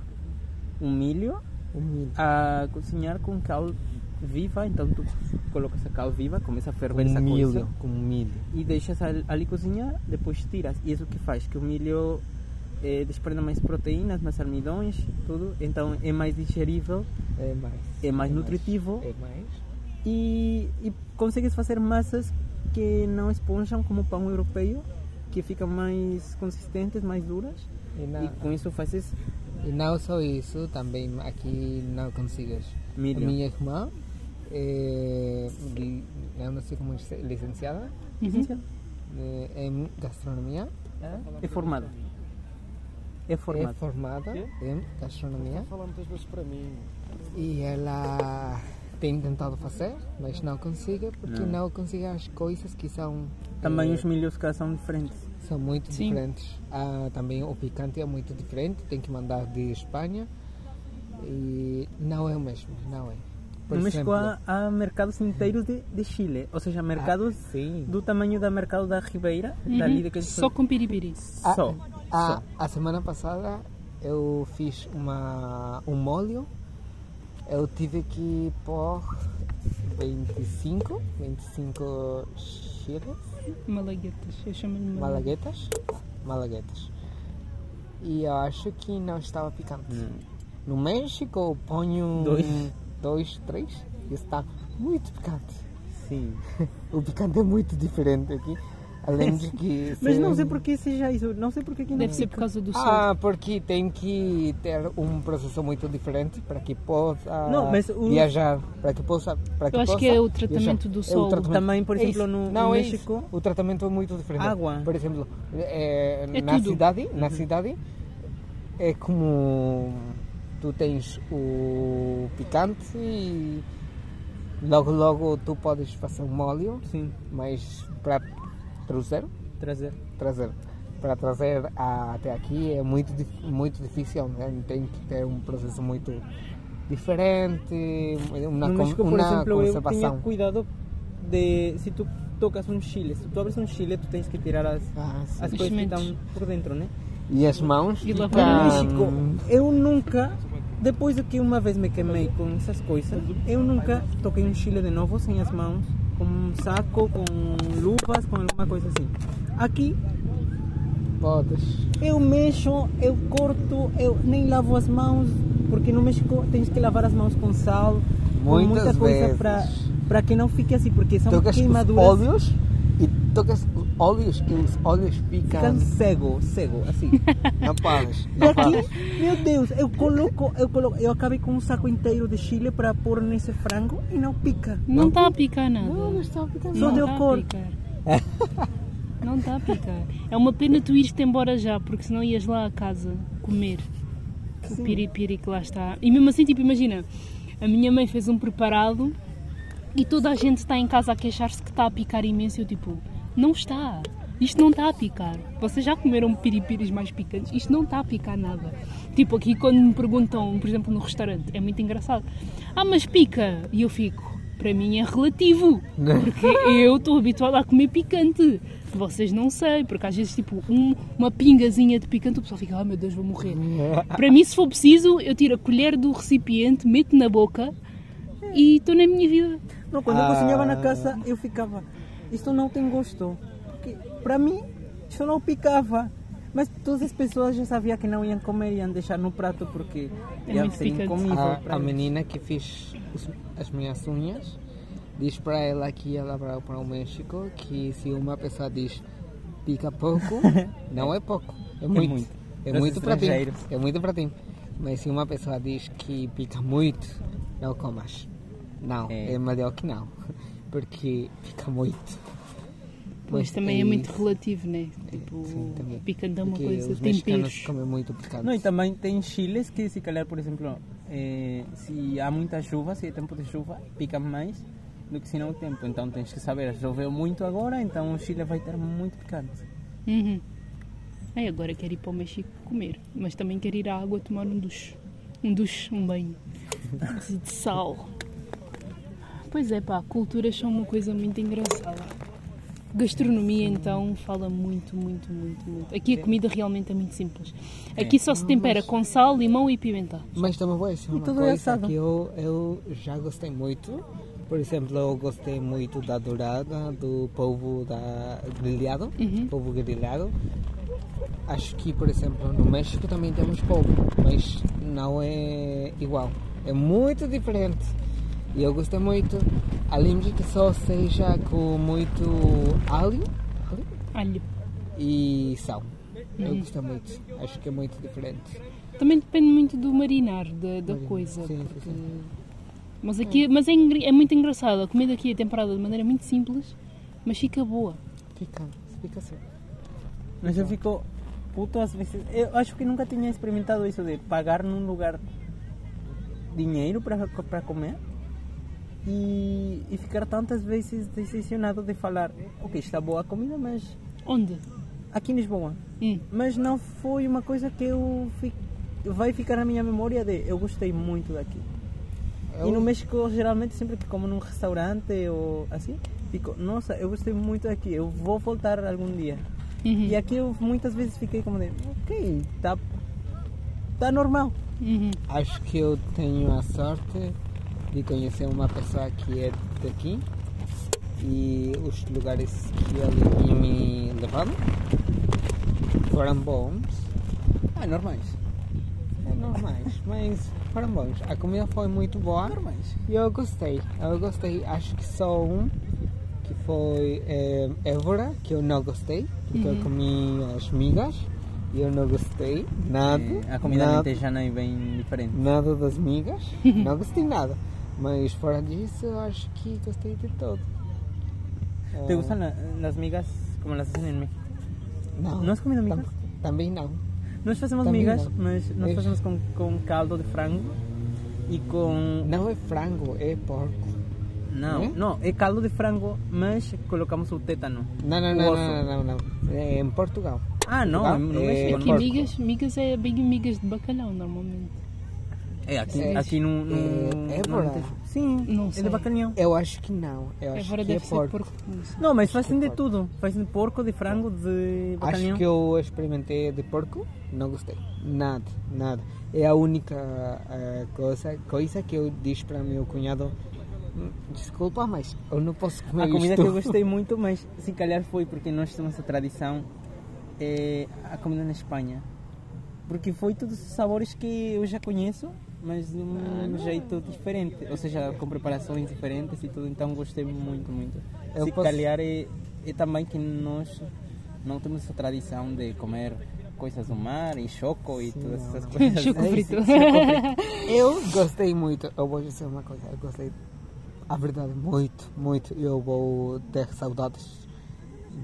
Speaker 3: um milho
Speaker 2: O milho.
Speaker 3: a cozinhar com cal viva, então tu colocas a cal viva, começa a ferver
Speaker 2: Com
Speaker 3: essa
Speaker 2: milho.
Speaker 3: coisa
Speaker 2: Com milho.
Speaker 3: e deixas ali, cozinhar, depois tiras. E isso que faz que o milho eh, desprenda mais proteínas, mais almidões, tudo, então é mais digerível
Speaker 2: É mais.
Speaker 3: É mais nutritivo.
Speaker 2: É mais.
Speaker 3: e, e consegues fazer massas que não esponjam como o pão europeu, que ficam mais consistentes, mais duras.
Speaker 2: E não,
Speaker 3: E com isso fazes
Speaker 2: e não só isso, também aqui não consigas.
Speaker 3: milho.
Speaker 2: A minha irmã, é, não sei como licenciada eh, em gastronomia.
Speaker 3: É formado. É
Speaker 2: É
Speaker 3: formado.
Speaker 2: formada em gastronomia
Speaker 4: Fala muitas vezes para mim.
Speaker 2: e ela tem tentado fazer, mas não consegue porque
Speaker 3: Não.
Speaker 2: não, as coisas que são
Speaker 3: Também
Speaker 2: eh,
Speaker 3: os milhos cá são diferentes.
Speaker 2: são muito
Speaker 1: Sim.
Speaker 2: diferentes. Ah, também o picante é muito diferente, tem que mandar de Espanha e não é o mesmo, não é. Por
Speaker 3: no México há, há mercados inteiros de, de Chile, ou seja, mercados
Speaker 2: ah, sim.
Speaker 3: do tamanho da mercado da Ribeira,
Speaker 1: Uhum.
Speaker 3: dali daquele
Speaker 1: Só com piripiri.
Speaker 2: Ah,
Speaker 3: só.
Speaker 2: A,
Speaker 3: só.
Speaker 2: a semana passada eu fiz uma, um molho, eu tive que pôr 25, 25 chiles,
Speaker 1: Malaguetas. Eu chamo-lhe malaguetas.
Speaker 2: malaguetas, malaguetas. E eu acho que não estava picante.
Speaker 3: Hum.
Speaker 2: No México eu ponho
Speaker 3: Dois.
Speaker 2: Dois, três e está muito picante.
Speaker 3: Sim.
Speaker 2: O picante é muito diferente aqui. Além de que.
Speaker 3: Mas não
Speaker 2: se-
Speaker 3: sei porque seja isso, não sei porque aqui não
Speaker 1: Deve ser
Speaker 3: fica.
Speaker 1: por causa do sol.
Speaker 2: Ah, porque tem que ter um processo muito diferente para que possa
Speaker 3: Não, mas o-
Speaker 2: viajar, para que possa, para que
Speaker 1: Eu acho
Speaker 2: possa
Speaker 1: que é o
Speaker 2: viajar.
Speaker 1: tratamento do
Speaker 2: É o
Speaker 1: solo.
Speaker 2: tratamento.
Speaker 3: Também, por
Speaker 2: É
Speaker 3: exemplo,
Speaker 2: isso.
Speaker 3: no,
Speaker 2: Não,
Speaker 3: no
Speaker 2: é
Speaker 3: México,
Speaker 2: isso. o tratamento é muito diferente.
Speaker 3: Água.
Speaker 2: Por exemplo, é,
Speaker 1: É
Speaker 2: na
Speaker 1: tudo.
Speaker 2: cidade, na cidade é como tu tens o picante e logo logo tu podes fazer um molho,
Speaker 3: sim,
Speaker 2: mas para trazer
Speaker 3: trazer.
Speaker 2: trazer para trazer a- até aqui é muito muito difícil né? tem que ter um processo muito diferente uma,
Speaker 3: no México, por exemplo, eu tinha
Speaker 2: conservação
Speaker 3: cuidado de se tu tocas um chile, se tu abres um chile, tu tens que tirar as,
Speaker 2: Ah,
Speaker 3: as coisas que estão por dentro, né?
Speaker 2: E as mãos
Speaker 1: E Ah.
Speaker 3: México, eu nunca, depois de que uma vez me queimei com essas coisas, eu nunca toquei um chile de novo sem as mãos, com um saco, com luvas, com alguma coisa assim. Aqui
Speaker 2: podes
Speaker 3: eu mexo, eu corto, eu nem lavo as mãos, porque no México tens que lavar as mãos com sal, com
Speaker 2: Muitas
Speaker 3: muita coisa para para que não fique assim, porque são
Speaker 2: tocas os
Speaker 3: queimaduras.
Speaker 2: óleos e tocas os óleos e os óleos ficam
Speaker 3: Ficam cego, cego, assim.
Speaker 2: não paras não
Speaker 3: aqui,
Speaker 2: paras
Speaker 3: meu Deus, eu coloco, eu coloco, eu acabei com um saco inteiro de chile para pôr nesse frango e não pica.
Speaker 1: Não está a picar nada.
Speaker 2: não, não está a ficar
Speaker 3: Só
Speaker 1: Não
Speaker 3: deu
Speaker 1: tá a
Speaker 3: cor.
Speaker 1: picar. Não está a picar. É uma pena tu ires-te embora já, porque senão ias lá a casa comer o piripiri que lá está. E mesmo assim, tipo, imagina, a minha mãe fez um preparado e toda a gente está em casa a queixar-se que está a picar imenso. E eu, tipo, não está. Isto não está a picar. Vocês já comeram piripiris mais picantes? Isto não está a picar nada. Tipo, aqui quando me perguntam, por exemplo, no restaurante, é muito engraçado. Ah, mas pica! E eu fico, para mim é relativo. Porque eu estou habituada a comer picante. Vocês não sei, porque às vezes, tipo, um- uma pingazinha de picante, o pessoal fica, ah, meu Deus, vou morrer. Para mim, se for preciso, eu tiro a colher do recipiente, meto na boca e estou na minha vida.
Speaker 3: Não, quando eu
Speaker 2: Ah.
Speaker 3: cozinhava na casa, eu ficava, isto não tem gosto. Porque para mim, isso não picava. Mas todas as pessoas já sabiam que não iam comer, iam deixar no prato porque
Speaker 1: É
Speaker 3: ia
Speaker 1: muito
Speaker 3: ser incomível.
Speaker 2: a, a menina que fez os- as minhas unhas diz para ela que ela vai para o México que se uma pessoa diz pica pouco, não é pouco, é muito.
Speaker 3: muito.
Speaker 2: É
Speaker 3: Para os
Speaker 2: muito para ti. É muito para ti. Mas se uma pessoa diz que pica muito, não comas. Não,
Speaker 3: É.
Speaker 2: é, melhor que não. Porque pica muito. Mas
Speaker 1: também é
Speaker 2: tem-
Speaker 1: muito relativo, né? Tipo,
Speaker 2: sim, também.
Speaker 1: picante é uma
Speaker 2: porque
Speaker 1: coisa,
Speaker 2: os mexicanos
Speaker 1: temperos.
Speaker 2: comem muito picante.
Speaker 3: Não, e também tem chiles que se calhar, por exemplo, eh, se há muita chuva, se é tempo de chuva, pica mais do que se não o tempo. Então tens que saber, choveu muito agora, então o chile vai ter muito picante.
Speaker 1: Uhum. Ai, agora quero ir para o México comer, mas também quero ir à água tomar um duche. Um duche, um banho de sal. Pois é, pá, culturas são uma coisa muito engraçada. Gastronomia, então, fala muito, muito, muito, muito. Aqui a comida realmente é muito simples. Aqui só se tempera com sal, limão e pimenta.
Speaker 2: Mas também vou dizer uma
Speaker 3: tudo é
Speaker 2: coisa
Speaker 3: assado.
Speaker 2: que eu, eu já gostei muito. Por exemplo, eu gostei muito da dourada, do polvo da grelhado, polvo grelhado. Acho que, por exemplo, no México também temos polvo, mas não é igual. É muito diferente. E eu gostei muito, além de que só seja com muito alho, alho
Speaker 1: Alho.
Speaker 2: e sal. Eu gostei muito. Acho que é muito diferente.
Speaker 1: Também depende muito do marinar da, da
Speaker 2: Marinar,
Speaker 1: coisa.
Speaker 2: sim, sim,
Speaker 1: porque-
Speaker 2: sim.
Speaker 1: Mas, aqui, mas é, é muito engraçado. A comida aqui é temperada de maneira muito simples, mas fica boa.
Speaker 2: Fica, fica assim.
Speaker 3: Mas eu fico puto às vezes. Eu acho que nunca tinha experimentado isso de pagar num lugar dinheiro para para comer e, e ficar tantas vezes decepcionado de falar, ok, está boa a comida, mas
Speaker 1: Onde?
Speaker 3: aqui em Lisboa.
Speaker 1: Hum.
Speaker 3: Mas não foi uma coisa que eu fi, vai ficar na minha memória de eu gostei muito daqui. E no México, geralmente, sempre que como num restaurante ou assim, fico, nossa, eu gostei muito daqui, eu vou voltar algum dia.
Speaker 1: Uhum.
Speaker 3: E aqui eu muitas vezes fiquei como de, ok, tá, tá normal.
Speaker 1: Uhum.
Speaker 2: Acho que eu tenho a sorte de conhecer uma pessoa que é daqui e os lugares que ele tinha me levado foram bons. Ah, normais. É normais, mas foram bons. A comida foi muito boa e eu gostei. Eu gostei. Acho que só um que foi é, Évora, que eu não gostei, porque eu comi as migas e eu não gostei nada.
Speaker 3: Eh, a comida
Speaker 2: nada.
Speaker 3: lentejana é bem diferente.
Speaker 2: Nada das migas, não gostei nada. Mas fora disso, eu acho que gostei de todo.
Speaker 3: ¿Te
Speaker 2: Ah,
Speaker 3: gustan la- las migas como las hacen en México?
Speaker 2: Não.
Speaker 3: ¿No has comido migas?
Speaker 2: Tam- também não.
Speaker 3: Nós fazemos
Speaker 2: Também
Speaker 3: migas,
Speaker 2: não.
Speaker 3: mas nós
Speaker 2: É.
Speaker 3: fazemos com, com caldo de frango e com...
Speaker 2: Não é frango, é porco.
Speaker 3: Não,
Speaker 2: É?
Speaker 3: não, é caldo de frango, mas colocamos o tétano.
Speaker 2: Não, não, não, não, não, não, não. É em Portugal.
Speaker 3: Ah, não,
Speaker 2: Portugal
Speaker 3: no
Speaker 2: é
Speaker 3: México
Speaker 1: Aqui
Speaker 3: não.
Speaker 1: migas, migas é bem migas de bacalhau normalmente.
Speaker 3: É, aqui,
Speaker 2: É.
Speaker 3: aqui no... no
Speaker 2: É- é bora?
Speaker 3: Alentejo. Sim,
Speaker 1: Não
Speaker 3: é de bacalhau.
Speaker 2: Eu acho que não. Eu acho
Speaker 1: Agora
Speaker 2: que é porco.
Speaker 1: porco. não.
Speaker 3: Não, mas fazem de tudo. Fazem de porco, de frango, de bacalhau.
Speaker 2: Acho que eu experimentei de porco, não gostei. Nada, nada. É a única eh, coisa, coisa que eu disse para meu cunhado. "Hum, Desculpa, mas eu não posso comer
Speaker 3: A comida
Speaker 2: isto."
Speaker 3: que eu gostei muito, mas se calhar foi porque nós temos a tradição, é a comida na Espanha. Porque foi todos os sabores que eu já conheço, mas de um jeito diferente. Ou seja, com preparações diferentes e tudo, então gostei muito, muito.
Speaker 2: Eu
Speaker 3: se
Speaker 2: posso-
Speaker 3: calhar é, é também que nós não temos essa tradição de comer coisas do mar e choco e todas essas coisas.
Speaker 1: Choco
Speaker 3: É,
Speaker 1: frito.
Speaker 2: Eu gostei muito. Eu vou dizer uma coisa. Eu gostei, a verdade, muito, muito. Eu vou ter saudades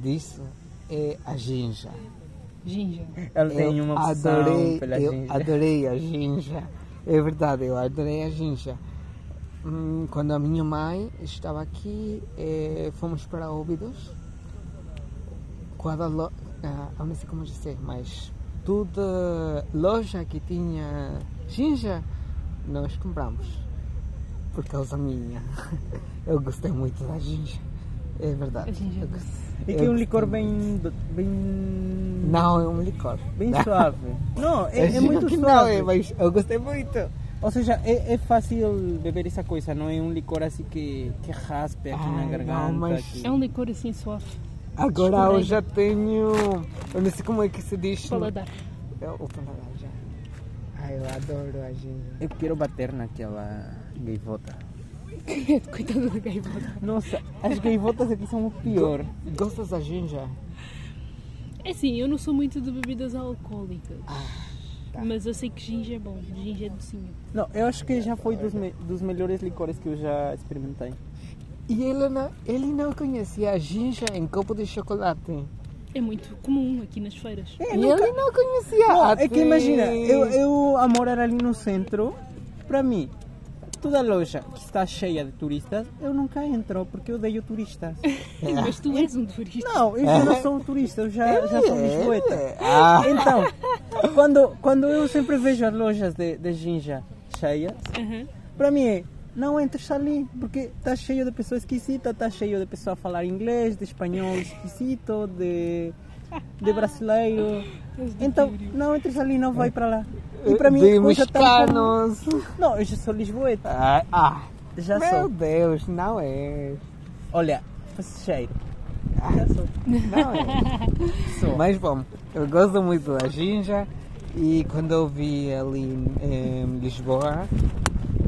Speaker 2: disso. É a ginja.
Speaker 1: Ginja.
Speaker 3: Ela tem
Speaker 2: Eu
Speaker 3: uma opção
Speaker 2: adorei,
Speaker 3: pela
Speaker 2: eu
Speaker 3: ginja.
Speaker 2: adorei a ginja. É verdade, eu adorei a ginja. Hum, Quando a minha mãe estava aqui, eh, fomos para Óbidos. Cada lo... ah, eu não sei como dizer, mas toda loja que tinha ginja, nós compramos. Por causa minha. Eu gostei muito da ginja. É verdade.
Speaker 1: A ginja é
Speaker 2: Eu
Speaker 3: E
Speaker 2: eu
Speaker 3: que é um licor bem. bem.
Speaker 2: Não, é um licor.
Speaker 3: Bem suave. Não, é, é
Speaker 2: Eu
Speaker 3: muito suave.
Speaker 2: Não, é, mas eu gostei muito.
Speaker 3: Ou seja, é, é fácil beber essa coisa, não é um licor assim que, que raspe aqui na
Speaker 2: Ai, não,
Speaker 3: garganta.
Speaker 2: mas-
Speaker 3: que-
Speaker 1: É um licor assim suave.
Speaker 2: Agora eu já tenho. Eu não sei como é que se diz.
Speaker 1: Paladar.
Speaker 2: É o paladar já. Ai, eu adoro a ginja.
Speaker 3: Eu quero bater naquela gaivota.
Speaker 1: Coitado da gaivota.
Speaker 3: Nossa, as gaivotas aqui são o pior.
Speaker 2: Gostas da ginja?
Speaker 1: É assim, eu não sou muito de bebidas alcoólicas.
Speaker 2: tá.
Speaker 1: Mas eu sei que ginja é bom. Ginja é docinho.
Speaker 3: Não, eu acho que já foi dos, me- dos melhores licores que eu já experimentei.
Speaker 2: E ele não, ele não conhecia a ginja em copo de chocolate.
Speaker 1: É muito comum aqui nas feiras.
Speaker 2: e ele não conhecia.
Speaker 3: Não, é que imagina, eu, eu a morar ali no centro, para mim, toda loja que está cheia de turistas, eu nunca entro porque eu odeio turistas.
Speaker 1: Mas tu és um turista.
Speaker 3: Não, eu já não sou um turista, eu já, já sou lisboeta.
Speaker 2: Ah,
Speaker 3: Então, quando, quando eu sempre vejo as lojas de, de ginja cheias,
Speaker 1: Aham.
Speaker 3: para mim é, não entres ali, porque está cheio de pessoas esquisitas, está cheio de pessoas a falar inglês, de espanhol esquisito, de, de brasileiro. Então, não entres ali, não vai para lá. E para mim,
Speaker 2: de
Speaker 3: coisa tão. Não, eu já sou lisboeta.
Speaker 2: Ah, ah,
Speaker 3: Já
Speaker 2: meu
Speaker 3: sou.
Speaker 2: Deus, não é.
Speaker 3: Olha, faz cheiro. Já sou.
Speaker 2: Não é.
Speaker 3: Sou.
Speaker 2: Mas bom, eu gosto muito da Ginja e quando eu vi ali em Lisboa,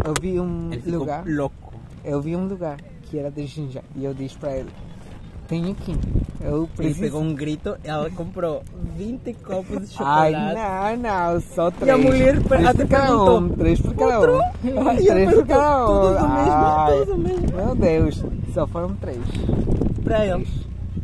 Speaker 2: eu vi um lugar,
Speaker 3: louco.
Speaker 2: eu vi um lugar que era de Ginja e eu disse para ele, tem aqui, eu
Speaker 3: Ele
Speaker 2: preciso.
Speaker 3: pegou um grito e ela comprou 20 copos de
Speaker 2: Ai,
Speaker 3: chocolate.
Speaker 2: não, não, só três.
Speaker 3: E a mulher
Speaker 2: três
Speaker 3: até perguntou,
Speaker 2: um, três por cada um.
Speaker 3: Ele
Speaker 2: três por cada um.
Speaker 3: todos o mesmo,
Speaker 2: Ai,
Speaker 3: todos o mesmo.
Speaker 2: Meu Deus, só foram três.
Speaker 3: Para ele.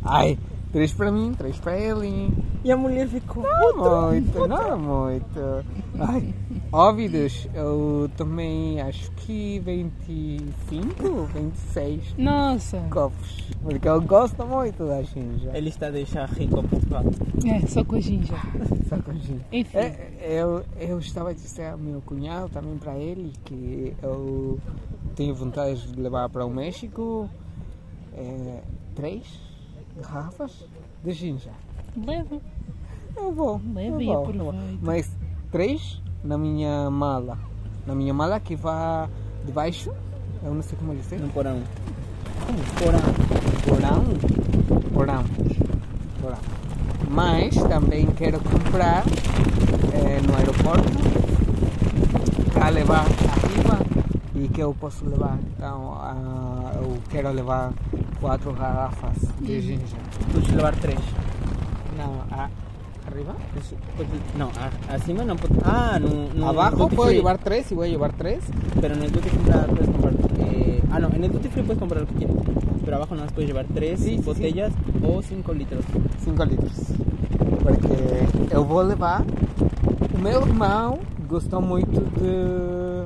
Speaker 2: Ai, três para mim, três para ele.
Speaker 3: E a mulher ficou.
Speaker 2: Não muito, não muito. Ai, óvidos, eu tomei acho que 25, 26
Speaker 1: Nossa!
Speaker 2: copos. Porque eu gosto muito da ginja.
Speaker 3: Ele está a deixar rico Portugal.
Speaker 1: É, só com a ginja.
Speaker 2: Só com ginja.
Speaker 1: Enfim.
Speaker 2: É, eu, eu estava a dizer ao meu cunhado, também para ele, que eu tenho vontade de levar para o México é, três garrafas de ginja.
Speaker 1: Leva.
Speaker 2: Eu vou.
Speaker 1: Leva
Speaker 2: eu
Speaker 1: e
Speaker 2: vou, eu
Speaker 1: aproveita.
Speaker 2: vou. Mas três na minha mala. Na minha mala que vai debaixo. Eu não sei como dizer.
Speaker 3: No porão.
Speaker 2: Porão. Porão. Porão. Porão. Mas também quero comprar eh, no aeroporto para levar arriba e que eu posso levar. Então ah, eu quero levar quatro garrafas de ginja.
Speaker 3: Puedes levar três.
Speaker 2: Não, a, arriba?
Speaker 3: No, a- acima no puedes. Ah, no, no
Speaker 2: Abajo
Speaker 3: duty
Speaker 2: puedo
Speaker 3: free.
Speaker 2: llevar tres y voy a llevar tres.
Speaker 3: Pero en el duty free puedes comprar. eh, ah, no, en el duty free puedes comprar lo que quieras. Pero abajo nada más puedes llevar tres
Speaker 2: Sí, sí, sí.
Speaker 3: botellas o cinco litros.
Speaker 2: 5 litros. Porque eu vou levar. O meu irmão gostou muito de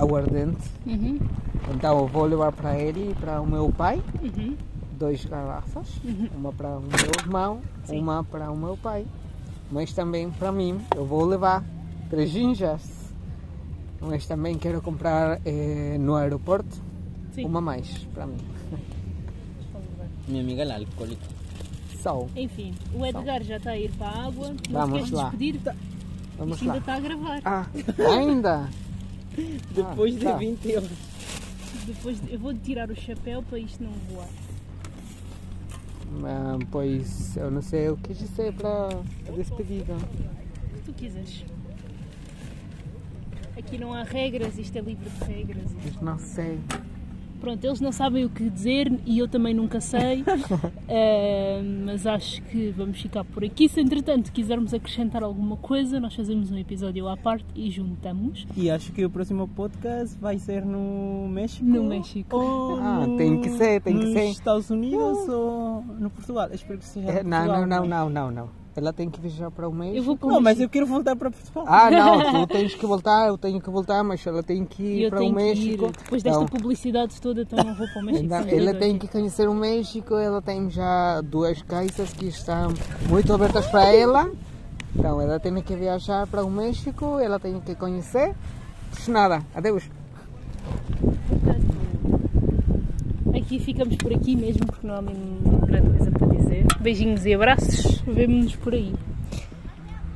Speaker 2: aguardente.
Speaker 1: Uhum,
Speaker 2: Então eu vou levar para ele e para o meu pai
Speaker 1: uhum.
Speaker 2: Dois garrafas. Uma para o meu irmão,
Speaker 1: Sim.
Speaker 2: uma para o meu pai. Mas também para mim eu vou levar três ginjas. Mas também quero comprar eh, no aeroporto
Speaker 1: Sim.
Speaker 2: uma mais para mim.
Speaker 3: Mi amiga la alcohólica.
Speaker 2: Só.
Speaker 1: Enfim, o Edgar já está a ir para a água. Não
Speaker 2: Vamos lá.
Speaker 1: despedir?
Speaker 2: Vamos
Speaker 1: Isto ainda
Speaker 2: lá.
Speaker 1: está a gravar.
Speaker 2: Ah, ainda?
Speaker 3: Depois de
Speaker 2: tá.
Speaker 3: 20 euros.
Speaker 1: Depois de- eu vou tirar o chapéu para isto não voar.
Speaker 2: Ah, pois eu não sei o que dizer para a despedida.
Speaker 1: O que tu quiseres. Aqui não há regras, isto é livre de regras.
Speaker 2: Mas não sei.
Speaker 1: Pronto, eles não sabem o que dizer e eu também nunca sei, Eh, mas acho que vamos ficar por aqui. Se entretanto quisermos acrescentar alguma coisa, nós fazemos um episódio à parte e juntamos.
Speaker 3: E acho que o próximo podcast vai ser no México.
Speaker 1: No México.
Speaker 3: Ou
Speaker 2: Ah,
Speaker 3: no-
Speaker 2: tem que ser, tem que
Speaker 3: nos
Speaker 2: ser.
Speaker 3: Estados Unidos ou no Portugal. Espero que seja
Speaker 2: É,
Speaker 3: no
Speaker 2: não,
Speaker 3: Portugal.
Speaker 2: não, não, não, não, não. Ela tem que viajar para o México.
Speaker 1: Eu vou
Speaker 3: Não, mas eu quero voltar para Portugal.
Speaker 2: Ah, não, tu tens que voltar, eu tenho que voltar, mas ela tem que ir
Speaker 1: eu
Speaker 2: para o
Speaker 1: tenho que ir.
Speaker 2: México.
Speaker 1: Depois desta publicidade toda, então não vou para o México. são
Speaker 2: ela tem que conhecer o México, ela tem já duas casas que estão muito abertas para ela. Então ela tem que viajar para o México, ela tem que conhecer. Pois nada, adeus.
Speaker 1: Aqui ficamos por aqui mesmo, porque não há mesmo grande coisa para. Beijinhos e abraços. Vemo-nos por aí.